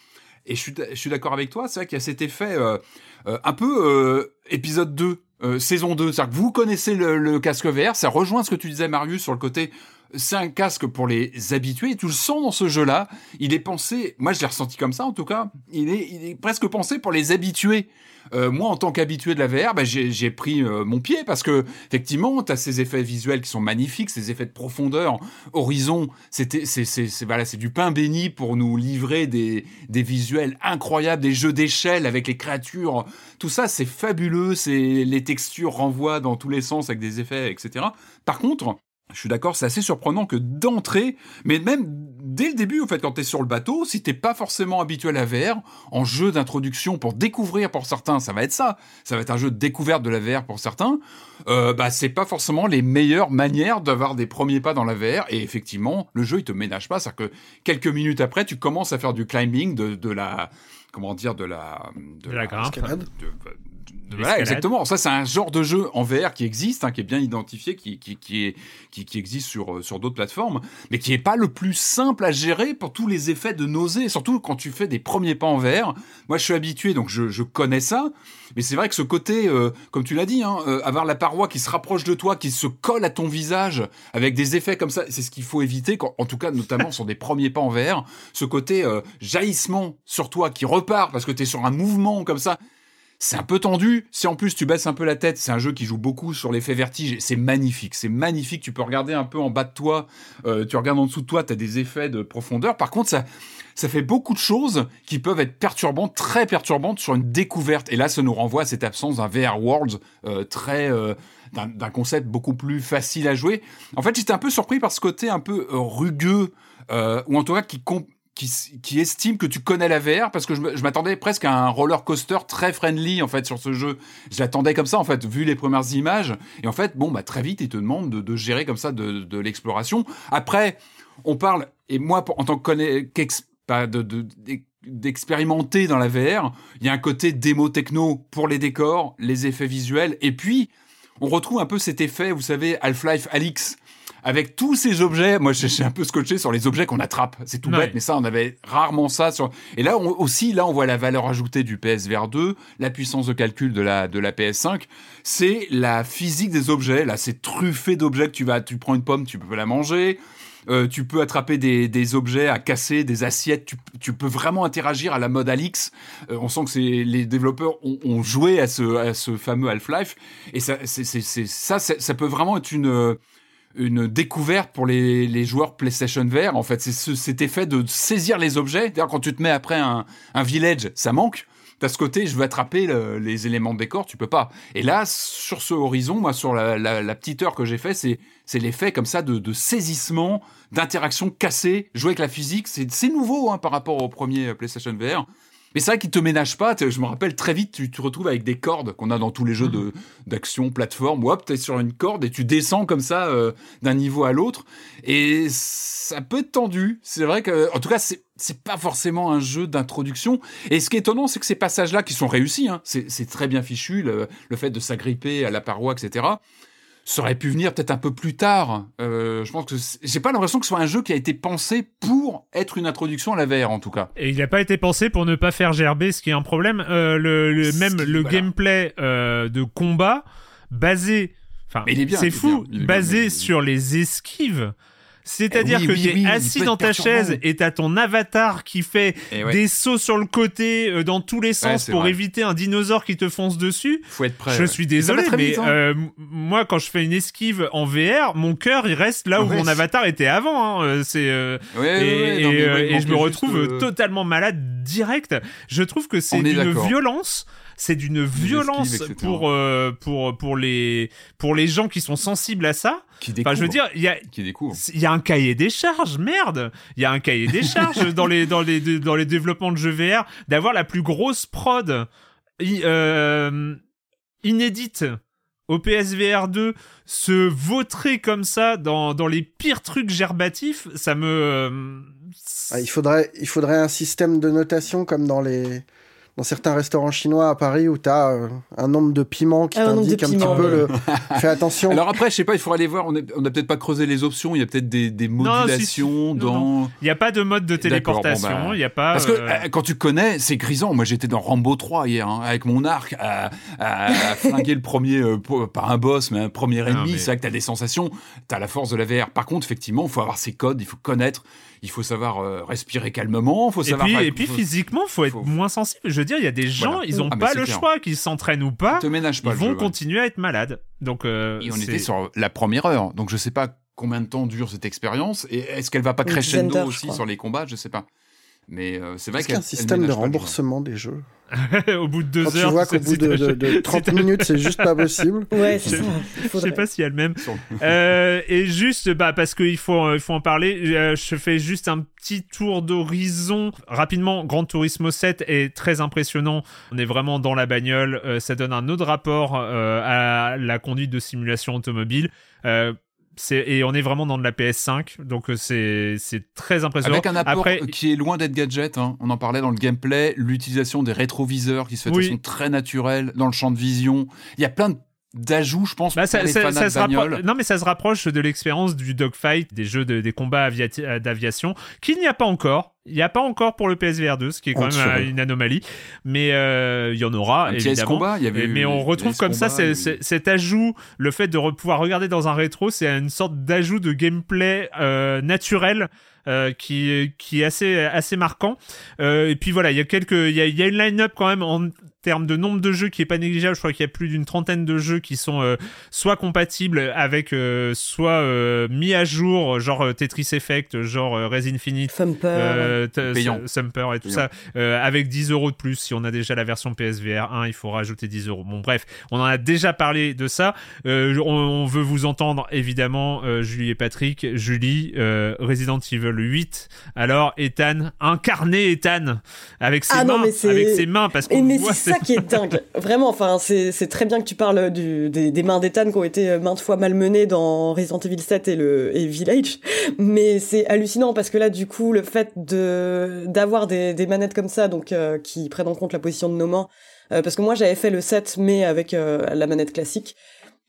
et je suis, d'accord avec toi, c'est vrai qu'il y a cet effet euh, euh, un peu épisode 2, euh, saison 2. C'est-à-dire que vous connaissez le, le casque VR, ça rejoint ce que tu disais, Marius, sur le côté. C'est un casque pour les habitués, tu le sens dans ce jeu-là. Il est pensé, moi je l'ai ressenti comme ça en tout cas, il est, presque pensé pour les habitués. Euh, moi, en tant qu'habitué de la VR, bah, j'ai pris euh, mon pied parce que effectivement, tu as ces effets visuels qui sont magnifiques, ces effets de profondeur, horizon. C'est, du pain béni pour nous livrer des, visuels incroyables, des jeux d'échelle avec les créatures. Tout ça, c'est fabuleux. Les textures renvoient dans tous les sens avec des effets, etc. Par contre, je suis d'accord, c'est assez surprenant que d'entrée, mais même dès le début, en fait, quand tu es sur le bateau, si t'es pas forcément habitué à la VR, en jeu d'introduction pour découvrir pour certains, ça va être ça. Ça va être un jeu de découverte de la VR pour certains. Euh, bah, c'est pas forcément les meilleures manières d'avoir des premiers pas dans la VR. Et effectivement, le jeu, il te ménage pas. C'est-à-dire que quelques minutes après, tu commences à faire du climbing, de, de la, comment dire, de la, De la grimpe. De- De voilà, exactement. Ça, c'est un genre de jeu en VR qui existe, hein, qui est bien identifié, qui, qui, qui, est, qui, qui existe sur, euh, sur d'autres plateformes, mais qui est pas le plus simple à gérer pour tous les effets de nausée, surtout quand tu fais des premiers pas en VR. Moi, je suis habitué, donc je, je connais ça, mais c'est vrai que ce côté, euh, comme tu l'as dit, hein, euh, avoir la paroi qui se rapproche de toi, qui se colle à ton visage, avec des effets comme ça, c'est ce qu'il faut éviter, quand, en tout cas, notamment sur des premiers pas en VR. Ce côté euh, jaillissement sur toi qui repart parce que tu es sur un mouvement comme ça. C'est un peu tendu. Si en plus tu baisses un peu la tête, c'est un jeu qui joue beaucoup sur l'effet vertige. C'est magnifique. C'est magnifique. Tu peux regarder un peu en bas de toi. euh, tu regardes en dessous de toi, tu as des effets de profondeur. Par contre, ça, ça fait beaucoup de choses qui peuvent être perturbantes, très perturbantes sur une découverte. Et là, ça nous renvoie à cette absence d'un VR World euh, très. euh, d'un concept beaucoup plus facile à jouer. En fait, j'étais un peu surpris par ce côté un peu euh, rugueux, euh, ou en tout cas qui, qui, estime que tu connais la VR parce que je, m'attendais presque à un roller coaster très friendly en fait sur ce jeu. J'attendais comme ça en fait, vu les premières images. Et en fait, bon, bah très vite, il te demande de, de gérer comme ça de, de l'exploration. Après, on parle, et moi, en tant que d'expérimenter dans la VR, il y a un côté démo techno pour les décors, les effets visuels, et puis on retrouve un peu cet effet, vous savez, Half-Life Alix, avec tous ces objets. Moi, je suis un peu scotché sur les objets qu'on attrape. C'est tout bête, mais ça, on avait rarement ça. Sur... Et là aussi, là, on voit la valeur ajoutée du PSVR 2, la puissance de calcul de la, de la PS5. C'est la physique des objets. Là, c'est truffé d'objets que tu vas, tu prends une pomme, tu peux la manger. Euh, tu peux attraper des, des, objets à casser, des assiettes. Tu, tu, peux vraiment interagir à la mode Alix. Euh, on sent que les développeurs ont, ont, joué à ce, à ce fameux Half-Life. Et ça, ça, ça peut vraiment être une une découverte pour les, les, joueurs PlayStation VR. En fait, c'est ce, cet effet de saisir les objets. D'ailleurs, quand tu te mets après un, village, ça manque. T'as ce côté, je veux attraper les éléments de décor, tu peux pas. Et là, sur ce horizon, moi, sur la, petite heure que j'ai fait, c'est c'est l'effet comme ça de, saisissement, d'interaction cassée, jouer avec la physique. C'est nouveau hein, par rapport au premier PlayStation VR. Mais c'est vrai qu'il te ménage pas. Je me rappelle très vite, tu te retrouves avec des cordes qu'on a dans tous les jeux de mhm. d'action, plateforme. Hop, t'es sur une corde et tu descends comme ça euh, d'un niveau à l'autre. Et ça peut être tendu. C'est vrai que, en tout cas, c'est c'est pas forcément un jeu d'introduction. Et ce qui est étonnant, c'est que ces passages-là qui sont réussis, hein, c'est très bien fichu, le, le fait de s'agripper à la paroi, etc ça aurait pu venir peut-être un peu plus tard. Euh, je pense que j'ai pas l'impression que ce soit un jeu qui a été pensé pour être une introduction à la VR en tout cas. Et il n'a pas été pensé pour ne pas faire gerber, ce qui est un problème. Euh, le, même le gameplay euh, de combat basé, enfin, c'est fou, basé sur les esquives. C'est-à-dire que tu es assis dans ta chaise et t'as ton avatar qui fait eh des sauts sur le côté euh, dans tous les sens pour éviter un dinosaure qui te fonce dessus. Faut être prêt. Je suis désolé, mais hein. euh, moi quand je fais une esquive en VR, mon cœur il reste là où mon avatar était avant. Hein. Euh, c'est et, je me retrouve totalement malade direct. Je trouve que c'est une violence c'est d'une violence pour euh, pour pour les pour les gens qui sont sensibles à ça. Qui enfin, je veux dire, il y a qui il y a un cahier des charges, merde. Il y a un cahier des charges dans les dans les dans les développements de jeux VR d'avoir la plus grosse prod euh, inédite au PSVR 2 se vautrer comme ça dans, dans les pires trucs gerbatifs, ça me... Euh, ah, il, faudrait, il faudrait un système de notation comme dans les, dans certains restaurants chinois à Paris où tu as euh, un nombre de piments qui t'indique un petit peu le. Fais attention. Alors après, je sais pas, il faudra aller voir. On n'a peut-être pas creusé les options. Il y a peut-être des, des, modulations dans. Il n'y a pas de mode de téléportation. Bah, il y a pas. Parce que euh, quand tu connais, c'est grisant. Moi, j'étais dans Rambo 3 hier hein, avec mon arc à, à, flinguer le premier euh, par un boss, mais un premier ennemi. C'est vrai que tu as des sensations. Tu as la force de la VR. Par contre, effectivement, il faut avoir ses codes. Il faut connaître il faut savoir euh, respirer calmement, faut savoir. Et puis, et puis physiquement, faut être moins sensible. Je veux dire, il y a des gens, ils ont ah, pas le choix, qu'ils s'entraînent ou pas, ils, pas ils vont continuer à être malades. Donc, euh, et on était sur la première heure, donc je sais pas combien de temps dure cette expérience et est-ce qu'elle va pas crescendo aussi sur les combats, je sais pas. Mais euh, c'est vrai qu'il y a un système de remboursement des jeux. au bout de deux heures. Tu vois qu'au bout de, 30 minutes, c'est juste pas possible. Ouais, c'est ça. Je sais pas s'il y a le même. euh, et juste, bah, parce qu'il faut, il faut en parler, euh, je fais juste un petit tour d'horizon. Rapidement, Grand Turismo 7 est très impressionnant. On est vraiment dans la bagnole. Euh, ça donne un autre rapport à la conduite de simulation automobile. Euh, et on est vraiment dans de la PS5, donc euh, c'est c'est très impressionnant. Avec un apport qui est loin d'être gadget. Hein. On en parlait dans le gameplay, l'utilisation des rétroviseurs qui se fait de façon très naturelle dans le champ de vision. Il y a plein de d'ajouts, je pense, bah, ça, les fans de Non, mais ça se rapproche de l'expérience du dogfight, des jeux de, des combats d'aviation, qu'il n'y a pas encore. Il n'y a pas encore pour le PSVR 2, ce qui est quand même euh, une anomalie, mais euh, il y en aura évidemment. Combat, il y avait mais on retrouve comme ça cet ajout, le fait de pouvoir regarder dans un rétro, c'est une sorte d'ajout de gameplay naturel. qui qui est assez assez marquant et puis voilà il y a quelques il y a, y a une line-up quand même en termes de nombre de jeux qui est pas négligeable, je crois qu'il y a plus d'une trentaine de jeux qui sont euh, soit compatibles avec, euh, soit euh, mis à jour, genre Tetris Effect, genre Res Infinite, Thumper, Thumper et tout ça, avec 10 euros de plus. Si on a déjà la version PSVR 1, il faut rajouter 10 euros. Bon, bref, on en a déjà parlé de ça. On, on, veut vous entendre, évidemment, Julie et Patrick. Julie, Resident Evil le 8. Alors, Ethan, incarné Ethan, avec ses Ah non, mains, mais avec ses mains, parce qu'on voit ça qui est dingue. Vraiment, enfin, c'est très bien que tu parles du, des, des mains d'Ethan qui ont été euh, maintes fois malmenées dans Resident Evil 7 et le et Village. Mais c'est hallucinant parce que là, du coup, le fait de d'avoir des, des manettes comme ça, donc euh, qui prennent en compte la position de nos mains, euh, parce que moi j'avais fait le 7 mais avec euh, la manette classique.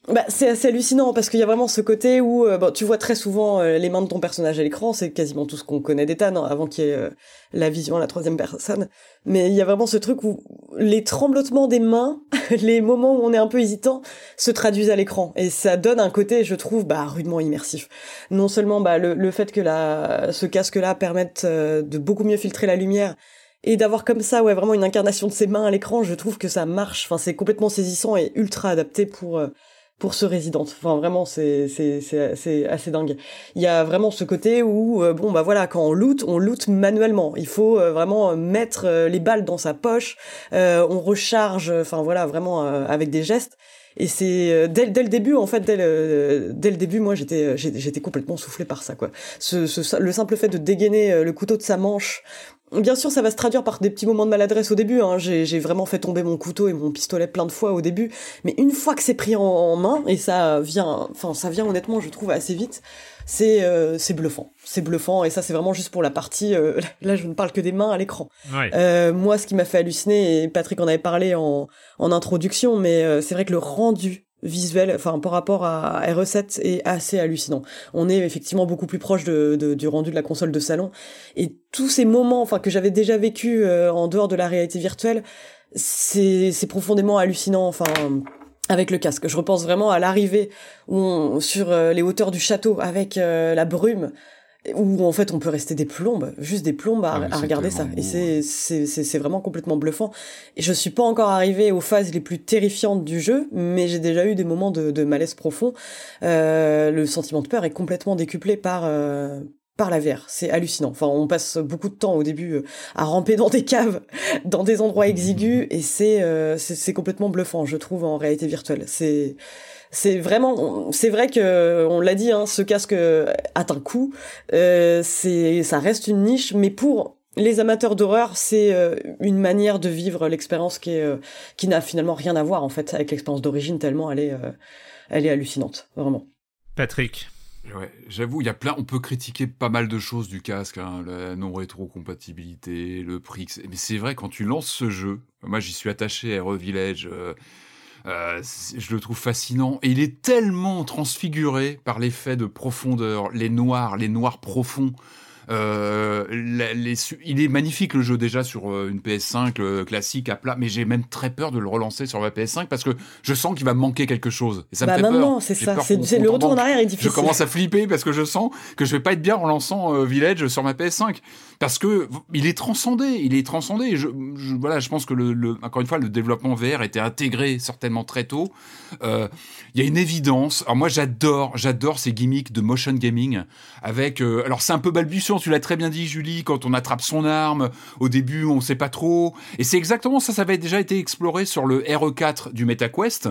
Bah, c'est assez hallucinant parce qu'il y a vraiment ce côté où euh, bon, tu vois très souvent euh, les mains de ton personnage à l'écran, c'est quasiment tout ce qu'on connaît d'Ethan avant qu'il y ait euh, la vision à la troisième personne. Mais il y a vraiment ce truc où les tremblotements des mains, les moments où on est un peu hésitant, se traduisent à l'écran et ça donne un côté, je trouve, bah, rudement immersif. Non seulement bah, le, le fait que la, ce casque-là permette euh, de beaucoup mieux filtrer la lumière et d'avoir comme ça, ouais, vraiment une incarnation de ses mains à l'écran, je trouve que ça marche. Enfin, c'est complètement saisissant et ultra adapté pour pour ce Resident. Enfin, vraiment, c'est c'est c'est assez dingue. Il y a vraiment ce côté où euh, bon bah voilà, quand on loot, on loot manuellement. Il faut euh, vraiment mettre euh, les balles dans sa poche. on recharge. Enfin voilà, vraiment avec des gestes. Et c'est euh, dès, dès le début, en fait, dès le, dès le début, moi, j'étais, euh, j'étais complètement soufflé par ça, quoi. Ce, ce, le simple fait de dégainer euh, le couteau de sa manche. Bien sûr, ça va se traduire par des petits moments de maladresse au début. Hein. J'ai, j'ai vraiment fait tomber mon couteau et mon pistolet plein de fois au début. Mais une fois que c'est pris en, en main, et ça vient, enfin, ça vient honnêtement, je trouve, assez vite, c'est, euh, c'est bluffant. C'est bluffant. Et ça, c'est vraiment juste pour la partie. euh, là, je ne parle que des mains à l'écran. Ouais. Euh, moi, ce qui m'a fait halluciner, et Patrick en avait parlé en, en introduction, mais euh, c'est vrai que le rendu visuel, enfin par rapport à RE7, est assez hallucinant. On est effectivement beaucoup plus proche de, de- du rendu de la console de salon, et tous ces moments, enfin que j'avais déjà vécu euh, en dehors de la réalité virtuelle, c'est c'est profondément hallucinant. Enfin avec le casque. Je repense vraiment à l'arrivée sur euh, les hauteurs du château avec euh, la brume où en fait on peut rester des plombes, juste des plombes à, Ah, à regarder ça. Et beau, c'est c'est vraiment complètement bluffant. Et je suis pas encore arrivée aux phases les plus terrifiantes du jeu, mais j'ai déjà eu des moments de, de malaise profond. Euh, le sentiment de peur est complètement décuplé par euh, par la VR. C'est hallucinant. Enfin, on passe beaucoup de temps au début euh, à ramper dans des caves, dans des endroits exigus, et c'est euh, c'est complètement bluffant, je trouve, en réalité virtuelle. C'est c'est vraiment, c'est vrai que on l'a dit, hein, ce casque a un coût. Euh, c'est, ça reste une niche, mais pour les amateurs d'horreur, c'est euh, une manière de vivre l'expérience qui est, euh, qui n'a finalement rien à voir en fait avec l'expérience d'origine tellement elle est, euh, elle est hallucinante, vraiment. Patrick. J'avoue, il y a plein. On peut critiquer pas mal de choses du casque, hein, la non rétrocompatibilité, le prix. Mais c'est vrai quand tu lances ce jeu. Moi, j'y suis attaché à Hero Village. euh, euh, je le trouve fascinant et il est tellement transfiguré par l'effet de profondeur, les noirs, les noirs profonds. Euh, les il est magnifique le jeu déjà sur euh, une PS5 euh, classique à plat, mais j'ai même très peur de le relancer sur ma PS5 parce que je sens qu'il va me manquer quelque chose. Et ça bah me fait maintenant, peur. c'est ça. C'est, le retour en arrière est Je difficile. commence à flipper parce que je sens que je vais pas être bien en lançant euh, Village sur ma PS5 parce que il est transcendé, il est transcendé. Je, je- voilà, je pense que le, le- encore une fois le développement VR était intégré certainement très tôt. Euh, Il y a une évidence. Alors moi j'adore, j'adore ces gimmicks de motion gaming avec. euh, alors c'est un peu balbutiant, tu l'as très bien dit Julie, quand on attrape son arme au début on sait pas trop. Et c'est exactement ça, ça avait déjà été exploré sur le RE4 du MetaQuest.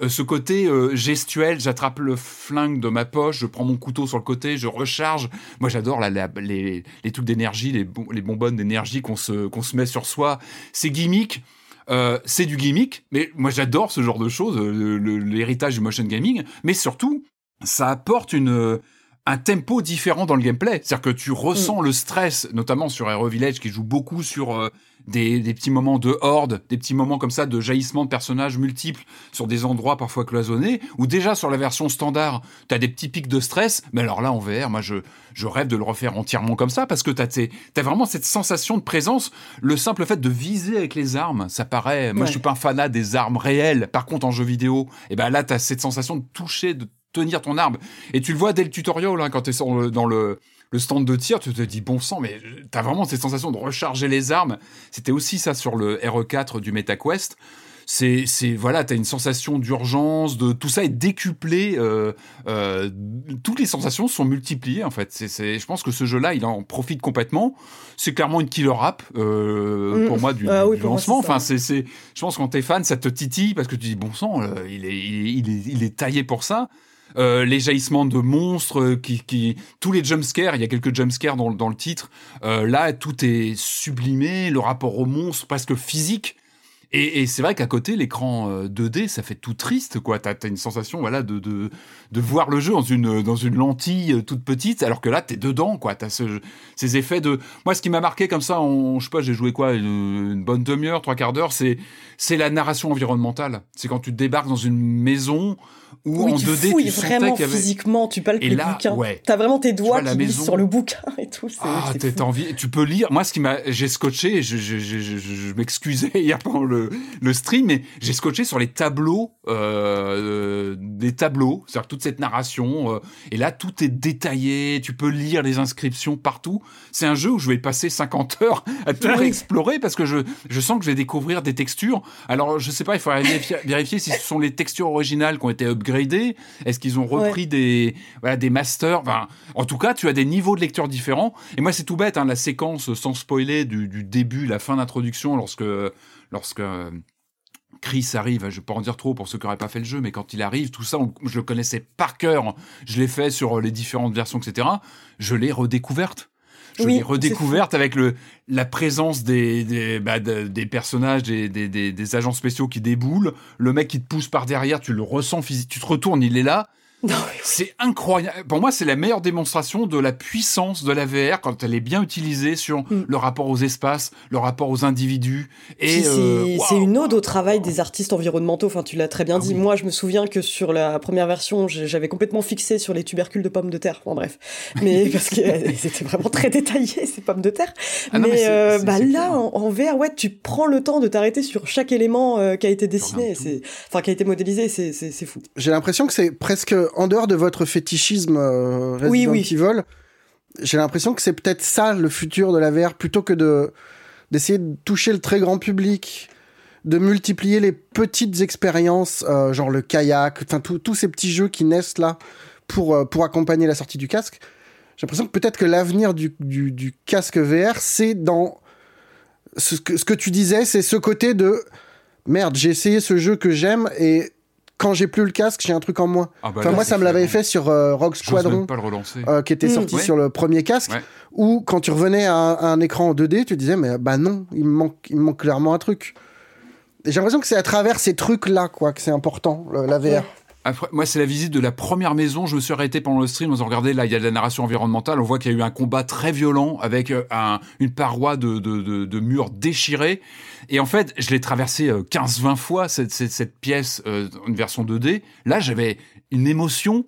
Euh, ce côté euh, gestuel, j'attrape le flingue de ma poche, je prends mon couteau sur le côté, je recharge. Moi, j'adore les, les trucs d'énergie, les, bon- les bonbonnes d'énergie qu'on se, qu'on se met sur soi. C'est gimmick. Euh, c'est du gimmick, mais moi j'adore ce genre de choses, l'héritage du motion gaming, mais surtout, ça apporte une, un tempo différent dans le gameplay. C'est-à-dire que tu ressens le stress, notamment sur Hero Village, qui joue beaucoup sur euh, des, des petits moments de horde, des petits moments comme ça de jaillissement de personnages multiples sur des endroits parfois cloisonnés, ou déjà sur la version standard, tu as des petits pics de stress, mais alors là en VR, moi je, je rêve de le refaire entièrement comme ça, parce que tu as, vraiment cette sensation de présence, le simple fait de viser avec les armes, ça paraît, moi Ouais. je suis pas un fanat des armes réelles, par contre en jeu vidéo, et ben là tu as cette sensation de toucher, de tenir ton arme, et tu le vois dès le tutoriel, hein, quand tu es dans le, dans le le stand de tir, tu te dis bon sang, mais t'as vraiment cette sensation de recharger les armes. C'était aussi ça sur le RE4 du MetaQuest. C'est, c'est voilà, t'as une sensation d'urgence, de tout ça est décuplé. Euh, euh, toutes les sensations sont multipliées en fait. C'est, c'est, je pense que ce jeu-là, il en profite complètement. C'est clairement une killer app euh, Mm. pour moi du, Ah oui, du pour moi, lancement. enfin, c'est, c'est, je pense quand t'es fan, ça te titille parce que tu dis bon sang, euh, il est, il est, il est, il est taillé pour ça. Euh, les jaillissements de monstres, euh, qui, tous les jumpscares, il y a quelques jumpscares dans, dans le titre. Euh, là, tout est sublimé, le rapport au monstre presque physique. Et, c'est vrai qu'à côté, l'écran 2D, ça fait tout triste, quoi. T'as as une sensation, voilà, de, de, de voir le jeu dans une, dans une lentille toute petite, alors que là, t'es dedans, quoi. T'as ce, ces effets de. Moi, ce qui m'a marqué comme ça, on, je sais pas, j'ai joué quoi, une, une bonne demi-heure, trois quarts d'heure, c'est, c'est la narration environnementale. C'est quand tu débarques dans une maison où oui, en tu 2D, fouilles tu vraiment avait. physiquement, tu palpes Et les là, bouquins. ouais. T'as vraiment tes doigts vois qui maison. sur le bouquin et tout. Ah, t'as envie, tu peux lire. Moi, ce qui m'a, j'ai scotché, je, je, je, je, m'excusais hier pendant le, le stream, mais j'ai scotché sur les tableaux, euh, des tableaux, c'est-à-dire toute cette narration. euh, et là, tout est détaillé. Tu peux lire les inscriptions partout. C'est un jeu où je vais passer 50 heures à tout réexplorer parce que je, je sens que je vais découvrir des textures. Alors, je sais pas, il faudrait vérifier, vérifier si ce sont les textures originales qui ont été upgradées. Est-ce qu'ils ont repris des, voilà, des masters? Enfin, en tout cas, tu as des niveaux de lecture différents. Et moi, c'est tout bête, hein, la séquence sans spoiler du, du début, la fin d'introduction, lorsque, lorsque euh, Chris arrive. Je vais pas en dire trop pour ceux qui n'auraient pas fait le jeu, mais quand il arrive, tout ça, on- je le connaissais par cœur. Je l'ai fait sur les différentes versions, etc. Je l'ai redécouverte. Je Oui, l'ai redécouverte avec le, la présence des, des, bah, des personnages, des, des, des, des agents spéciaux qui déboulent. Le mec qui te pousse par derrière, tu le ressens. Tu te retournes, il est là. C'est incroyable. Pour moi, c'est la meilleure démonstration de la puissance de la VR quand elle est bien utilisée sur Mm. le rapport aux espaces, le rapport aux individus. Et c'est euh, une ode au travail des artistes environnementaux. Enfin, tu l'as très bien Ah dit. oui. Moi, je me souviens que sur la première version, j'avais complètement fixé sur les tubercules de pommes de terre. Enfin bref, mais parce que euh, c'était vraiment très détaillé ces pommes de terre. Ah non, mais euh, bah là, en, en VR, ouais, tu prends le temps de t'arrêter sur chaque élément euh, qui a été dessiné. enfin, qui a été modélisé. C'est fou. J'ai l'impression que c'est presque en dehors de votre fétichisme euh, Resident Oui. J'ai l'impression que c'est peut-être ça le futur de la VR plutôt que de d'essayer de toucher le très grand public, de multiplier les petites expériences, euh, genre le kayak, enfin tous tous ces petits jeux qui naissent là pour euh, pour accompagner la sortie du casque. J'ai l'impression que peut-être que l'avenir du, du, du casque VR, c'est dans ce que, ce que tu disais, c'est ce côté de merde, j'ai essayé ce jeu que j'aime et quand j'ai plus le casque, j'ai un truc en moins. Ah bah Enfin, là, moi, ça me l'avait fait sur euh, Rogue J'ose Squadron, même pas le relancer. euh, qui était Mm. sorti Ouais. sur le premier casque, Ouais. où quand tu revenais à un, à un écran en 2D, tu disais, mais bah non, il me manque, il me manque clairement un truc. Et j'ai l'impression que c'est à travers ces trucs-là, quoi, que c'est important, le- la VR. Après, moi, c'est la visite de la première maison. Je me suis arrêté pendant le stream. On regardé, là, il y a de la narration environnementale. On voit qu'il y a eu un combat très violent avec euh, un- une paroi de, de, de, de murs déchirés. Et en fait, je l'ai traversé euh, 15-20 fois, cette, cette, cette pièce, euh, une version 2D. Là, j'avais une émotion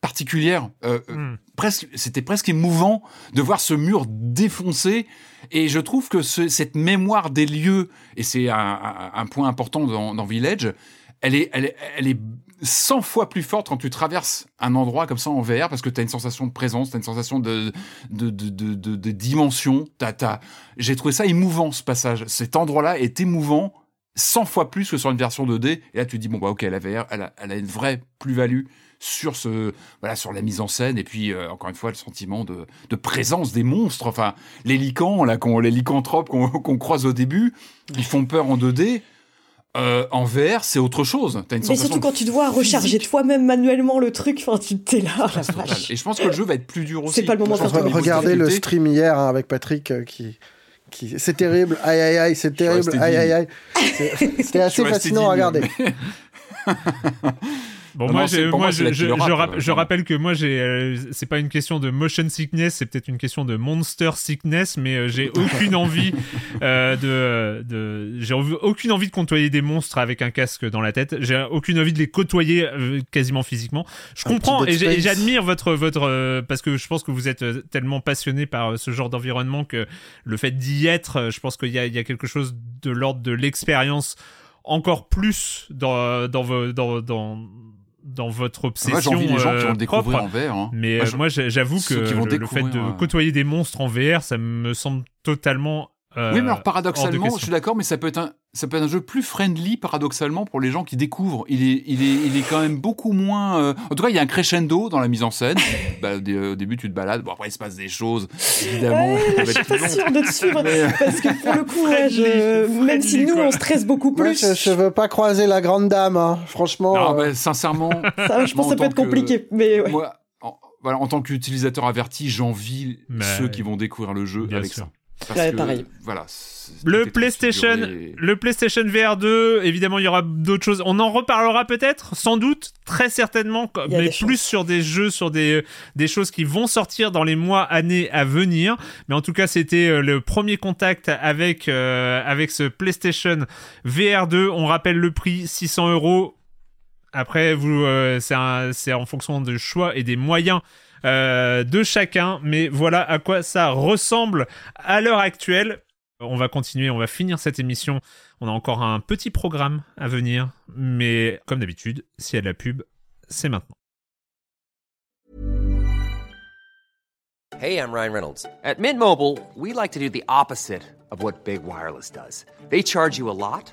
particulière. Euh, euh, Hmm. presque, c'était presque émouvant de voir ce mur défoncé. Et je trouve que ce- cette mémoire des lieux, et c'est un, un- un point important dans, dans Village, elle est, elle, est, elle est 100 fois plus forte quand tu traverses un endroit comme ça en VR parce que tu as une sensation de présence, tu as une sensation de, de, de, de, de- dimension. T'as- J'ai trouvé ça émouvant ce passage. Cet endroit-là est émouvant 100 fois plus que sur une version 2D. Et là, tu te dis, bon, bah, ok, la VR, elle a, elle a une vraie plus-value sur ce voilà sur la mise en scène et puis euh, encore une fois le sentiment de, de présence des monstres enfin les licans là qu'on les lycanthropes qu'on qu'on croise au début ils font peur en 2D Euh, en VR c'est autre chose t'as une Mais surtout quand tu dois recharger toi-même manuellement le truc. Enfin, tu t'es là. et je pense que le jeu va être plus dur aussi C'est pas le moment de niveau Regardez le stream hier hein, avec Patrick euh, qui. qui... C'est terrible, aïe aïe aïe, c'est terrible, aïe aïe aïe. C'est- C'était assez fascinant à regarder. Bon, Non, moi, non, moi, je, je, je rapp- euh, je rappelle que moi, j'ai, euh, c'est pas une question de motion sickness, c'est peut-être une question de monster sickness, mais euh, j'ai aucune envie euh, de, de, j'ai aucune envie de côtoyer des monstres avec un casque dans la tête. J'ai aucune envie de les côtoyer euh, quasiment physiquement. Je Un comprends et j'admire votre, votre, euh, parce que je pense que vous êtes tellement passionné par euh, ce genre d'environnement que le fait d'y être, euh, je pense qu'il y a, il y a quelque chose de l'ordre de l'expérience encore plus dans, dans, dans, dans, dans votre obsession moi j'ai envie les gens qui vont euh, le découvrir propre. en VR hein. Mais Moi, euh, j'avoue que le, le fait de euh, côtoyer des monstres en VR, ça me semble totalement Euh, oui, mais alors de paradoxalement, je suis d'accord, mais ça peut être un, ça peut être un jeu plus friendly paradoxalement pour les gens qui découvrent. Il est, il est, il est quand même beaucoup moins. euh, En tout cas, il y a un crescendo dans la mise en scène. Bah, au dé- au début, tu te balades. Bon, après, il se passe des choses. Évidemment, je suis pas sûre de te suivre Mais- parce que pour le coup, ouais, je- Friendly, même si nous quoi. on stresse beaucoup Moi, plus, je, je veux pas croiser la grande dame, hein. franchement. Non, euh, bah, sincèrement, ça, je pense que ça peut être que- compliqué. Mais ouais. moi, en, voilà, en tant qu'utilisateur averti, j'envie Mais- ceux qui vont découvrir le jeu Bien avec sûr. ça. Parce Ouais, que, pareil. Voilà. c'est- Le PlayStation, transfiguré. le PlayStation VR 2, évidemment, il y aura d'autres choses. On en reparlera peut-être, sans doute, très certainement, mais plus sur des jeux, sur des, des choses qui vont sortir dans les mois, années à venir. Mais en tout cas, c'était euh, le premier contact avec, euh, avec ce PlayStation VR 2. On rappelle le prix, 600 euros. Après, vous, euh, c'est en fonction du choix et des moyens euh, de chacun. Mais voilà à quoi ça ressemble à l'heure actuelle. On va continuer, on va finir cette émission. On a encore un petit programme à venir. Mais comme d'habitude, s'il y a de la pub, c'est maintenant. Hey, I'm Ryan Reynolds. At Mint Mobile, we like to do the opposite of what Big Wireless does. They charge you a lot,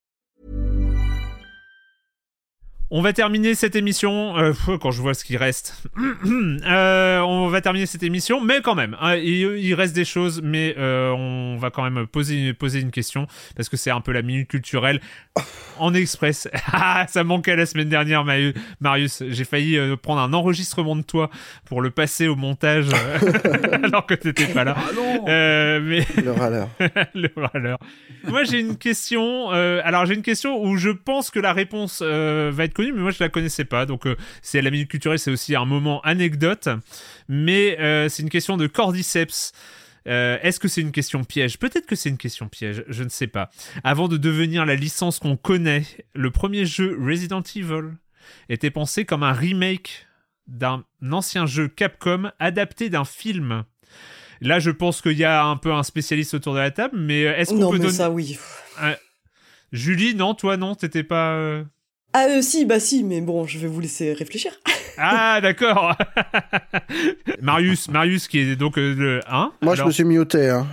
On va terminer cette émission. euh, quand je vois ce qui reste, Euh, on va terminer cette émission, mais quand même, hein, il, il reste des choses, mais euh, on va quand même poser, poser une question parce que c'est un peu la minute culturelle en express. Ah, ça manquait la semaine dernière, Marius. J'ai failli prendre un enregistrement de toi pour le passer au montage alors que t'étais pas là. Euh, mais Le râleur. le râleur. Moi, j'ai une question. alors, j'ai une question où je pense que la réponse va être connue, mais moi, je la connaissais pas. Donc, euh, c'est la minute culturelle, c'est aussi un moment anecdote. Mais euh, c'est une question de Cordyceps. Euh, Est-ce que c'est une question piège? Peut-être que c'est une question piège, je ne sais pas. Avant de devenir la licence qu'on connaît, le premier jeu Resident Evil était pensé comme un remake d'un ancien jeu Capcom adapté d'un film. Là, je pense qu'il y a un peu un spécialiste autour de la table, mais est-ce qu'on Non, peut mais donner... ça, oui. Julie, non, toi, non, t'étais pas... Ah, euh, si, bah si, mais bon, je vais vous laisser réfléchir. Ah, d'accord Marius, Marius qui est donc euh, le 1. Moi, je me suis muté. Hein.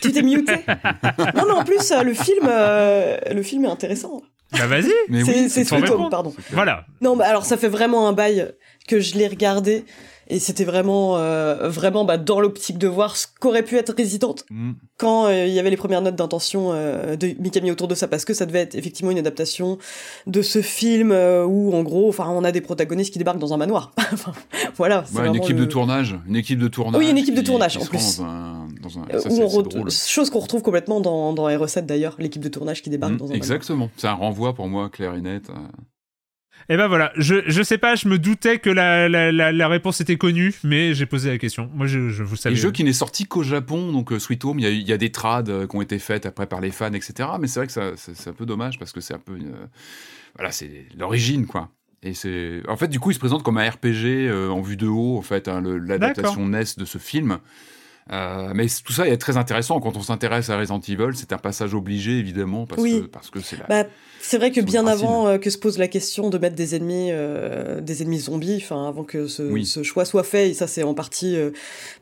Tu t'es muté? Non, mais en plus, euh, le film, euh, le film est intéressant. Bah vas-y Mais C'est oui, répondre. pardon. Voilà. Non, bah alors ça fait vraiment un bail que je l'ai regardé et c'était vraiment, euh, vraiment bah, dans l'optique de voir ce qu'aurait pu être Resident Mm. quand euh, il y avait les premières notes d'intention euh, de Mikami autour de ça parce que ça devait être effectivement une adaptation de ce film euh, où en gros, enfin, on a des protagonistes qui débarquent dans un manoir. Enfin, voilà. c'est Ouais, une équipe le- de tournage, une équipe de tournage. Oui, une équipe de tournage, qui en plus. rend Dans un, dans un... ça, où on drôle. chose qu'on retrouve complètement dans, dans R7 d'ailleurs, l'équipe de tournage qui débarque Mm, dans un manoir. Exactement. C'est un renvoi pour moi clair et net. Et ben voilà, je, je sais pas, je me doutais que la, la, la, la réponse était connue, mais j'ai posé la question. Moi, je, je vous Et savez. jeu qui n'est sorti qu'au Japon, donc euh, Sweet Home, il y, a, il y a des trades euh, qui ont été faites après par les fans, etc. Mais c'est vrai que ça- c'est un peu dommage parce que c'est un peu. euh, voilà, c'est l'origine, quoi. Et c'est. En fait, du coup, il se présente comme un RPG euh, en vue de haut, en fait, hein, l'adaptation NES de ce film. Euh, mais tout ça est très intéressant quand on s'intéresse à Resident Evil. C'est un passage obligé, évidemment, parce Oui. que parce que c'est la. Bah, c'est vrai que bien avant euh, que se pose la question de mettre des ennemis, euh, des ennemis zombies, enfin avant que ce, Oui. ce choix soit fait, et ça c'est en partie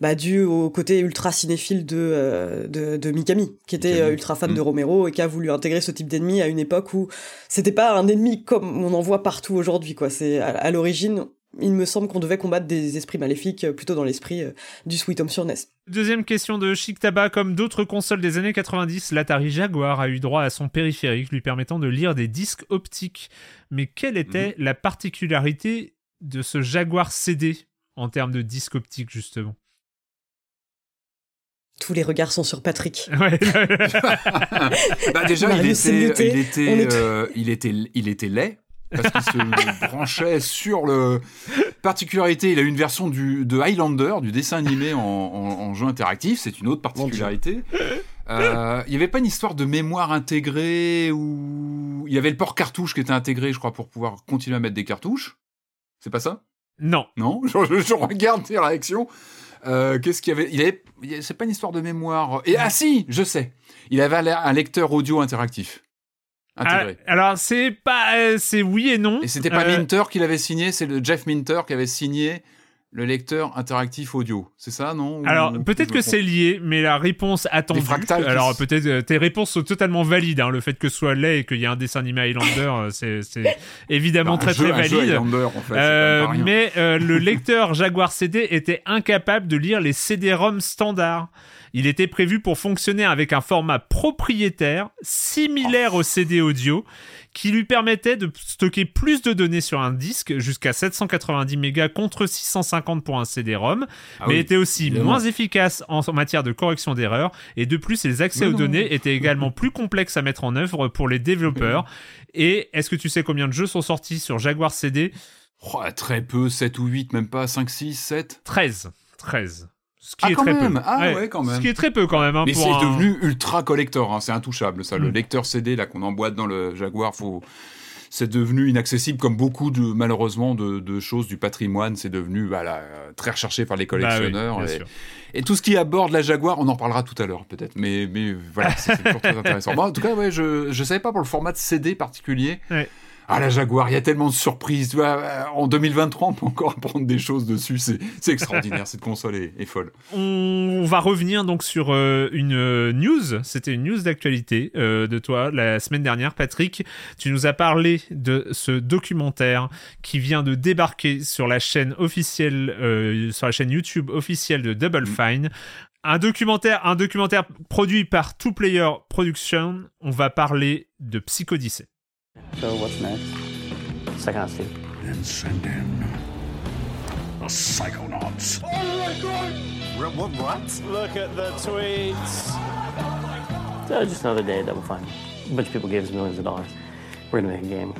bah, dû au côté ultra cinéphile de, de, de Mikami, qui était Mikami. ultra fan Mm. de Romero et qui a voulu intégrer ce type d'ennemi à une époque où c'était pas un ennemi comme on en voit partout aujourd'hui. quoi. C'est à, à l'origine, il me semble qu'on devait combattre des esprits maléfiques euh, plutôt dans l'esprit euh, du Sweet Home sur NES. Deuxième question de Chic Tabac. Comme d'autres consoles des années 90, l'Atari Jaguar a eu droit à son périphérique lui permettant de lire des disques optiques. Mais quelle était la particularité de ce Jaguar CD en termes de disques optiques, justement? Tous les regards sont sur Patrick. Ouais. Bah, déjà, il Marius s'est était, muté. il, était, On est- euh, il, était, il était laid. Parce qu'il se branchait sur le. Particularité, il a une version du, de Highlander, du dessin animé en, en- en jeu interactif, c'est une autre particularité. Euh, Il n'y avait pas une histoire de mémoire intégrée ou. Il y avait le port cartouche qui était intégré, je crois, pour pouvoir continuer à mettre des cartouches. C'est pas ça? Non. Non? Je, je, regarde tes réactions. Euh, Qu'est-ce qu'il y avait? Il avait. C'est pas une histoire de mémoire. Et ah si, je sais. Il avait un lecteur audio interactif. Intégré. Ah, alors c'est pas, euh, c'est oui et non. Et c'était pas euh... Minter qui l'avait signé, c'est le Jeff Minter qui avait signé le lecteur interactif audio. C'est ça, non Alors, peut-être que c'est lié, mais la réponse attendue... Alors, peut-être euh, tes réponses sont totalement valides. Hein, le fait que ce soit laid et qu'il y ait un dessin animé Highlander, euh, c'est évidemment très très valide. en fait, euh, mais euh, le lecteur Jaguar CD était incapable de lire les CD-ROM standards. Il était prévu pour fonctionner avec un format propriétaire, similaire au CD audio, qui lui permettait de stocker plus de données sur un disque, jusqu'à 790 mégas contre 650 pour un CD-ROM, Ah mais oui, était aussi évidemment. moins efficace en matière de correction d'erreurs, et de plus, les accès aux non. données étaient également plus complexes à mettre en œuvre pour les développeurs. Et est-ce que tu sais combien de jeux sont sortis sur Jaguar CD Oh, très peu, 7 ou 8, même pas 5, 6, 7. 13. 13. Ce qui Ah, est quand très même. peu. Ah, ouais, quand même. Ce qui est très peu quand même. hein, Mais c'est un- devenu ultra collector, hein, c'est intouchable ça. Le Mm. lecteur CD là qu'on emboîte dans le Jaguar, faut... c'est devenu inaccessible comme beaucoup de malheureusement de, de choses du patrimoine. C'est devenu voilà, très recherché par les Bah oui, collectionneurs. bien et, sûr. et tout ce qui aborde la Jaguar, on en parlera tout à l'heure peut-être. Mais, mais voilà, c'est toujours très intéressant. Bon, en tout cas, ouais, je je savais pas pour le format de CD particulier. Ouais. Ah la Jaguar, il y a tellement de surprises. Vois, euh, en 2023, on peut encore apprendre des choses dessus. C'est extraordinaire. Cette console est, est folle. On va revenir donc sur euh, une euh, news. C'était une news d'actualité euh, de toi la semaine dernière, Patrick. Tu nous as parlé de ce documentaire qui vient de débarquer sur la chaîne officielle, euh, sur la chaîne YouTube officielle de Double Fine. Un documentaire, un documentaire produit par Two Player Production. On va parler de Psychodyssée. So what's next? Psychonauts 2. Then send in the Psychonauts. Oh what? Look at the tweets. So just another day at Double Fine. A bunch of people gave us millions of dollars. We're gonna make a game.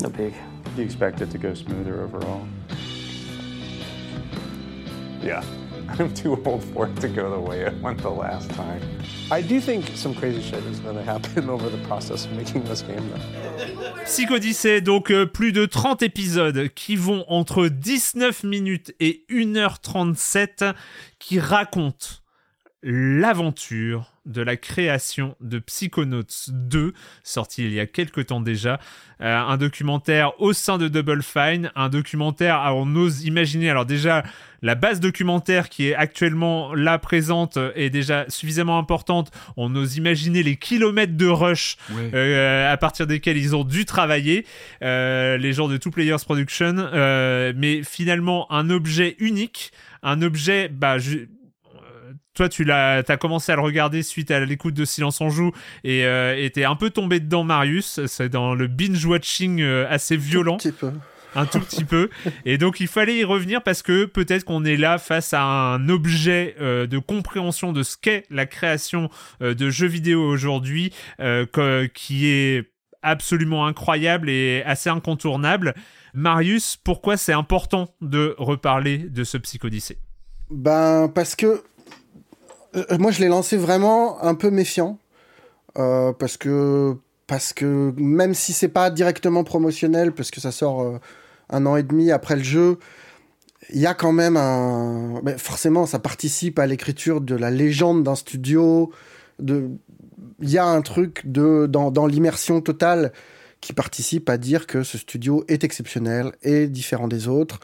No big. Do you expect it to go smoother overall? Yeah. I'm too old for it to go the way it went the last time. I do think some crazy shit is going to happen over the process of making this game, though. Psychodyssée, donc euh, plus de 30 épisodes qui vont entre 19 minutes et 1h37 qui racontent l'aventure de la création de Psychonauts 2, sorti il y a quelques temps déjà. Euh, un documentaire au sein de Double Fine, un documentaire, alors on ose imaginer, alors déjà, la base documentaire qui est actuellement là présente est déjà suffisamment importante. On ose imaginer les kilomètres de rush Ouais. euh, à partir desquels ils ont dû travailler, euh, les gens de Two Players Production, euh, mais finalement un objet unique, un objet, bah, je- toi tu l'as, t'as commencé à le regarder suite à l'écoute de Silence on joue et euh, t'es un peu tombé dedans, Marius. C'est dans le binge watching euh, assez violent Un petit peu. un tout petit peu. Et donc il fallait y revenir parce que peut-être qu'on est là face à un objet euh, de compréhension de ce qu'est la création euh, de jeux vidéo aujourd'hui, euh, qui est absolument incroyable et assez incontournable. Marius, pourquoi c'est important de reparler de ce Psychodyssée Ben, parce que moi, je l'ai lancé vraiment un peu méfiant. Euh, parce que parce que même si c'est pas directement promotionnel, parce que ça sort euh, un an et demi après le jeu, il y a quand même un. forcément, ça participe à l'écriture de la légende d'un studio. Il y a un truc de dans, l'immersion totale qui participe à dire que ce studio est exceptionnel et différent des autres.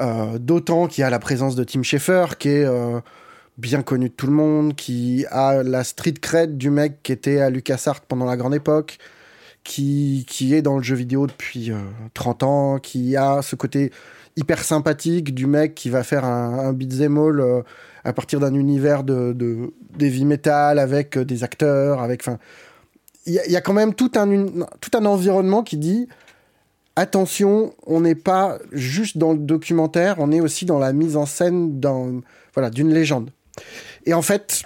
Euh, D'autant qu'il y a la présence de Tim Schafer, qui est euh, bien connu de tout le monde, qui a la street cred du mec qui était à LucasArts pendant la grande époque, qui, qui est dans le jeu vidéo depuis euh, 30 ans, qui a ce côté hyper sympathique du mec qui va faire un, un beat'em euh, à partir d'un univers de, de d'heavy metal avec euh, des acteurs, avec, il y, a- quand même tout un, tout un environnement qui dit attention, on n'est pas juste dans le documentaire, on est aussi dans la mise en scène d'un, voilà, d'une légende. Et en fait,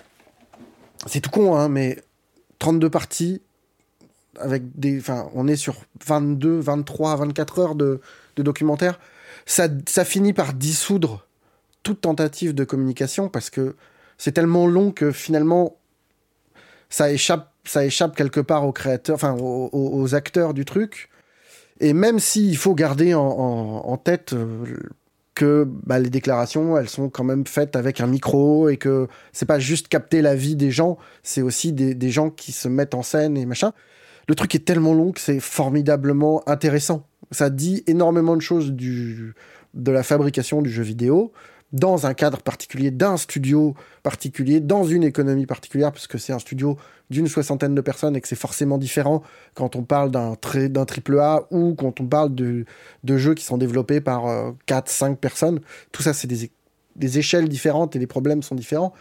c'est tout con, hein, mais 32 parties, avec des, on est sur 22, 23, 24 heures de, documentaire, ça, ça finit par dissoudre toute tentative de communication parce que c'est tellement long que finalement, ça échappe, ça échappe quelque part aux créateurs, enfin aux, acteurs du truc. Et même s'il faut garder en tête euh, que bah, les déclarations, elles sont quand même faites avec un micro et que c'est pas juste capter la vie des gens, c'est aussi des, des gens qui se mettent en scène et machin. Le truc est tellement long que c'est formidablement intéressant. Ça dit énormément de choses du, de la fabrication du jeu vidéo dans un cadre particulier, d'un studio particulier, dans une économie particulière, parce que c'est un studio d'une soixantaine de personnes et que c'est forcément différent quand on parle d'un triple A ou quand on parle de, jeux qui sont développés par 4-5 personnes. Tout ça, c'est des, échelles différentes et les problèmes sont différents.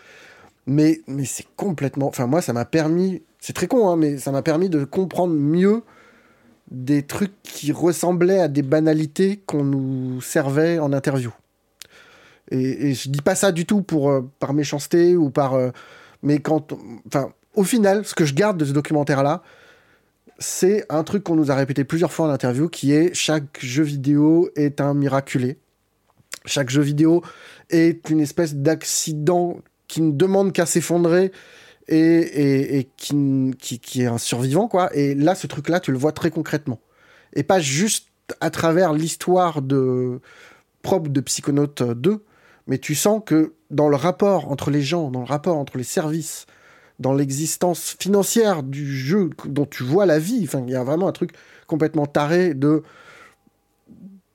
Mais, mais c'est complètement... Enfin, moi, ça m'a permis... C'est très con, hein, mais ça m'a permis de comprendre mieux des trucs qui ressemblaient à des banalités qu'on nous servait en interview. Et, et je dis pas ça du tout pour euh, par méchanceté ou par euh, mais quand enfin au final ce que je garde de ce documentaire là c'est un truc qu'on nous a répété plusieurs fois en interview qui est chaque jeu vidéo est un miraculé. Chaque jeu vidéo est une espèce d'accident qui ne demande qu'à s'effondrer et, et, qui, qui, est un survivant quoi. Et là ce truc là tu le vois très concrètement. Et pas juste à travers l'histoire de propre de Psychonaut 2, mais tu sens que dans le rapport entre les gens, dans le rapport entre les services, dans l'existence financière du jeu dont tu vois la vie, il y a vraiment un truc complètement taré de...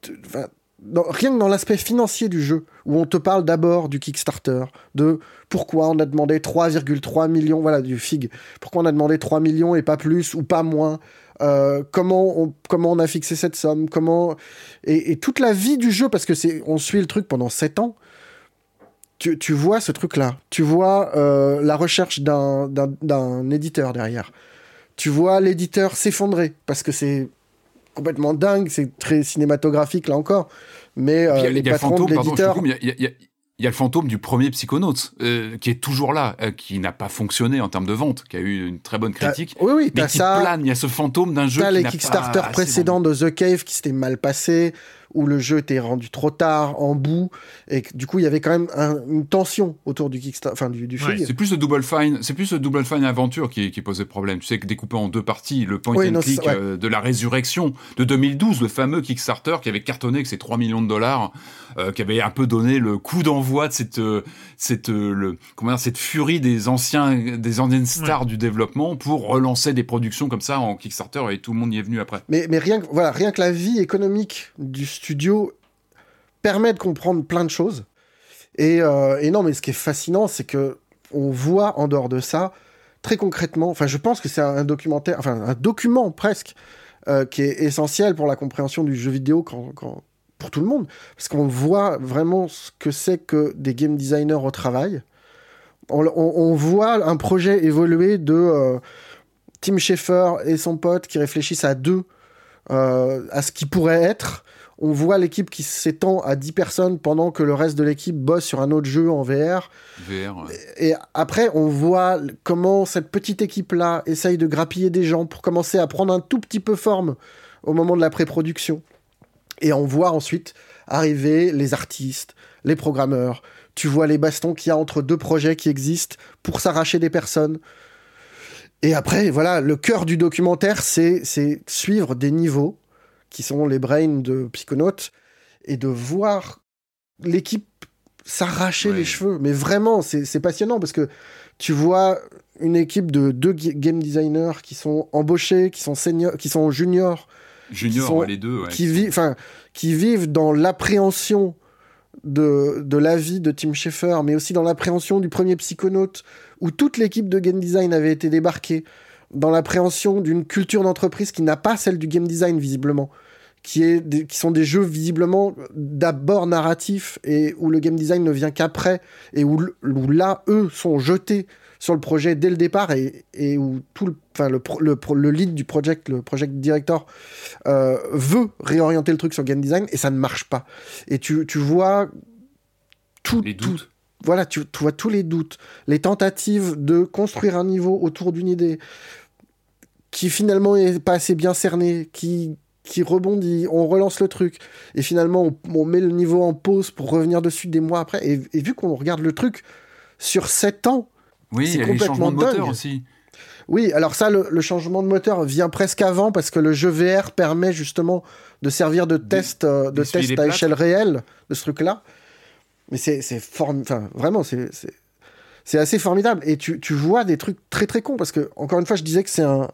rien que dans l'aspect financier du jeu, où on te parle d'abord du Kickstarter, de pourquoi on a demandé 3,3 millions, voilà, du FIG, pourquoi on a demandé 3 millions et pas plus ou pas moins, euh, comment, on, comment on a fixé cette somme, comment... Et, toute la vie du jeu, parce que on suit le truc pendant 7 ans, tu, tu vois ce truc-là. Tu vois euh, la recherche d'un- éditeur derrière. Tu vois l'éditeur s'effondrer, parce que c'est complètement dingue, c'est très cinématographique là encore, mais euh, Puis il y a- les il y a le patrons fantôme, de pardon, je te l'éditeur... coupe, il y a- il y a- il y a le fantôme du premier Psychonaut, euh, qui est toujours là, euh, qui n'a pas fonctionné en termes de vente, qui a eu une très bonne critique, oui, oui, mais qui ça. plane. Il y a ce fantôme d'un jeu T'as les Kickstarter précédents de The Cave qui s'étaient mal passés, où le jeu était rendu trop tard, en bout, et que, du coup il y avait quand même un- une tension autour du Kickstarter, enfin du, du Ouais, FIG. c'est plus le Double Fine, c'est plus le Double Fine Aventure qui, qui posait problème. Tu sais que découpé en deux parties, le point Oui, and non, click ouais. euh, de la résurrection de 2012, le fameux Kickstarter qui avait cartonné avec ses 3 millions de dollars, euh, qui avait un peu donné le coup d'envoi de cette, euh, cette, euh, le, comment dire, cette furie des anciens, des anciennes stars du développement pour relancer des productions comme ça en Kickstarter et tout le monde y est venu après. Mais, mais rien, que, voilà, rien que la vie économique du studio permet de comprendre plein de choses. Et, euh, et non, mais ce qui est fascinant, c'est que on voit en dehors de ça, très concrètement, enfin, je pense que c'est un documentaire, enfin, un document presque, euh, qui est essentiel pour la compréhension du jeu vidéo quand, quand- pour tout le monde. Parce qu'on voit vraiment ce que c'est que des game designers au travail. On, on- on voit un projet évoluer de euh, Tim Schafer et son pote qui réfléchissent à deux euh, à ce qui pourrait être. On voit l'équipe qui s'étend à 10 personnes pendant que le reste de l'équipe bosse sur un autre jeu en VR. VR. ouais. Et après, on voit comment cette petite équipe-là essaye de grappiller des gens pour commencer à prendre un tout petit peu forme au moment de la pré-production. Et on voit ensuite arriver les artistes, les programmeurs. Tu vois les bastons qu'il y a entre deux projets qui existent pour s'arracher des personnes. Et après, voilà, le cœur du documentaire, c'est c'est suivre des niveaux qui sont les brains de Psychonautes et de voir l'équipe s'arracher les cheveux. Mais vraiment, c'est passionnant parce que tu vois une équipe de deux ga- game designers qui sont embauchés, qui sont seniors, qui sont juniors, Junior, qui sont- ouais, les deux. ouais. qui, vivent, enfin, qui vivent dans l'appréhension de, de la vie de Tim Schafer, mais aussi dans l'appréhension du premier psychonaute, où toute l'équipe de game design avait été débarquée, dans l'appréhension d'une culture d'entreprise qui n'a pas celle du game design, visiblement, qui, est des- qui sont des jeux visiblement d'abord narratifs, et où le game design ne vient qu'après, et où là, eux, sont jetés sur le projet dès le départ, et, et où tout le, enfin, le, le, le lead du project, le project director, euh, veut réorienter le truc sur game design et ça ne marche pas. Et tu, tu vois tout, tout- voilà, tu, tu vois tous les doutes, les tentatives de construire un niveau autour d'une idée qui finalement est pas assez bien cernée, qui qui rebondit, on relance le truc et finalement on, on met le niveau en pause pour revenir dessus des mois après et, et vu qu'on regarde le truc sur 7 ans, Oui, c'est il y a les changements de moteur dingue. aussi. Oui, alors ça, le, le, changement de moteur vient presque avant parce que le jeu VR permet justement de servir de test, euh, de test à échelle réelle de ce truc-là. Mais c'est enfin, vraiment, c'est c'est assez formidable. Et tu, tu, vois des trucs très très cons parce que, encore une fois, je disais que c'est un,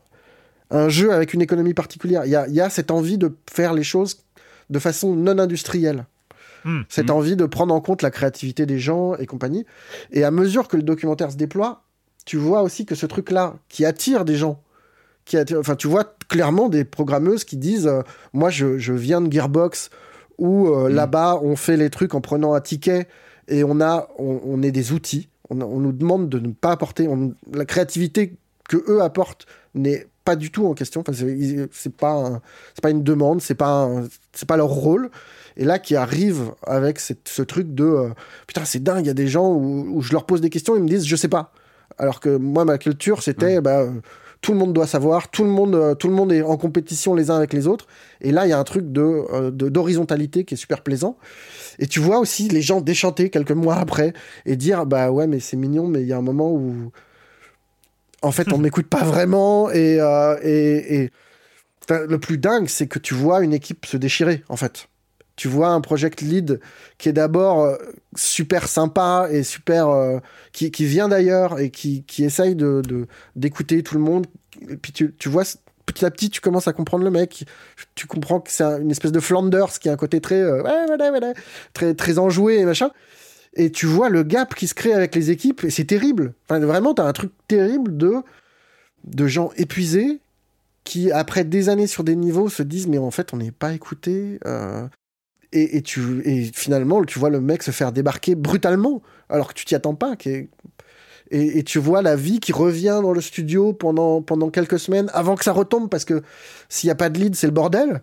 un jeu avec une économie particulière. Il y a, y a, cette envie de faire les choses de façon non industrielle. Mmh, cette mmh. envie de prendre en compte la créativité des gens et compagnie. Et à mesure que le documentaire se déploie, tu vois aussi que ce truc-là, qui attire des gens, qui attire, enfin, tu vois clairement des programmeuses qui disent euh, Moi, je, je, viens de Gearbox, où euh, mmh. là-bas, on fait les trucs en prenant un ticket et on, a, on, on est des outils. On, on, nous demande de ne pas apporter. On, la créativité que eux apportent n'est pas du tout en question. Enfin, c'est pas, c'est pas une demande, c'est pas, c'est pas leur rôle. Et là, qui arrive avec cette, ce truc de euh, putain, c'est dingue, il y a des gens où, où, je leur pose des questions, ils me disent je sais pas. Alors que moi, ma culture, c'était bah, tout le monde doit savoir, tout le monde, euh, tout le monde est en compétition les uns avec les autres. Et là, il y a un truc de, d'horizontalité qui est super plaisant. Et tu vois aussi les gens déchanter quelques mois après et dire bah ouais, mais c'est mignon, mais il y a un moment où en fait, on m'écoute pas vraiment. Et, euh, et, et... Enfin, le plus dingue, c'est que tu vois une équipe se déchirer, en fait. Tu vois un project lead qui est d'abord euh, super sympa et super. Euh, qui, qui, vient d'ailleurs et qui, qui essaye de, d'écouter tout le monde. Et puis tu, tu, vois, petit à petit, tu commences à comprendre le mec. Tu comprends que c'est une espèce de Flanders qui a un côté très. ouais, très, très enjoué et machin et tu vois le gap qui se crée avec les équipes, et c'est terrible. Enfin, vraiment, t'as un truc terrible de, de gens épuisés qui, après des années sur des niveaux, se disent Mais en fait, on n'est pas écouté. Euh, et, et, tu, et finalement, tu vois le mec se faire débarquer brutalement, alors que tu t'y attends pas. et, et, tu vois la vie qui revient dans le studio pendant, pendant quelques semaines avant que ça retombe, parce que s'il n'y a pas de lead, c'est le bordel.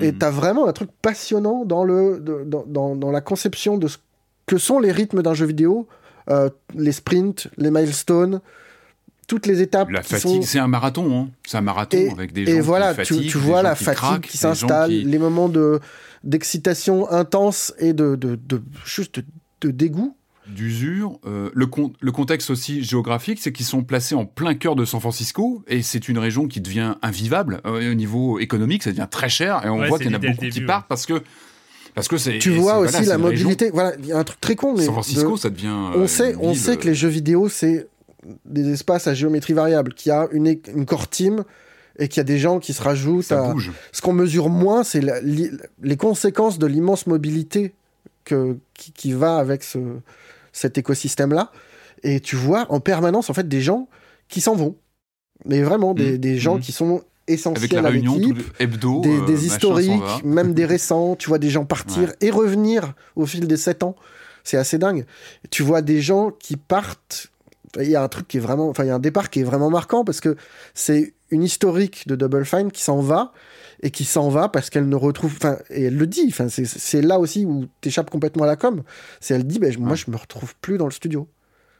Et mmh. t'as vraiment un truc passionnant dans, le, dans, dans, dans la conception de ce que sont les rythmes d'un jeu vidéo, euh, les sprints, les milestones, toutes les étapes. La fatigue, c'est un marathon, hein. c'est un marathon avec des gens et voilà, qui fatiguent, tu, vois la fatigue qui s'installe, les moments de d'excitation intense et de, de, de juste de, dégoût. D'usure. Euh, le, con le contexte aussi géographique, c'est qu'ils sont placés en plein cœur de San Francisco et c'est une région qui devient invivable euh, au niveau économique, ça devient très cher et on voit qu'il y en a beaucoup qui partent parce que parce que c'est. Tu vois aussi la mobilité. Voilà, il y a un truc très con. Mais San Francisco, ça devient. On sait, on sait que les jeux vidéo, c'est des espaces à géométrie variable, qu'il y a une, une core team et qu'il y a des gens qui se rajoutent. Ça bouge. Ce qu'on mesure moins, c'est les conséquences de l'immense mobilité que, qui, qui, va avec ce, cet écosystème-là. Et tu vois en permanence, en fait, des gens qui s'en vont. Mais vraiment, des, mmh. des gens mmh. qui sont essentiels Avec la à l'équipe, hebdo, des, euh, des historiques, même des récents. Tu vois des gens partir ouais. et revenir au fil des sept ans. C'est assez dingue. Tu vois des gens qui partent. Il y a un truc qui est vraiment, enfin, il y a un départ qui est vraiment marquant parce que c'est une historique de Double Fine qui s'en va et qui s'en va parce qu'elle ne retrouve, enfin, et elle le dit, enfin, c'est là aussi où t'échappes complètement à la com. C'est elle dit, ben, moi, je me retrouve plus dans le studio.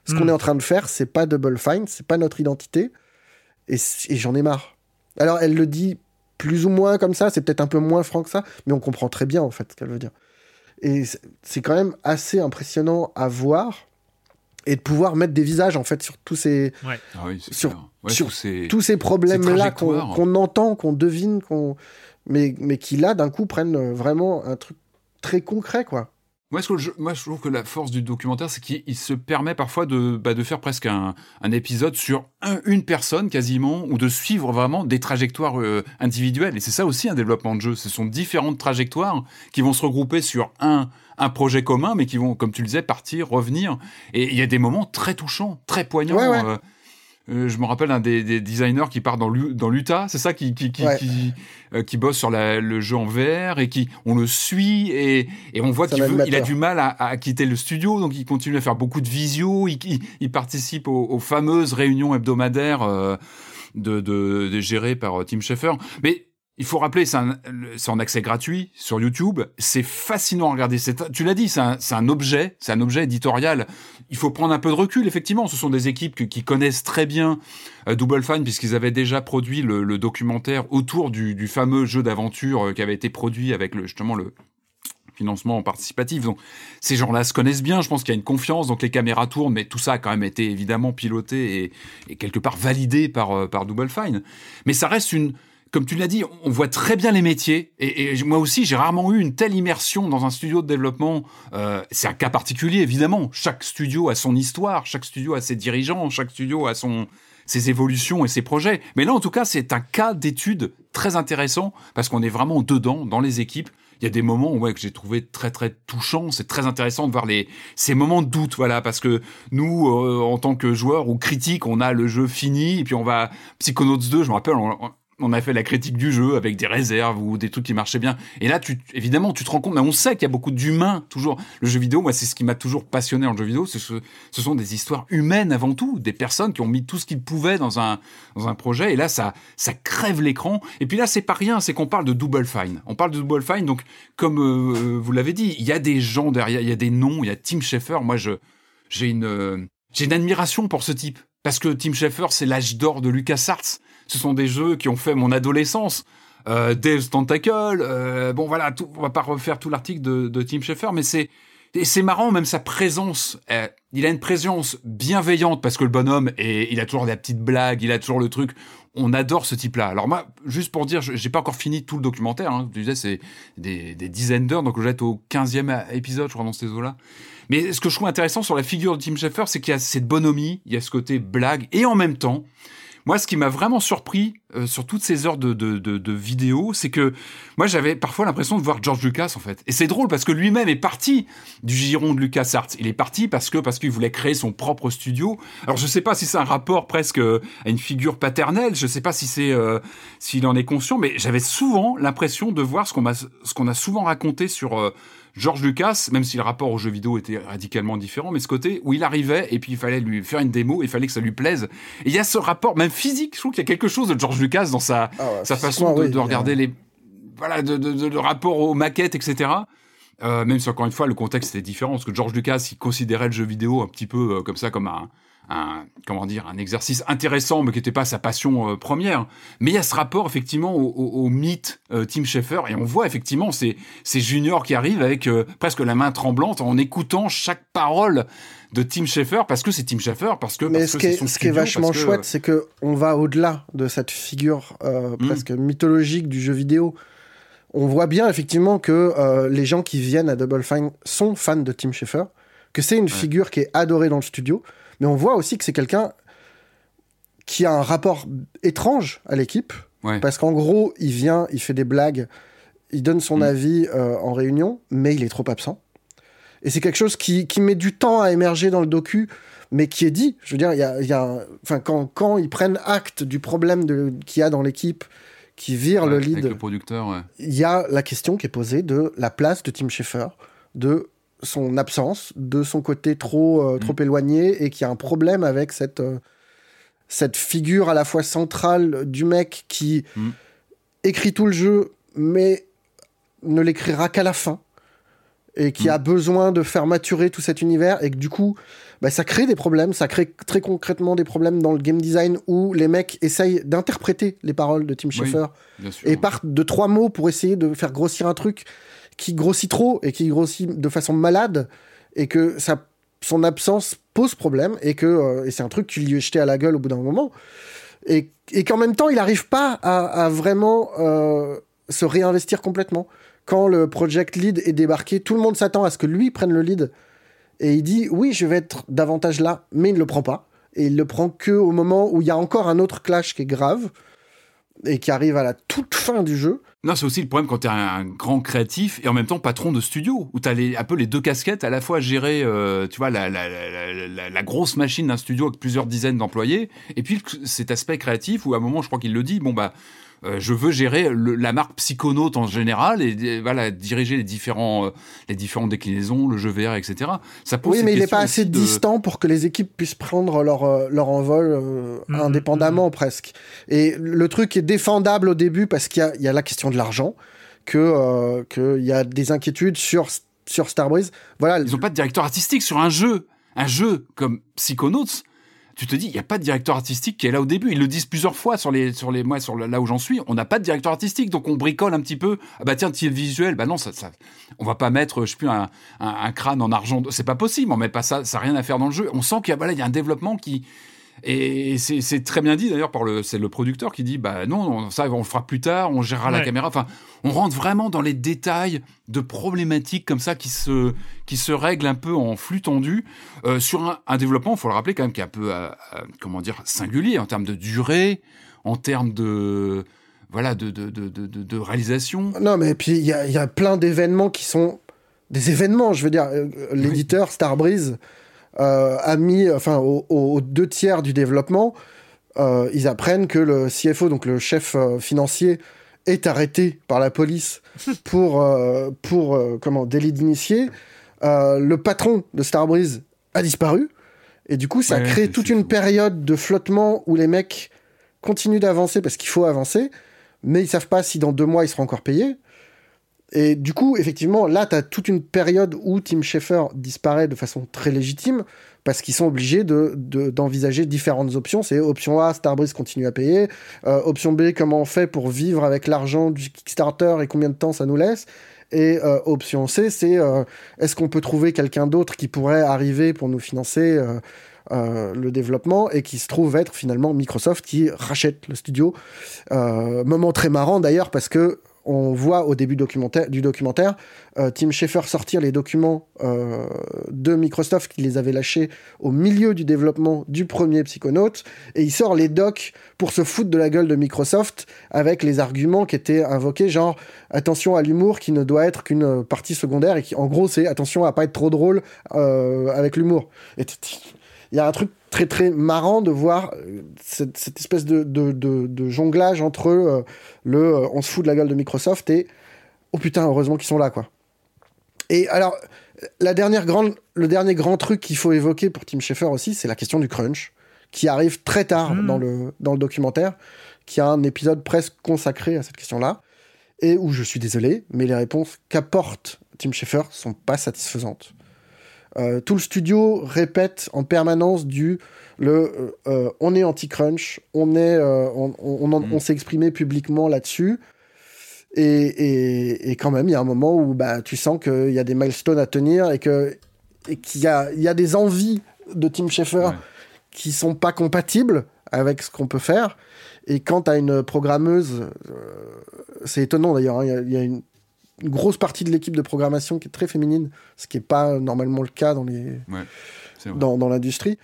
Ce Hmm. qu'on est en train de faire, c'est pas Double Fine, c'est pas notre identité, et, et j'en ai marre. Alors, elle le dit plus ou moins comme ça, c'est peut-être un peu moins franc que ça, mais on comprend très bien en fait ce qu'elle veut dire. Et c'est quand même assez impressionnant à voir et de pouvoir mettre des visages en fait sur tous ces ouais. ah oui, sur, ouais, sur ces, tous ces problèmes là qu'on qu entend, qu'on devine, qu'on mais mais qui là d'un coup prennent vraiment un truc très concret quoi. Moi je, moi, je trouve que la force du documentaire, c'est qu'il se permet parfois de, bah, de faire presque un, un épisode sur un, une personne quasiment, ou de suivre vraiment des trajectoires euh, individuelles. Et c'est ça aussi un développement de jeu. Ce sont différentes trajectoires qui vont se regrouper sur un, un projet commun, mais qui vont, comme tu le disais, partir, revenir. Et il y a des moments très touchants, très poignants. Ouais, ouais. Euh, euh, je me rappelle un des, des, designers qui part dans l'Utah, c'est ça, qui qui qui, ouais. qui, euh, qui, bosse sur la, le jeu en VR et qui on le suit et, et on voit qu'il il a du mal à, à, quitter le studio, donc il continue à faire beaucoup de visio, il, il, il participe aux, aux, fameuses réunions hebdomadaires euh, de, de, de gérées par Tim Schafer. Mais il faut rappeler, c'est en accès gratuit sur YouTube. C'est fascinant à regarder. Tu l'as dit, c'est un, un, objet, c'est un objet éditorial. Il faut prendre un peu de recul. Effectivement, ce sont des équipes qui, qui connaissent très bien euh, Double Fine puisqu'ils avaient déjà produit le, le documentaire autour du, du, fameux jeu d'aventure euh, qui avait été produit avec le, justement le financement participatif. Donc ces gens-là se connaissent bien, je pense qu'il y a une confiance, donc les caméras tournent, mais tout ça a quand même été évidemment piloté et, et quelque part validé par, euh, par Double Fine. Mais ça reste une, comme tu l'as dit, on voit très bien les métiers. Et, moi aussi, j'ai rarement eu une telle immersion dans un studio de développement. Euh, c'est un cas particulier, évidemment. Chaque studio a son histoire, chaque studio a ses dirigeants, chaque studio a son ses évolutions et ses projets. Mais là, en tout cas, c'est un cas d'étude très intéressant parce qu'on est vraiment dedans, dans les équipes. Il y a des moments ouais, que j'ai trouvé très très touchants. C'est très intéressant de voir les ces moments de doute, voilà, parce que nous, euh, en tant que joueurs ou critiques, on a le jeu fini et puis on va Psychonauts 2. Je me rappelle, on, on a fait la critique du jeu avec des réserves ou des trucs qui marchaient bien. Et là, tu, évidemment, tu te rends compte, mais on sait qu'il y a beaucoup d'humains toujours. Le jeu vidéo, moi, c'est ce qui m'a toujours passionné en jeu vidéo. Ce, ce sont des histoires humaines avant tout, des personnes qui ont mis tout ce qu'ils pouvaient dans un dans un projet. Et là, ça ça crève l'écran. Et puis là, c'est pas rien, c'est qu'on parle de Double Fine. On parle de Double Fine, donc comme euh, vous l'avez dit, il y a des gens derrière, il y a des noms, il y a Tim Schafer. Moi, je j'ai une euh, une admiration pour ce type parce que Tim Schafer, c'est l'âge d'or de LucasArts ce sont des jeux qui ont fait mon adolescence. Euh, Dave's Tentacle, euh, bon voilà, tout, on va pas refaire tout l'article de, Tim Schafer, mais c'est et c'est marrant même sa présence. Euh, il a une présence bienveillante parce que le bonhomme et il a toujours des petites blagues, il a toujours le truc. On adore ce type-là. Alors moi, juste pour dire, j'ai pas encore fini tout le documentaire. Hein, je disais c'est des, dizaines d'heures, donc je au 15e épisode, je crois dans ces eaux-là. Mais ce que je trouve intéressant sur la figure de Tim Schafer, c'est qu'il y a cette bonhomie, il y a ce côté blague, et en même temps, moi, ce qui m'a vraiment surpris euh, sur toutes ces heures de, de, de, vidéos, c'est que moi, j'avais parfois l'impression de voir George Lucas, en fait. Et c'est drôle parce que lui-même est parti du giron de LucasArts. Il est parti parce que parce qu'il voulait créer son propre studio. Alors, je sais pas si c'est un rapport presque à une figure paternelle. Je sais pas si c'est euh, s'il en est conscient, mais j'avais souvent l'impression de voir ce qu'on ce qu'on a souvent raconté sur euh, George Lucas, même si le rapport aux jeux vidéo était radicalement différent, mais ce côté où il arrivait et puis il fallait lui faire une démo, il fallait que ça lui plaise. Et il y a ce rapport, même physique, je trouve qu'il y a quelque chose de George Lucas dans sa, Ah ouais, sa façon de, oui, de regarder les, voilà, de, de, de- le rapport aux maquettes, etc. Euh, même si encore une fois le contexte était différent, parce que George Lucas il considérait le jeu vidéo un petit peu euh, comme ça, comme un, un comment dire, un exercice intéressant, mais qui n'était pas sa passion euh, première. Mais il y a ce rapport effectivement au, au- au mythe euh, Tim Schafer, et on voit effectivement ces, ces juniors qui arrivent avec euh, presque la main tremblante en écoutant chaque parole de Tim Schafer, parce que c'est Tim Schafer, parce que Mais parce ce que qui est, son ce qui est studio, vachement que- chouette, c'est que on va au-delà de cette figure Mm. presque mythologique du jeu vidéo. On voit bien effectivement que les gens qui viennent à Double Fine sont fans de Tim Schafer, que c'est une figure qui est adorée dans le studio, mais on voit aussi que c'est quelqu'un qui a un rapport étrange à l'équipe, Ouais. parce qu'en gros, il vient, il fait des blagues, il donne son Mm. avis euh, en réunion, mais il est trop absent. Et c'est quelque chose qui, qui met du temps à émerger dans le docu, mais qui est dit. Je veux dire, il y a, y enfin, quand, quand ils prennent acte du problème qu'il y a dans l'équipe, qui vire Ouais, le avec lead, le producteur, ouais. il y a la question qui est posée de la place de Tim Schafer, de son absence, de son côté trop, Mm. euh, trop éloigné, et qu'il y a un problème avec cette, euh, cette figure à la fois centrale du mec qui Mm. écrit tout le jeu, mais ne l'écrira qu'à la fin, et qui Mm. a besoin de faire maturer tout cet univers, et que du coup, bah, ça crée des problèmes, ça crée très concrètement des problèmes dans le game design où les mecs essayent d'interpréter les paroles de Tim Schafer et partent de trois mots pour essayer de faire grossir un truc qui grossit trop et qui grossit de façon malade et que son absence pose problème et que euh, c'est un truc qui lui est jeté à la gueule au bout d'un moment. Et, qu'en même temps il n'arrive pas à, à vraiment euh, se réinvestir complètement. Quand le project lead est débarqué, tout le monde s'attend à ce que lui prenne le lead et il dit oui je vais être davantage là, mais il ne le prend pas. Et il le prend que au moment où il y a encore un autre clash qui est grave et qui arrive à la toute fin du jeu. Non, c'est aussi le problème quand tu un grand créatif et en même temps patron de studio, où tu as un peu les deux casquettes, à la fois gérer euh, tu vois, la, la grosse machine d'un studio avec plusieurs dizaines d'employés, et puis cet aspect créatif où à un moment, je crois qu'il le dit, bon bah, euh, je veux gérer le, la marque Psychonaut en général et, et voilà diriger les différents euh, les différentes déclinaisons, le jeu VR, etc. Ça pose Oui, mais il n'est pas assez de- distant pour que les équipes puissent prendre leur, euh, leur envol euh, Mhm, indépendamment presque. Et le truc est défendable au début parce qu'il y a, il y a la question de l'argent, que euh, qu'il y a des inquiétudes sur, sur Starbreeze. Voilà. Ils n'ont pas de directeur artistique sur un jeu. Un jeu comme Psychonauts, tu te dis, il n'y a pas de directeur artistique qui est là au début. Ils le disent plusieurs fois sur les, sur sur là où j'en suis. On n'a pas de directeur artistique, donc on bricole un petit peu. Ah bah tiens, le visuel, bah non, ça, ça, on va pas mettre, je sais plus, un, crâne en argent. C'est pas possible. On met pas ça, ça n'a rien à faire dans le jeu. On sent qu'il y a, y a un développement qui, et c'est très bien dit d'ailleurs par le, c'est le producteur qui dit, bah non, ça on le fera plus tard, on gérera la caméra. Enfin, on rentre vraiment dans les détails de problématiques comme ça qui se, qui se règlent un peu en flux tendu euh, sur un, un développement, il faut le rappeler quand même, qui est un peu, euh, euh, comment dire, singulier en termes de durée, en termes de, voilà, de, de, de, de, réalisation. Non, mais puis il y a, y a plein d'événements qui sont des événements. Je veux dire, l'éditeur Starbreeze euh, a mis, enfin, aux aux deux tiers du développement, euh, ils apprennent que le CFO, donc le chef euh, financier, est arrêté par la police pour, euh, pour euh, comment, délit d'initié. Euh, le patron de Starbreeze a disparu. Et du coup, ça Ouais, crée toute une fou. période de flottement où les mecs continuent d'avancer parce qu'il faut avancer, mais ils savent pas si dans deux mois ils seront encore payés. Et du coup, effectivement, là, tu as toute une période où Tim Schafer disparaît de façon très légitime parce qu'ils sont obligés de, de- d'envisager différentes options. C'est option A, Starbreeze continue à payer. Euh, option B, comment on fait pour vivre avec l'argent du Kickstarter et combien de temps ça nous laisse? Et euh, option C, c'est euh, est-ce qu'on peut trouver quelqu'un d'autre qui pourrait arriver pour nous financer le développement et qui se trouve être finalement Microsoft qui rachète le studio. Moment très marrant d'ailleurs parce que on voit au début du documentaire euh, Tim Schafer sortir les documents euh, de Microsoft qui les avait lâchés au milieu du développement du premier Psychonaut et il sort les docs pour se foutre de la gueule de Microsoft avec les arguments qui étaient invoqués genre attention à l'humour qui ne doit être qu'une partie secondaire et qui en gros c'est attention à pas être trop drôle euh, avec l'humour. Il y a un truc très très marrant de voir euh, cette, cette espèce de, de, de- de jonglage entre euh, le euh, on se fout de la gueule de Microsoft et oh putain heureusement qu'ils sont là quoi. Et alors la dernière grande, le dernier grand truc qu'il faut évoquer pour Tim Schafer aussi c'est la question du crunch qui arrive très tard Mhm. dans, le, dans le documentaire qui a un épisode presque consacré à cette question là et où je suis désolé mais les réponses qu'apporte Tim Schafer sont pas satisfaisantes. Euh, tout le studio répète en permanence du le euh, euh, on est anti-crunch, on est on, on, on s'est exprimé publiquement là-dessus. Et, et, et quand même, il y a un moment où bah, tu sens qu'il y a des milestones à tenir et que et qu'il y a, il y a des envies de Tim Schafer qui sont pas compatibles avec ce qu'on peut faire. Et quand tu as une programmeuse, euh, c'est étonnant d'ailleurs, hein, il y y, a une, une grosse partie de l'équipe de programmation qui est très féminine, ce qui n'est pas normalement le cas dans les Ouais, dans, dans l'industrie.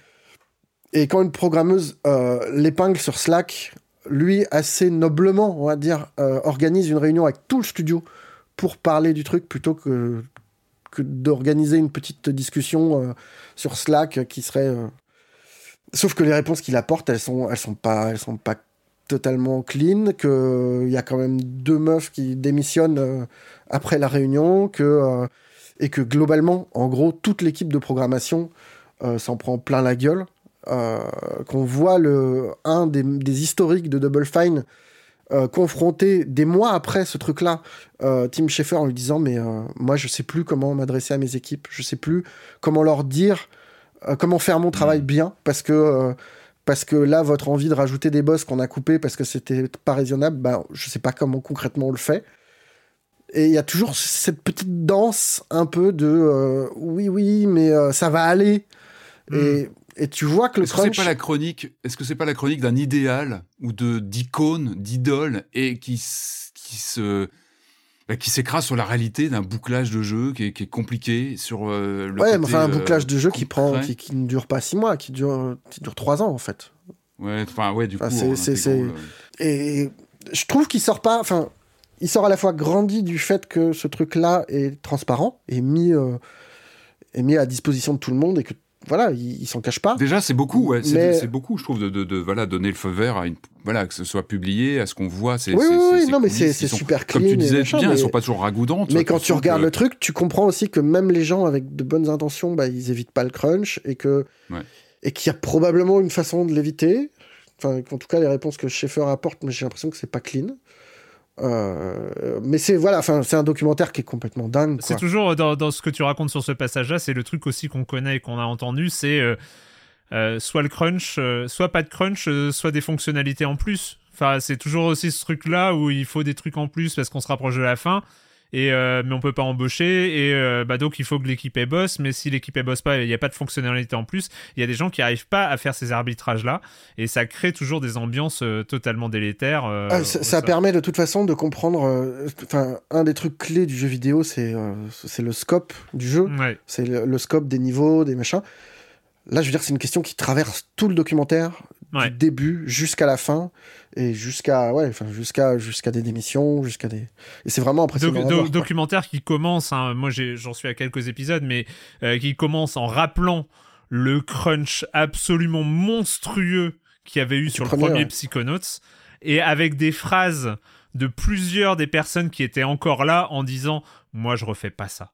Et quand une programmeuse euh, l'épingle sur Slack, lui, assez noblement, on va dire, euh, organise une réunion avec tout le studio pour parler du truc plutôt que, que d'organiser une petite discussion euh, sur Slack qui serait. Sauf que les réponses qu'il apporte, elles sont, elles sont pas, elles sont pas totalement clean. Que il y a quand même deux meufs qui démissionnent euh, après la réunion. Que euh, et que globalement, en gros, toute l'équipe de programmation euh, s'en prend plein la gueule. Euh, qu'on voit le, un des, des historiques de Double Fine euh, confronté des mois après ce truc-là, euh, Tim Schafer en lui disant mais euh, moi je sais plus comment m'adresser à mes équipes, je sais plus comment leur dire euh, comment faire mon travail bien parce que euh, parce que là votre envie de rajouter des boss qu'on a coupés parce que c'était pas raisonnable, ben je sais pas comment concrètement on le fait. Et il y a toujours cette petite danse un peu de euh, oui oui mais euh, ça va aller et, et tu vois que le Est-ce que c'est pas la chronique Est-ce que c'est pas la chronique d'un idéal ou de d'icône, d'idole et qui se bah, qui s'écrase sur la réalité d'un bouclage de jeu qui est, qui est compliqué sur euh, le ouais, côté, mais enfin, un euh, bouclage de jeu qui prend, qui, qui ne dure pas six mois, qui dure, qui dure trois ans en fait. Ouais, enfin ouais, du Enfin, coup. c'est- Et je trouve qu'il sort pas, enfin, il sort à la fois grandi du fait que ce truc-là est transparent et mis, euh, est mis à disposition de tout le monde et que voilà, il, il s'en cache pas. Déjà, c'est beaucoup, ouais, c'est Mais- c'est beaucoup, je trouve, de, de, de, voilà, donner le feu vert à une, voilà, que ce soit publié, à ce qu'on voit. C'est, Oui, oui, oui, non, mais c'est- super Comme clean tu et disais machin, bien, elles mais- sont pas toujours ragoûtantes. Mais quand tu regardes que- le truc, tu comprends aussi que même les gens avec de bonnes intentions, bah, ils évitent pas le crunch et que Ouais. et qu'il y a probablement une façon de l'éviter. Enfin, en tout cas, les réponses que Schaeffer apporte, mais j'ai l'impression que c'est pas clean. Euh, mais c'est voilà, enfin, c'est un documentaire qui est complètement dingue. C'est toujours dans, dans ce que tu racontes sur ce passage-là, c'est le truc aussi qu'on connaît et qu'on a entendu, c'est euh, euh, soit le crunch, euh, soit pas de crunch, euh, soit des fonctionnalités en plus. Enfin, c'est toujours aussi ce truc-là où il faut des trucs en plus parce qu'on se rapproche de la fin. Et euh, mais on peut pas embaucher et euh, bah donc il faut que l'équipe est bosse mais si l'équipe est bosse pas il n'y a pas de fonctionnalité en plus il y a des gens qui arrivent pas à faire ces arbitrages là et ça crée toujours des ambiances euh, totalement délétères Ah, ça, permet de toute façon de comprendre. Enfin, un des trucs clés du jeu vidéo, c'est c'est le scope du jeu. Ouais. C'est le, le scope des niveaux, des machins. Là, je veux dire, c'est une question qui traverse tout le documentaire, Ouais. du début jusqu'à la fin, et jusqu'à ouais, enfin jusqu'à jusqu'à des démissions, jusqu'à des. Et c'est vraiment impressionnant. Do- documentaire qui commence, hein, moi j'en suis à quelques épisodes, mais euh, qui commence en rappelant le crunch absolument monstrueux qu'il y avait eu sur le premier, premier ouais. Psychonauts, et avec des phrases de plusieurs des personnes qui étaient encore là en disant Moi je refais pas ça.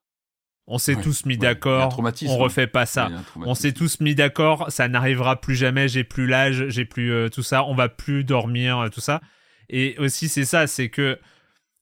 On s'est Ouais, tous mis ouais, d'accord, on hein. refait pas ça. On s'est tous mis d'accord, ça n'arrivera plus jamais, j'ai plus l'âge, j'ai plus euh, tout ça, on va plus dormir, euh, tout ça. Et aussi, c'est ça, c'est que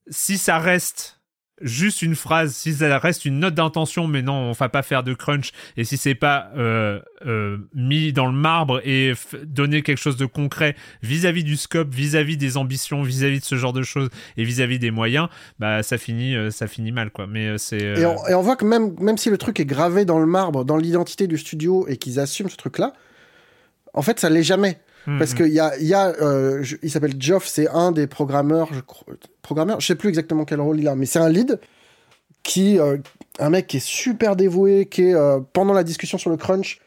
si ça reste juste une phrase, si ça reste une note d'intention, mais non, on va pas faire de crunch, et si c'est pas euh, euh, mis dans le marbre et donner quelque chose de concret vis-à-vis du scope, vis-à-vis des ambitions, vis-à-vis de ce genre de choses et vis-à-vis des moyens, bah ça finit, euh, ça finit mal, quoi. Mais euh, c'est Et euh, on, et on voit que même, même si le truc est gravé dans le marbre, dans l'identité du studio, et qu'ils assument ce truc-là, en fait, ça l'est jamais. Hmm, Parce qu'il y a, y a euh, il s'appelle Geoff, c'est un des programmeurs, je crois, je sais plus exactement quel rôle il a, mais c'est un lead qui, euh, un mec qui est super dévoué, qui est euh, pendant la discussion sur le crunch,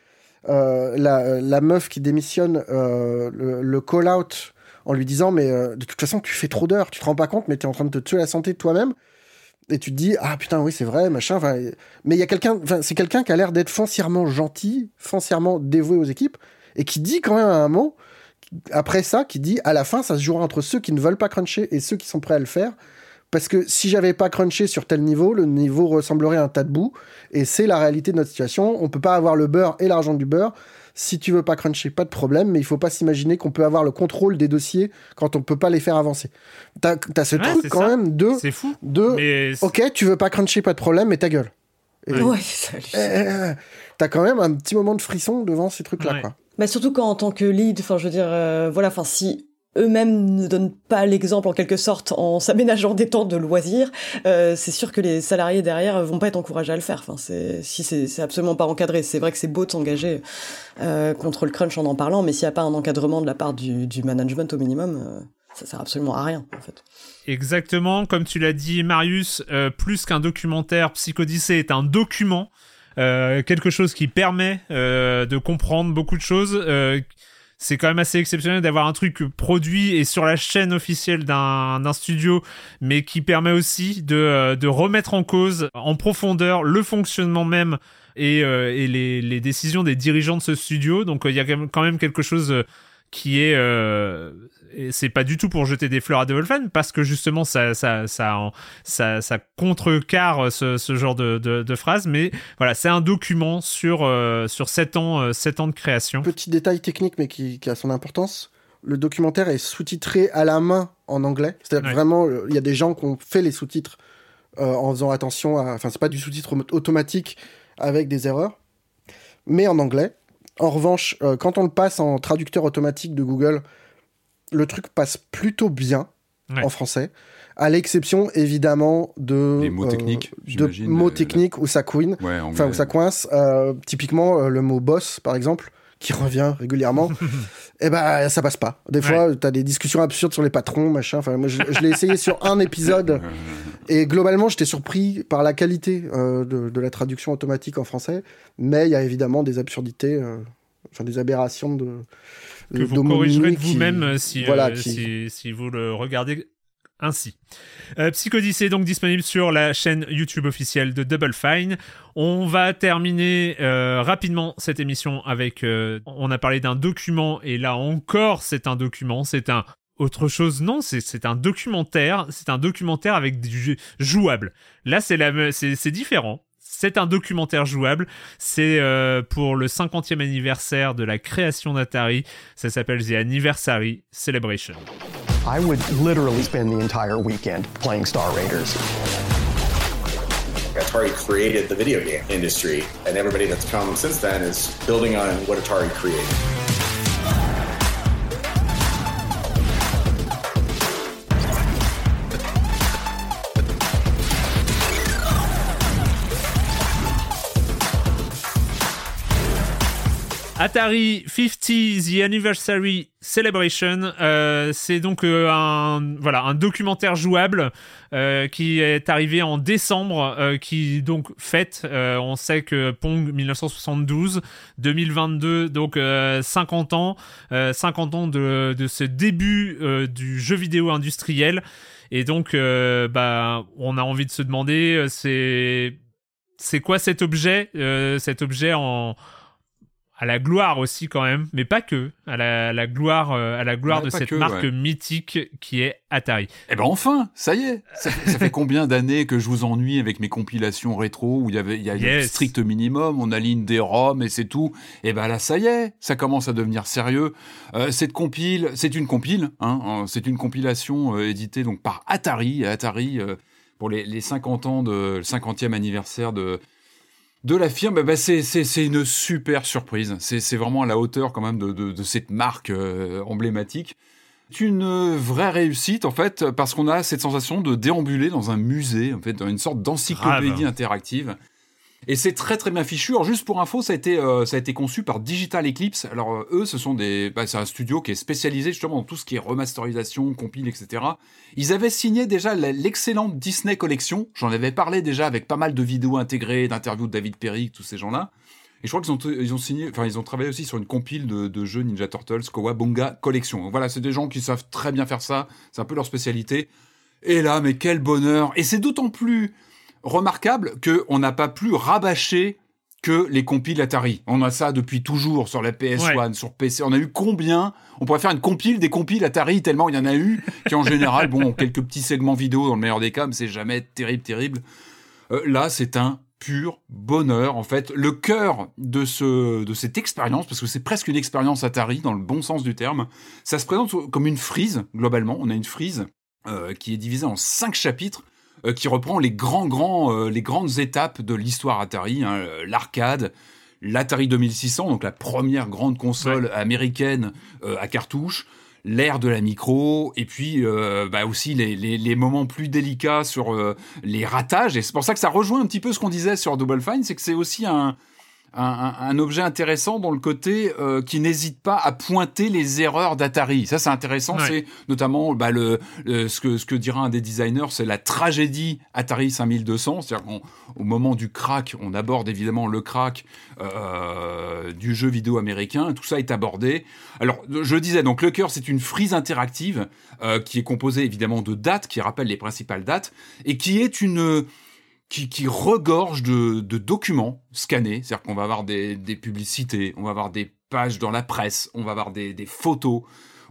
la, la meuf qui démissionne le, le call out en lui disant mais de toute façon tu fais trop d'heures, tu te rends pas compte, mais tu es en train de te tuer la santé toi-même. Et tu te dis ah putain oui c'est vrai machin. Mais il y a quelqu'un, c'est quelqu'un qui a l'air d'être foncièrement gentil, foncièrement dévoué aux équipes et qui dit quand même un mot après ça qui dit à la fin ça se jouera entre ceux qui ne veulent pas cruncher et ceux qui sont prêts à le faire. Parce que si j'avais pas crunché sur tel niveau le niveau ressemblerait à un tas de boue. Et c'est la réalité de notre situation. On peut pas avoir le beurre et l'argent du beurre. Si tu veux pas cruncher pas de problème. Mais il faut pas s'imaginer qu'on peut avoir le contrôle des dossiers quand on peut pas les faire avancer. T'as as ce Ouais, truc quand ça. même de c'est fou. de Mais ok tu veux pas cruncher pas de problème mais ta gueule. Et- Ouais. Eh, eh, eh, t'as quand même un petit moment de frisson devant ces trucs là Ouais. quoi Bah surtout quand en tant que lead, enfin je veux dire, euh, voilà, enfin si eux-mêmes ne donnent pas l'exemple en quelque sorte en s'aménageant des temps de loisirs, euh, c'est sûr que les salariés derrière vont pas être encouragés à le faire. Enfin c'est si c'est absolument pas encadré. C'est vrai que c'est beau de s'engager euh, contre le crunch en en parlant, mais s'il y a pas un encadrement de la part du, management au minimum, euh, ça sert absolument à rien en fait. Exactement, comme tu l'as dit, Marius, plus qu'un documentaire, Psychodyssée est un document, euh, quelque chose qui permet euh, de comprendre beaucoup de choses. euh, c'est quand même assez exceptionnel d'avoir un truc produit et sur la chaîne officielle d'un studio, mais qui permet aussi de, remettre en cause en profondeur le fonctionnement même et, les, décisions des dirigeants de ce studio. Donc il y a quand même- quelque chose qui est et c'est pas du tout pour jeter des fleurs à Fine parce que justement ça ça ça ça, ça contrecarre ce, ce genre de, de, de phrases mais voilà c'est un document sur euh, sur 7 ans euh, 7 ans de création Petit détail technique, mais qui, qui a son importance. Le documentaire est sous-titré à la main en anglais. C'est-à-dire Ouais. vraiment, euh, il y a des gens qui ont fait les sous-titres euh, en faisant attention à. Enfin, c'est pas du sous-titre autom- automatique avec des erreurs, mais en anglais. En revanche, quand on le passe en traducteur automatique de Google, le truc passe plutôt bien Ouais. en français, à l'exception évidemment de Les mots euh, techniques, de mots euh, techniques où ça couine. Ouais, Enfin, où ça coince. Euh, typiquement, euh, le mot boss, par exemple, qui revient régulièrement, eh ben, ça passe pas. Des fois, t'as des discussions absurdes sur les patrons, machin. Enfin, moi, je, je l'ai essayé sur un épisode. Et globalement, j'étais surpris par la qualité euh, de, de la traduction automatique en français. Mais il y a évidemment des absurdités, euh, enfin, des aberrations de. Que vous corrigerez qui- vous-même euh, si, voilà, euh, qui- si, si vous le regardez ainsi. Euh, Psychodyssée est donc disponible sur la chaîne YouTube officielle de Double Fine. On va terminer euh, rapidement cette émission avec... euh, on a parlé d'un document et là encore c'est un document, c'est un... Autre chose, non, c'est un documentaire, c'est un documentaire avec du jouable. Là, c'est différent. C'est un documentaire jouable. C'est euh, pour le 50e anniversaire de la création d'Atari. Ça s'appelle The Anniversary Celebration. I would literally spend the entire weekend playing Star Raiders. Atari created the video game industry, and everybody that's come since then is building on what Atari created. Atari 50 The Anniversary Celebration, euh, c'est donc euh, un voilà un documentaire jouable euh, qui est arrivé en décembre, euh, qui donc fête. euh, on sait que Pong 1972, 2022, donc euh, 50 ans, euh, 50 ans de, de ce début du jeu vidéo industriel. Et donc, bah, on a envie de se demander, c'est c'est quoi cet objet, cet objet en à la gloire aussi quand même, mais pas que, à la, la gloire, euh, à la gloire Ouais, de cette que, marque ouais. mythique qui est Atari. Eh ben enfin, ça y est. Ça, fait- ça fait combien d'années que je vous ennuie avec mes compilations rétro où il y avait il y a Yes. le strict minimum, on aligne des ROM et c'est tout. Et ben là, ça y est, ça commence à devenir sérieux. Euh, cette compile, c'est une compile, hein, hein, c'est une compilation euh, éditée donc par Atari. Atari euh, pour les, les 50 ans de le 50e anniversaire de de la firme, eh ben c'est une super surprise. C'est vraiment à la hauteur quand même de de, de cette marque euh, emblématique. C'est une vraie réussite en fait parce qu'on a cette sensation de déambuler dans un musée en fait dans une sorte d'encyclopédie interactive. Et c'est très très bien fichu. Alors juste pour info, ça a été euh, ça a été conçu par Digital Eclipse. Alors euh, eux, ce sont des bah, c'est un studio qui est spécialisé justement dans tout ce qui est remasterisation, compile, etc. Ils avaient signé déjà l'excellente Disney Collection. J'en avais parlé déjà avec pas mal de vidéos intégrées, d'interviews de David Perry, tous ces gens-là. Et je crois qu'ils ont, ils ont signé, enfin, ils ont travaillé aussi sur une compile de, jeux Ninja Turtles, Kawabunga Collection. Donc voilà, c'est des gens qui savent très bien faire ça. C'est un peu leur spécialité. Et là, mais quel bonheur! Et c'est d'autant plus remarquable que on n'a pas plus rabâché que les compiles Atari. On a ça depuis toujours sur la PS1, sur PC. On a eu combien? On pourrait faire une compile des compiles Atari tellement il y en a eu qui en général, bon, quelques petits segments vidéo dans le meilleur des cas, mais c'est jamais terrible, terrible. Euh, là, c'est un pur bonheur. En fait, le cœur de ce de cette expérience, parce que c'est presque une expérience Atari dans le bon sens du terme, ça se présente comme une frise globalement. On a une frise euh, qui est divisée en cinq chapitres euh, qui reprend les grands grands euh, les grandes étapes de l'histoire Atari, hein, euh, l'arcade. L'Atari 2600, donc la première grande console américaine euh, à cartouche, l'ère de la micro, et puis euh, bah aussi les, les, les moments plus délicats sur euh, les ratages. Et c'est pour ça que ça rejoint un petit peu ce qu'on disait sur Double Fine, c'est que c'est aussi un, un, un- un objet intéressant dans le côté euh, qui n'hésite pas à pointer les erreurs d'Atari. Ça, c'est intéressant. Ouais. C'est notamment bah, le, le- ce, que, ce que dira un des designers, c'est la tragédie Atari 5200. C'est-à-dire qu'au moment du crack, on aborde évidemment le crack euh, du jeu vidéo américain. Tout ça est abordé. Alors, je disais, donc le cœur, c'est une frise interactive euh, qui est composée évidemment de dates, qui rappelle les principales dates, et qui est une qui, qui regorge de, de documents scannés. C'est-à-dire qu'on va avoir des, des publicités, on va avoir des pages dans la presse, on va avoir des, des photos,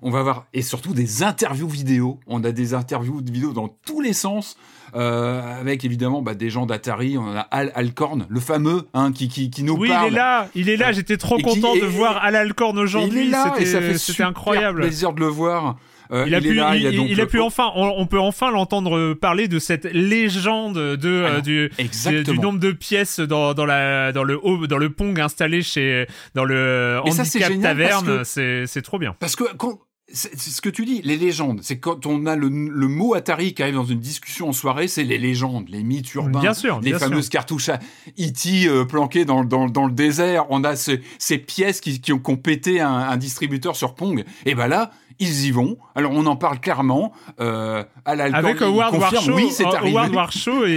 on va avoir et surtout des interviews vidéo. On a des interviews de vidéo dans tous les sens, euh, avec évidemment bah, des gens d'Atari. On a Al Alcorn, le fameux, hein, qui, qui, qui nous Oui, parle. il est là, il est là. J'étais trop Et qui- content de et- voir Al Alcorn Il est aujourd'hui. là et ça C'était fait c'était super incroyable. plaisir de le voir. Euh, il a pu, là, il, a donc le- pu enfin, on, on peut enfin l'entendre euh, parler de cette légende de euh, du, du, exactement. du nombre de pièces dans, dans la dans le dans le Pong installé chez dans le ça, handicap génial parce taverne. C'est c'est trop bien. Parce que quand c'est c'est ce que tu dis, les légendes, c'est quand on a le, le mot Atari qui arrive dans une discussion en soirée, c'est les légendes, les mythes urbains, Bien sûr, les bien fameuses sûr. cartouches à E.T. euh, planquées dans, dans, dans le désert. On a ce- ces pièces qui, qui ont, qui ont pété un, un distributeur sur Pong. Et ben là, ils y vont. Alors on en parle clairement. Euh, à Avec Howard Warshaw, oui, c'est Howard arrivé. Warshaw est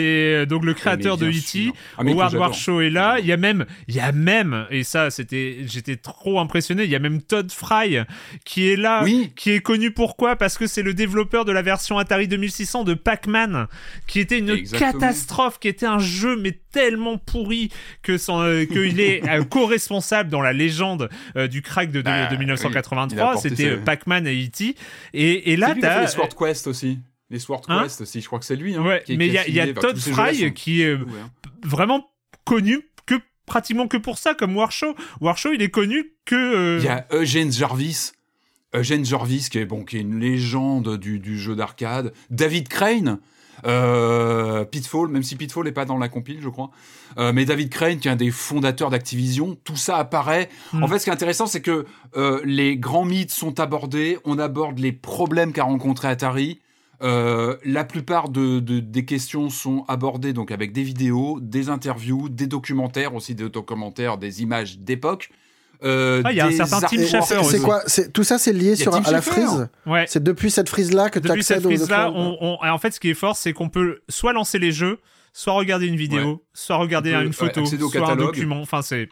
euh, donc le créateur de E.T. sûr. Ah, Howard. Warshaw est là. Il y a même, il y a même, et ça, c'était, j'étais trop impressionné. Il y a même Todd Fry qui est là, qui est connu pourquoi? Parce que c'est le développeur de la version Atari 2600 de Pac-Man, qui était une Exactement. catastrophe, qui était un jeu mais tellement pourri que euh, qu'il est euh, co-responsable dans la légende euh, du crack de, de- Bah, de oui, il a 1983. apporté C'était euh, Pac-Man et E.T. Et, et là, t'as les Sword Quest aussi. Les Sword Hein Quest aussi, je crois que c'est lui. Hein, Ouais, qui- mais il y a, y Todd Fry sont- qui est Ouais, hein. vraiment connu que pratiquement que pour ça, comme Warshaw. Warshaw, il est connu que. Il y a Eugene Jarvis. Eugene Jarvis, qui est, bon, qui est une légende du, du jeu d'arcade. David Crane. Euh, Pitfall, même si Pitfall n'est pas dans la compile, je crois. Euh, mais David Crane, qui est un des fondateurs d'Activision, tout ça apparaît. Hmm. En fait, ce qui est intéressant, c'est que euh, les grands mythes sont abordés. On aborde les problèmes qu'a rencontré Atari. Euh, la plupart de, de- des questions sont abordées donc avec des vidéos, des interviews, des documentaires aussi, des documentaires, des images d'époque. Euh, Ah, il y a un certain Tim. Schafer C'est aussi. quoi c'est- Tout ça, c'est lié sur, à la frise Ouais. C'est depuis cette frise-là que tu Depuis cette accèdes aux frise-là, documents on, on- en fait, ce qui est fort, c'est qu'on peut soit lancer les jeux, soit regarder une vidéo, Ouais. soit regarder peut, une photo, soit un document. Enfin, c'est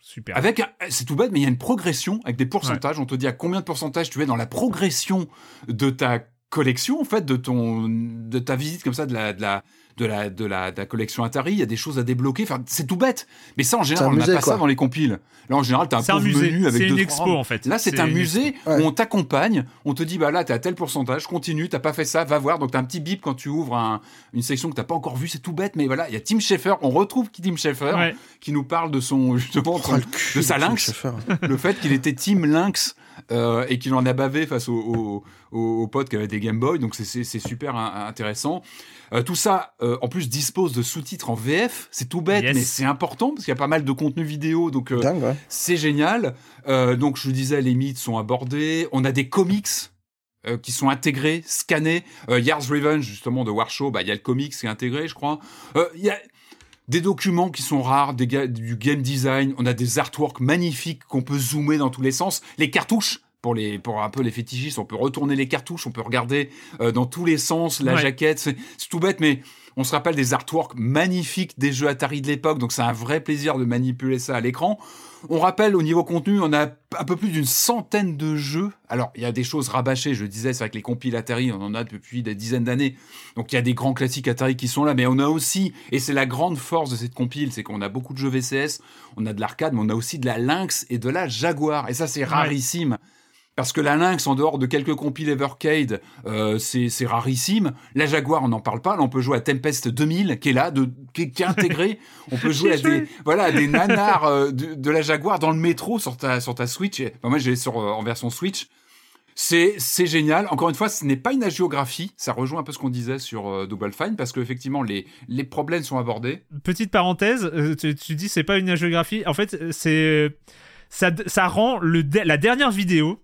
super. Avec, un- c'est tout bête, mais il y a une progression avec des pourcentages. On te dit à combien de pourcentage tu es dans la progression de ta collection, en fait, de ton, de ta visite comme ça, de la, de la, de la, de la, de la collection Atari. Il y a des choses à débloquer. Enfin, c'est tout bête. Mais ça, en général, on n'a pas quoi. ça dans les compiles. Là, en général, t'as un C'est un pauvre musée. menu avec C'est deux, une expo, en fait. Là, c'est un musée où on t'accompagne. On te dit, bah là, t'es à tel pourcentage, continue, t'as pas fait ça, va voir. Donc, t'as un petit bip quand tu ouvres un- une section que t'as pas encore vue. C'est tout bête, mais voilà, il y a Tim Schafer. On retrouve Tim Schafer Ouais. qui nous parle de son, justement, Oh, le cul de sa Tim lynx le fait qu'il était Team Lynx euh, et qu'il en a bavé face aux au, au, aux potes qui avaient des Game Boy. Donc c'est- super hein, intéressant. Euh, tout ça, euh, en plus, dispose de sous-titres en VF. C'est tout bête, Yes. mais c'est important parce qu'il y a pas mal de contenu vidéo. Donc euh, ouais. c'est génial. Euh, donc je vous disais, les mythes sont abordés. On a des comics. euh, qui sont intégrés, scannés. Euh, Yars Revenge, justement, de Warshow, bah, il y a le comics qui est intégré, je crois. Euh, Il y a des documents qui sont rares, des ga- du game design. On a des artworks magnifiques qu'on peut zoomer dans tous les sens. Les cartouches, pour les pour un peu les fétichistes, on peut retourner les cartouches, on peut regarder euh, dans tous les sens la Ouais. jaquette. C'est c'est tout bête, mais on se rappelle des artworks magnifiques des jeux Atari de l'époque, donc c'est un vrai plaisir de manipuler ça à l'écran. On rappelle au niveau contenu, on a un peu plus d'une centaine de jeux. Alors, il y a des choses rabâchées, je le disais, c'est avec les compiles Atari, on en a depuis des dizaines d'années. Donc, il y a des grands classiques Atari qui sont là, mais on a aussi, et c'est la grande force de cette compile, c'est qu'on a beaucoup de jeux VCS, on a de l'arcade, mais on a aussi de la Lynx et de la Jaguar. Et ça, c'est rarissime. Parce que la Lynx, en dehors de quelques compiles Evercade, euh, c'est rarissime. La Jaguar, on n'en parle pas. Là, on peut jouer à Tempest 2000, qui est là, de, qui, est- qui est intégré. On peut jouer à des, voilà, à des nanars euh, de, de la Jaguar dans le métro sur ta, sur ta Switch. Enfin, moi, j'ai sur euh, en version Switch. C'est c'est génial. Encore une fois, ce n'est pas une agiographie. Ça rejoint un peu ce qu'on disait sur euh, Double Fine, parce qu'effectivement, les, les problèmes sont abordés. Petite parenthèse, tu, tu dis c'est pas une géographie. En fait, c'est ça, ça rend le la dernière vidéo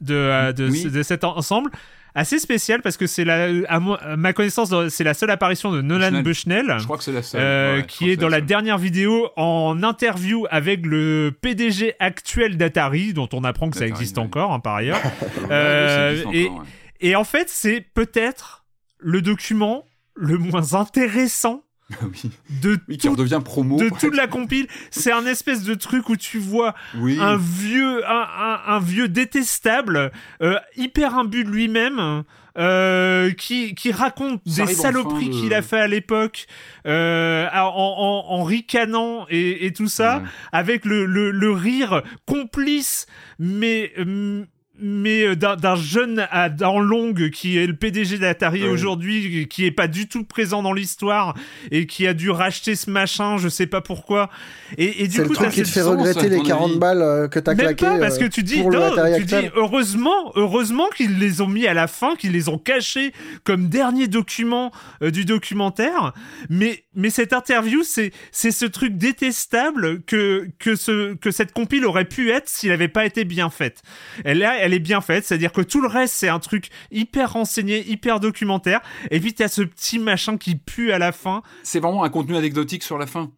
de, euh, de, Oui. de cet ensemble assez spéciale parce que c'est la à, ma connaissance c'est la seule apparition de Nolan Bushnell. Je crois que c'est la seule. euh, Ouais, qui est dans la dernière vidéo en interview avec le PDG actuel d'Atari, dont on apprend que ça existe encore hein, par ailleurs. Euh, et, encore, ouais. et en fait, c'est peut-être le document le moins intéressant oui. de, Oui, qui tout- redevient promo. de toute la compile. C'est un espèce de truc où tu vois Oui. un vieux, un, un- un vieux détestable, euh, hyper imbu de lui-même. euh, qui, qui raconte Ça des saloperies de- qu'il a fait à l'époque euh, en, en, en ricanant et, et tout ça Ouais. avec le, le, le rire complice mais hum, mais euh, d'un jeune à dents longues qui est le PDG d'Atari Ouais. aujourd'hui, qui est pas du tout présent dans l'histoire et qui a dû racheter ce machin, je sais pas pourquoi. Et, et du C'est coup, le truc qui te fait sens, regretter les ton 40 avis balles euh, que t'as même claqué pas parce que euh, tu dis pour le non, Atari tu dis actuel. heureusement heureusement qu'ils les ont mis à la fin qu'ils les ont cachés comme dernier document euh, du documentaire mais mais cette interview c'est c'est ce truc détestable que que ce que cette compile aurait pu être s'il avait pas été bien faite elle elle est bien faite c'est-à-dire que tout le reste c'est un truc hyper renseigné hyper documentaire et puis t'as ce petit machin qui pue à la fin c'est vraiment un contenu anecdotique sur la fin.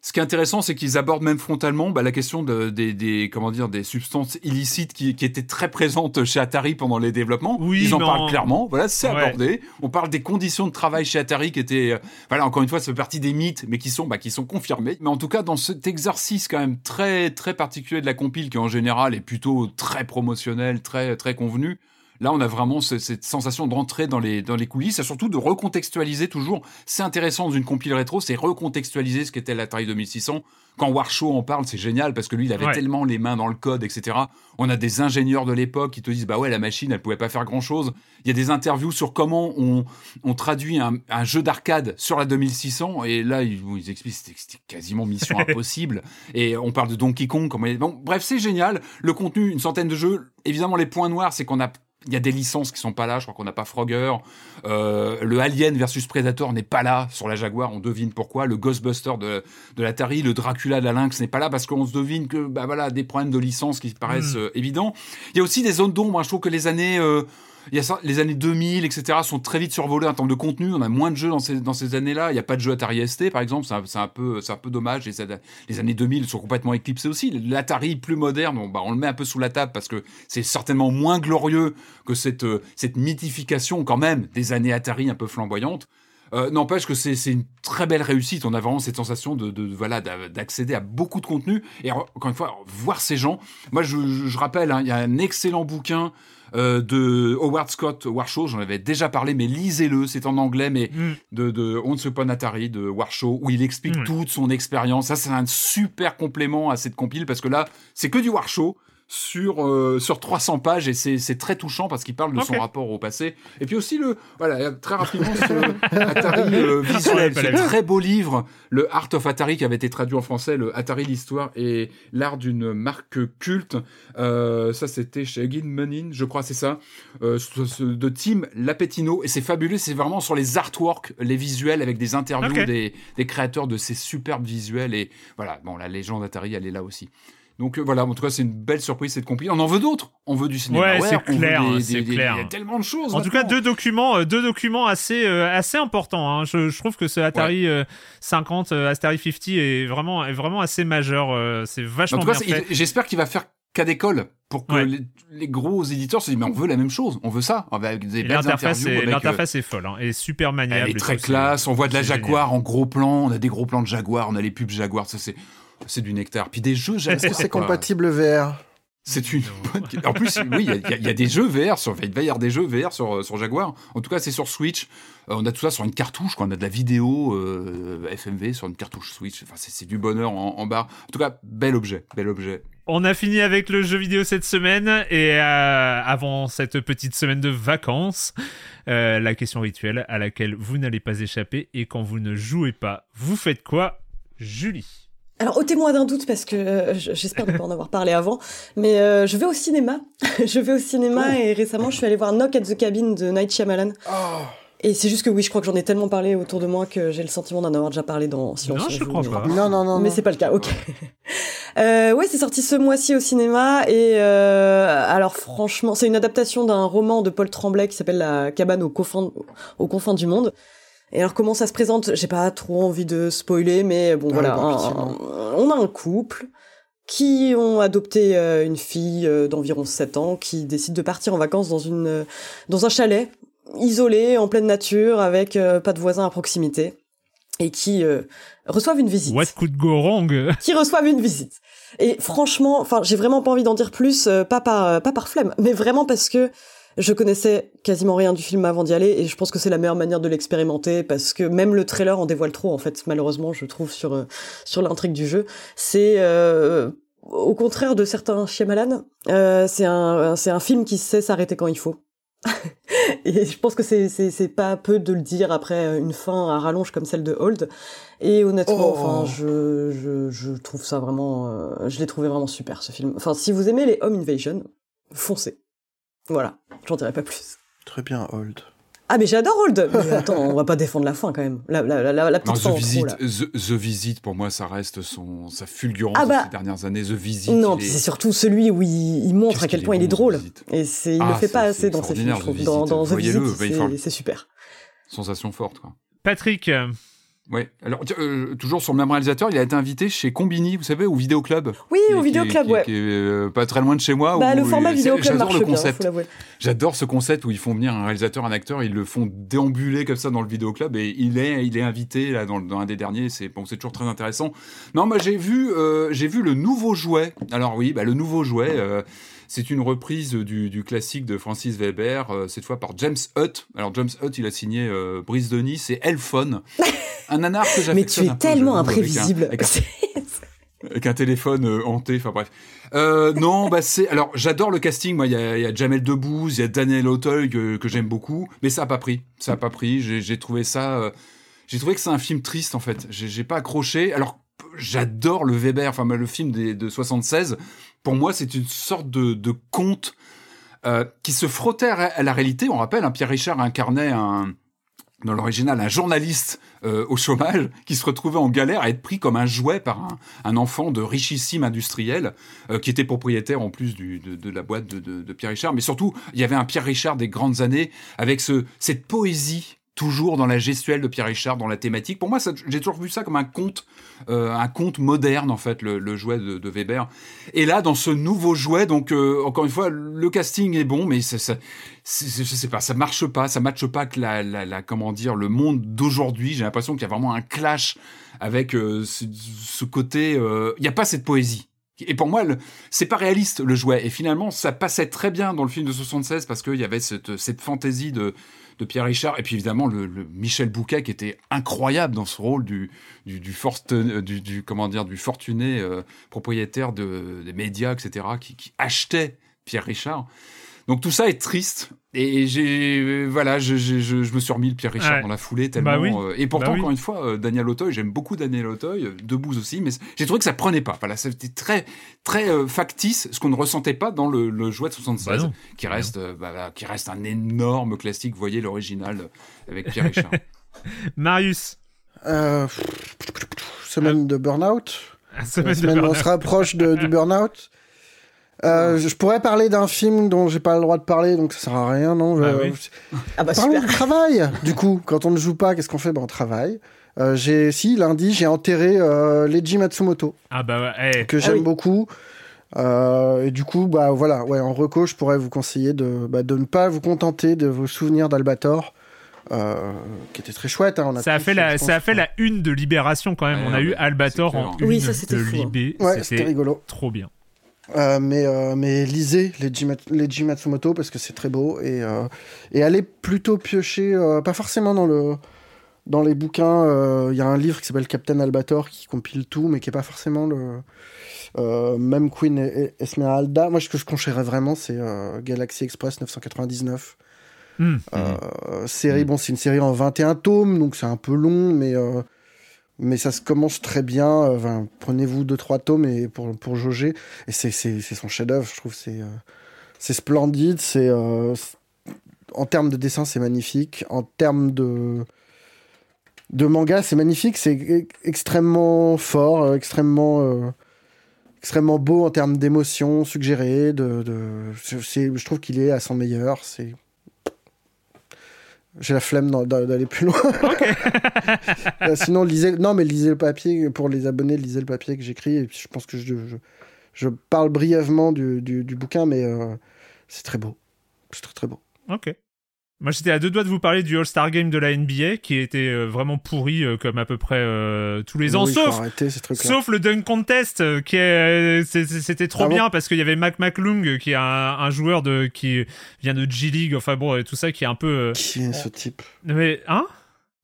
Ce qui est intéressant, c'est qu'ils abordent même frontalement bah, la question de, des, des comment dire des substances illicites qui, qui étaient très présentes chez Atari pendant les développements. Oui, Ils en parlent en- clairement. Voilà, c'est Ouais. abordé. On parle des conditions de travail chez Atari qui étaient, euh, voilà, encore une fois, ça fait partie des mythes, mais qui sont, bah, qui sont confirmés. Mais en tout cas, dans cet exercice quand même très, très particulier de la compile, qui en général est plutôt très promotionnel, très, très convenu. Là, on a vraiment ce- cette sensation d'entrer dans les, dans les coulisses et surtout de recontextualiser toujours. C'est intéressant dans une compile rétro, c'est recontextualiser ce qu'était l'Atari 2600. Quand Warshaw en parle, c'est génial parce que lui, il avait Ouais. tellement les mains dans le code, etc. On a des ingénieurs de l'époque qui te disent, bah ouais, la machine, elle pouvait pas faire grand chose. Il y a des interviews sur comment on, on traduit un, un jeu d'arcade sur la 2600 et là, ils, ils expliquent que c'était- c'était quasiment mission impossible. Et on parle de Donkey Kong. Comment... Bon, bref, c'est génial. Le contenu, une centaine de jeux. Évidemment, les points noirs, c'est qu'on a il y a des licences qui sont pas là. Je crois qu'on n'a pas Frogger. Euh, le Alien versus Predator n'est pas là sur la Jaguar. On devine pourquoi. Le Ghostbuster de, de l'Atari, le Dracula de la Lynx n'est pas là parce qu'on se devine que bah voilà des problèmes de licence qui paraissent Mm. euh, évidents. Il y a aussi des zones d'ombre. hein. Je trouve que les années euh, les années 2000, etc., sont très vite survolées en termes de contenu. On a moins de jeux dans ces, dans ces années-là. Il n'y a pas de jeux Atari ST, par exemple. C'est un, un peu, un peu dommage. Les, années- les années 2000 sont complètement éclipsées aussi. L'Atari plus moderne, on, bah, on le met un peu sous la table parce que c'est certainement moins glorieux que cette, cette mythification, quand même, des années Atari un peu flamboyantes. Euh, N'empêche que c'est une très belle réussite. On a vraiment cette sensation de, de voilà d'a- d'accéder à beaucoup de contenu. Et encore une fois, voir ces gens. Moi, je, je, je rappelle, hein, il y a un excellent bouquin euh, de Howard Scott Warshaw. J'en avais déjà parlé, mais lisez-le. C'est en anglais, mais Mm. de, de Once Upon Atari de Warshaw, où il explique Mm. toute son expérience. Ça, c'est un super complément à cette compile parce que là, c'est que du Warshaw sur euh, sur 300 pages et c'est c'est très touchant parce qu'il parle de son rapport au passé. Et puis aussi le voilà très rapidement ce Atari euh, visuel. ce très beau livre le Art of Atari qui avait été traduit en français le Atari l'histoire et l'art d'une marque culte. Euh, ça c'était chez Gin Menin je crois c'est ça. Euh, de Tim Lapetino. Et c'est fabuleux c'est vraiment sur les artworks les visuels avec des interviews des, des créateurs de ces superbes visuels. Et voilà bon la légende Atari elle est là aussi donc euh, voilà, en tout cas, c'est une belle surprise cette compil. On en veut d'autres. On veut du cinéma. Ouais, c'est clair, c'est. Il y a tellement de choses. En tout cas, deux documents, euh, deux documents assez, euh, assez importants. hein. Je, je trouve que ce Atari euh, 50, euh, Atari 50 est vraiment, est vraiment assez majeur. c'est vachement En tout cas, bien c'est- fait. il- j'espère qu'il va faire cas d'école pour que Ouais. les, les gros éditeurs se disent mais on veut la même chose, on veut ça, avec des Et belles L'interface est, euh, l'interface est folle, hein, et super maniable. Elle est très classe. On voit de la Jaguar en gros plan. On a des gros plans de Jaguar. On a les pubs Jaguar. Ça c'est c'est du nectar. Puis des jeux. Est-ce que c'est compatible VR C'est une bonne question. En plus, oui, il y a- y, y des jeux VR sur. Il va y avoir des jeux VR sur, euh, sur Jaguar. En tout cas, c'est sur Switch. Euh, on a tout ça sur une cartouche. Quoi. On a de la vidéo euh, FMV sur une cartouche Switch. Enfin, c'est c'est du bonheur en, en barre. En tout cas, bel objet. Bel objet. On a fini avec le jeu vidéo cette semaine et euh, avant cette petite semaine de vacances, euh, la question rituelle à laquelle vous n'allez pas échapper et quand vous ne jouez pas, vous faites quoi, Julie? Alors, ôtez-moi d'un doute parce que euh, j'espère ne pas en avoir parlé avant, mais euh, je vais au cinéma. je vais au cinéma et récemment, je suis allée voir Knock at the Cabin de Night Shyamalan. Et c'est juste que oui, je crois que j'en ai tellement parlé autour de moi que j'ai le sentiment d'en avoir déjà parlé dans Silence Non, on je joue, crois mais- pas. Non, non, non. mais c'est pas le cas, ok. euh, ouais, c'est sorti ce mois-ci au cinéma et euh, alors franchement, c'est une adaptation d'un roman de Paul Tremblay qui s'appelle La cabane aux confins, aux confins du monde. Et alors comment ça se présente? J'ai pas trop envie de spoiler, mais bon Ah, voilà, un- un- on a un couple qui ont adopté euh, une fille euh, d'environ 7 ans qui décide de partir en vacances dans une euh, dans un chalet isolé en pleine nature avec euh, pas de voisins à proximité et qui euh, reçoivent une visite. What could go wrong? Qui reçoivent une visite. Et franchement, enfin, j'ai vraiment pas envie d'en dire plus, euh, pas par euh, pas par flemme, mais vraiment parce que je connaissais quasiment rien du film avant d'y aller et je pense que c'est la meilleure manière de l'expérimenter parce que même le trailer en dévoile trop en fait malheureusement je trouve sur euh, sur l'intrigue du jeu. C'est euh, au contraire de certains Shyamalan euh, c'est un c'est un film qui sait s'arrêter quand il faut. Et je pense que c'est c'est c'est pas peu de le dire après une fin à rallonge comme celle de Hold. Et honnêtement Oh. enfin je, je je trouve ça vraiment euh, je l'ai trouvé vraiment super ce film. Enfin si vous aimez les Home Invasion foncez voilà j'en dirai pas plus Très bien, Hold. ah mais j'adore Hold mais attends on va pas défendre la fin quand même la la la, la, la Non, petite fin The Visit, là. The, The Visit, pour moi, ça reste son, sa fulgurance Ah bah. de ces dernières années. The Visit. non, est- c'est surtout celui où il, il montre à quel point est il est drôle. Et c'est, il Ah, le fait pas assez dans ses films, je trouve. The Dans, Visit. dans The Voyez-le, Visit, c'est, c'est super. Sensation forte, quoi. Patrick, Ouais. Alors, euh, toujours sur le même réalisateur, il a été invité chez Combini, vous savez, au Vidéo Club. Oui, au Vidéo Club, qui- ouais. Qui est euh, pas très loin de chez moi. Bah, où le format Vidéo Club J'adore marche le concept. J'adore ce concept où ils font venir un réalisateur, un acteur, ils le font déambuler comme ça dans le vidéoclub et il est, il est invité là dans, dans un des derniers. C'est bon, c'est toujours très intéressant. Non, moi j'ai vu, euh, j'ai vu le nouveau jouet. Alors oui, bah, le nouveau jouet. C'est une reprise du, du classique de Francis Weber, euh, cette fois par James Hutt. Alors James Hutt, il a signé euh, Brise de Nice et Elphone, un nanar que Mais j'affectionne tu es un peu, tellement j'avoue, avec un- imprévisible. avec un- avec un téléphone euh, hanté, enfin bref. Euh, non, bah c'est. Alors j'adore le casting. Moi, il y y a Jamel Debbouze, il y a Daniel Auteuil que, que j'aime beaucoup, mais ça a pas pris. Ça a pas pris. J'ai trouvé ça. j'ai trouvé que c'est un film triste en fait. J'ai pas accroché. Alors j'adore le Weber, enfin le film des, de 76. Pour moi, c'est une sorte de, conte. euh, qui se frottait à, la réalité. On rappelle, hein, Pierre Richard incarnait dans l'original, un journaliste euh, au chômage qui se retrouvait en galère à être pris comme un jouet par un, enfant de richissime industriel euh, qui était propriétaire en plus de, la boîte de, Pierre Richard. Mais surtout, il y avait un Pierre Richard des grandes années avec ce, cette poésie toujours dans la gestuelle de Pierre Richard, dans la thématique. Pour moi, j'ai toujours vu ça comme un conte, euh, un conte moderne en fait, le, jouet de, Weber. Et là, dans ce nouveau jouet, donc euh, encore une fois, le casting est bon, mais ça, je sais pas, ça marche pas, ça matche pas que la, la, comment dire, le monde d'aujourd'hui. J'ai l'impression qu'il y a vraiment un clash avec euh, ce, côté. Il n'y a pas cette poésie. Et pour moi, c'est pas réaliste le jouet. Et finalement, ça passait très bien dans le film de 76 parce qu'il y avait cette, cette fantaisie de, de Pierre Richard et puis évidemment le, Michel Bouquet qui était incroyable dans ce rôle du du du, comment dire du fortuné euh, propriétaire de des médias etc qui achetait Pierre Richard. Donc tout ça est triste et j'ai euh, voilà je, je, je, je me suis remis le Pierre Richard Ouais. dans la foulée tellement Bah oui. euh, et pourtant Bah oui. encore une fois euh, Daniel Auteuil j'aime beaucoup Daniel Auteuil Debouze aussi mais j'ai trouvé que ça prenait pas voilà c'était très très euh, factice ce qu'on ne ressentait pas dans le, le jouet de 76 Bah qui reste euh, bah, qui reste un énorme classique vous voyez l'original avec Pierre Richard Marius. Euh, semaine de burn-out. Ah, Semaine de on se rapproche de- du burn-out. Euh, je je pourrais parler d'un film dont j'ai pas le droit de parler, donc ça sert à rien, non Euh, oui. Ah bah Parlons super. du travail, du coup. Quand on ne joue pas, qu'est-ce qu'on fait? Ben, On travaille. Euh, j'ai, si, lundi, j'ai enterré euh, Leiji Matsumoto, Ah bah ouais. que j'aime oui. beaucoup. Euh, et du coup, bah voilà, ouais, en reco, je pourrais vous conseiller de, bah, de ne pas vous contenter de vos souvenirs d'Albator, euh, qui était très chouette. hein, on a Ça a fait la, ça a fait la une de Libération quand même. Ouais, On a ouais, eu Albator en clair. une Oui, ça, c'était de fou. Libé. Ouais, c'était rigolo. trop bien. Euh, mais, euh, mais lisez Leiji, Mat- Leiji Matsumoto parce que c'est très beau et, euh, et allez plutôt piocher, pas forcément dans, le, dans les bouquins. Il y a un livre qui s'appelle Captain Albator qui compile tout, mais qui est pas forcément le. même Queen et- et Esmeralda. Moi, ce que je conseillerais vraiment, c'est Galaxy Express 999. Hmm. Euh, série, bon, c'est une série en 21 tomes, donc c'est un peu long, mais, mais ça se commence très bien. euh, Prenez-vous 2-3 tomes et pour, pour jauger. Et c'est, son chef-d'œuvre, je trouve. C'est, euh, splendide. Euh, en termes de dessin, c'est magnifique. En termes de, de manga, c'est magnifique. C'est e- extrêmement fort, extrêmement. extrêmement beau en termes d'émotion suggérée de, je trouve qu'il est à son meilleur c'est j'ai la flemme d'aller plus loin. Euh, Sinon, lisez. Non, mais lisez le papier. Pour les abonnés, lisez le papier que j'écris. Et puis, je pense que je, je, je parle brièvement du, du, du bouquin, mais euh, c'est très beau. C'est très très beau. Ok. Moi, j'étais à deux doigts de vous parler du All-Star Game de la NBA, qui était euh, vraiment pourri, euh, comme à peu près euh, tous les ans, Oui, sauf, arrêter le Dunk Contest, qui c'était trop Ah bon bien parce qu'il y avait Mac McClung, euh, qui est un, un joueur de qui vient de G League, enfin bon, et tout ça, qui est un peu. Qui est ce type Mais hein?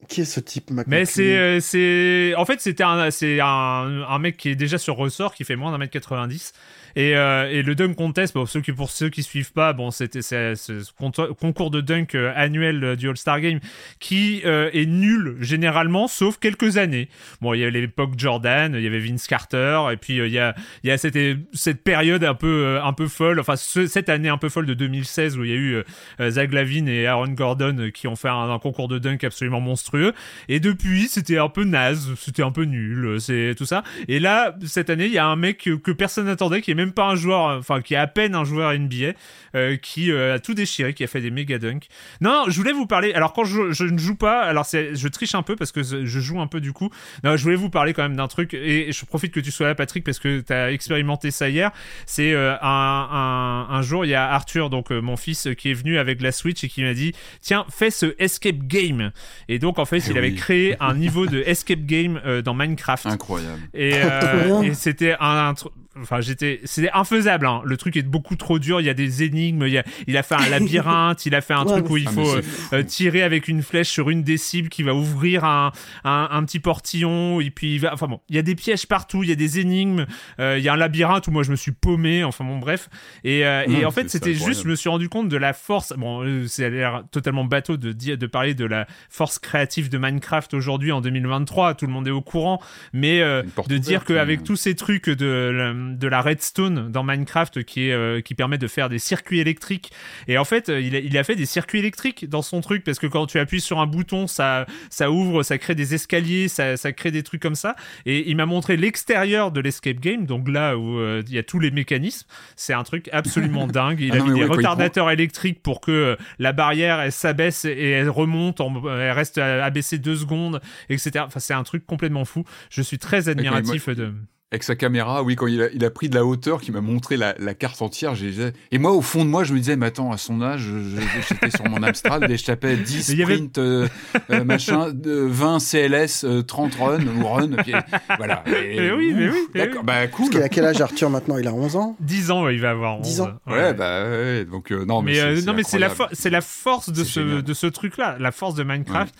Qui est ce type, Mac Mais c'est, c'est, en fait, c'était un, c'est un, un mec qui est déjà sur ressort, qui fait moins d'un mètre 90. Et, euh, et le dunk contest, bon, ceux qui, pour ceux qui suivent pas, c'était ce concours de dunk euh, annuel euh, du All-Star Game qui est nul généralement, sauf quelques années. Bon, il y a l'époque Jordan, il y avait Vince Carter, et puis il y a, cette, période un peu, folle, enfin ce- cette année un peu folle de 2016 où il y a eu Zach Lavine et Aaron Gordon qui ont fait un, concours de dunk absolument monstrueux. Et depuis, c'était un peu naze, c'était un peu nul, c'est tout ça. Et là, cette année, il y a un mec que personne n'attendait, qui est même pas un joueur, euh, enfin qui est à peine un joueur NBA, euh, qui euh, a tout déchiré, qui a fait des méga dunks. Non, je voulais vous parler. Alors quand je, je ne joue pas, alors c'est, je triche un peu parce que je joue un peu du coup. Non, je voulais vous parler quand même d'un truc et je profite que tu sois là, Patrick, parce que tu as expérimenté ça hier. C'est euh, un, un, un jour, il y a Arthur, donc euh, mon fils, qui est venu avec la Switch et qui m'a dit tiens, fais ce escape game. Et donc en fait, Eh il avait créé un niveau de escape game euh, dans Minecraft. Incroyable. Et, euh, et c'était un, un enfin j'étais, c'était infaisable. Hein. Le truc est beaucoup trop dur. Il y a des énigmes. Il, y a, il a fait un labyrinthe. il a fait un Ouais, truc où il faut c'est euh, euh, tirer avec une flèche sur une des cibles qui va ouvrir un, un, un petit portillon. Et puis il va, enfin bon, il y a des pièges partout. Il y a des énigmes. euh, il y a un labyrinthe où moi je me suis paumé. Enfin bon, bref. Et, euh, et en fait, c'est c'était juste, je me suis rendu compte de la force. Bon, c'est a l'air totalement bateau de dire, de parler de la force créatif de Minecraft aujourd'hui en 2023, tout le monde est au courant, mais euh, de dire qu'avec tous ces trucs de, de la redstone dans Minecraft qui, est, euh, qui permet de faire des circuits électriques, et en fait, il a, il a fait des circuits électriques dans son truc, parce que quand tu appuies sur un bouton, ça, ça ouvre, ça crée des escaliers, ça, ça crée des trucs comme ça, et il m'a montré l'extérieur de l'escape game, donc là où il y a tous les mécanismes, c'est un truc absolument dingue, il Ah a non, mis des ouais, retardateurs électriques pour que euh, la barrière elle s'abaisse et elle remonte, en- elle reste abaissée deux secondes, etc. Enfin, c'est un truc complètement fou. Je suis très admiratif de. Avec sa caméra, oui, quand il a, il a pris de la hauteur, qui m'a montré la, la carte entière, j'ai- et moi, au fond de moi, je me disais, mais attends, à son âge, je- je- j'étais sur mon Amstrad et je tapais 10 Mais il y avait- sprint, euh, euh, machin, de 20 CLS, euh, 30 run ou run, puis voilà. Et- Mais oui, mais oui, D'accord, bah cool. Parce qu'il a quel âge Arthur maintenant? Il a 11 ans? 10 ans, ouais, il va avoir 10 11. ans. Ouais, bah ouais, donc euh, non, mais, mais, euh, c'est- non, mais c'est la, for- c'est la force ce, de ce truc-là, la force de Minecraft.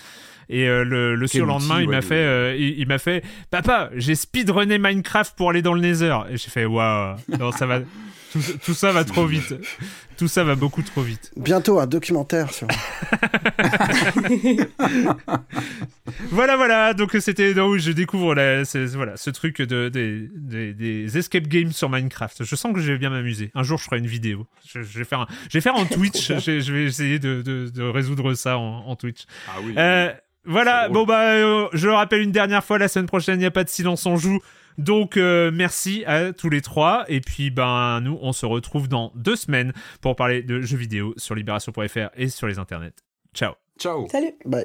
Et euh, le, le surlendemain, outil, il m'a ouais, fait, euh, il, il m'a fait, papa, j'ai speedrunné Minecraft pour aller dans le Nether. Et j'ai fait, waouh, non, ça va, tout, tout ça va trop vite. Tout ça va beaucoup trop vite. Bientôt un documentaire sur. Voilà, voilà. Donc c'était là où je découvre la, voilà, ce truc de, des, des, des escape games sur Minecraft. Je sens que je vais bien m'amuser. Un jour, je ferai une vidéo. Je, je vais faire un, je vais faire en Twitch. je, je vais essayer de, de, de résoudre ça en, en Twitch. Ah oui. Euh, voilà. Bon bah, euh, je le rappelle une dernière fois. La semaine prochaine, il n'y a pas de silence on joue. Donc euh, merci à tous les trois et puis ben nous on se retrouve dans deux semaines pour parler de jeux vidéo sur libération.fr et sur les internets. Ciao. Ciao. Salut. Bye.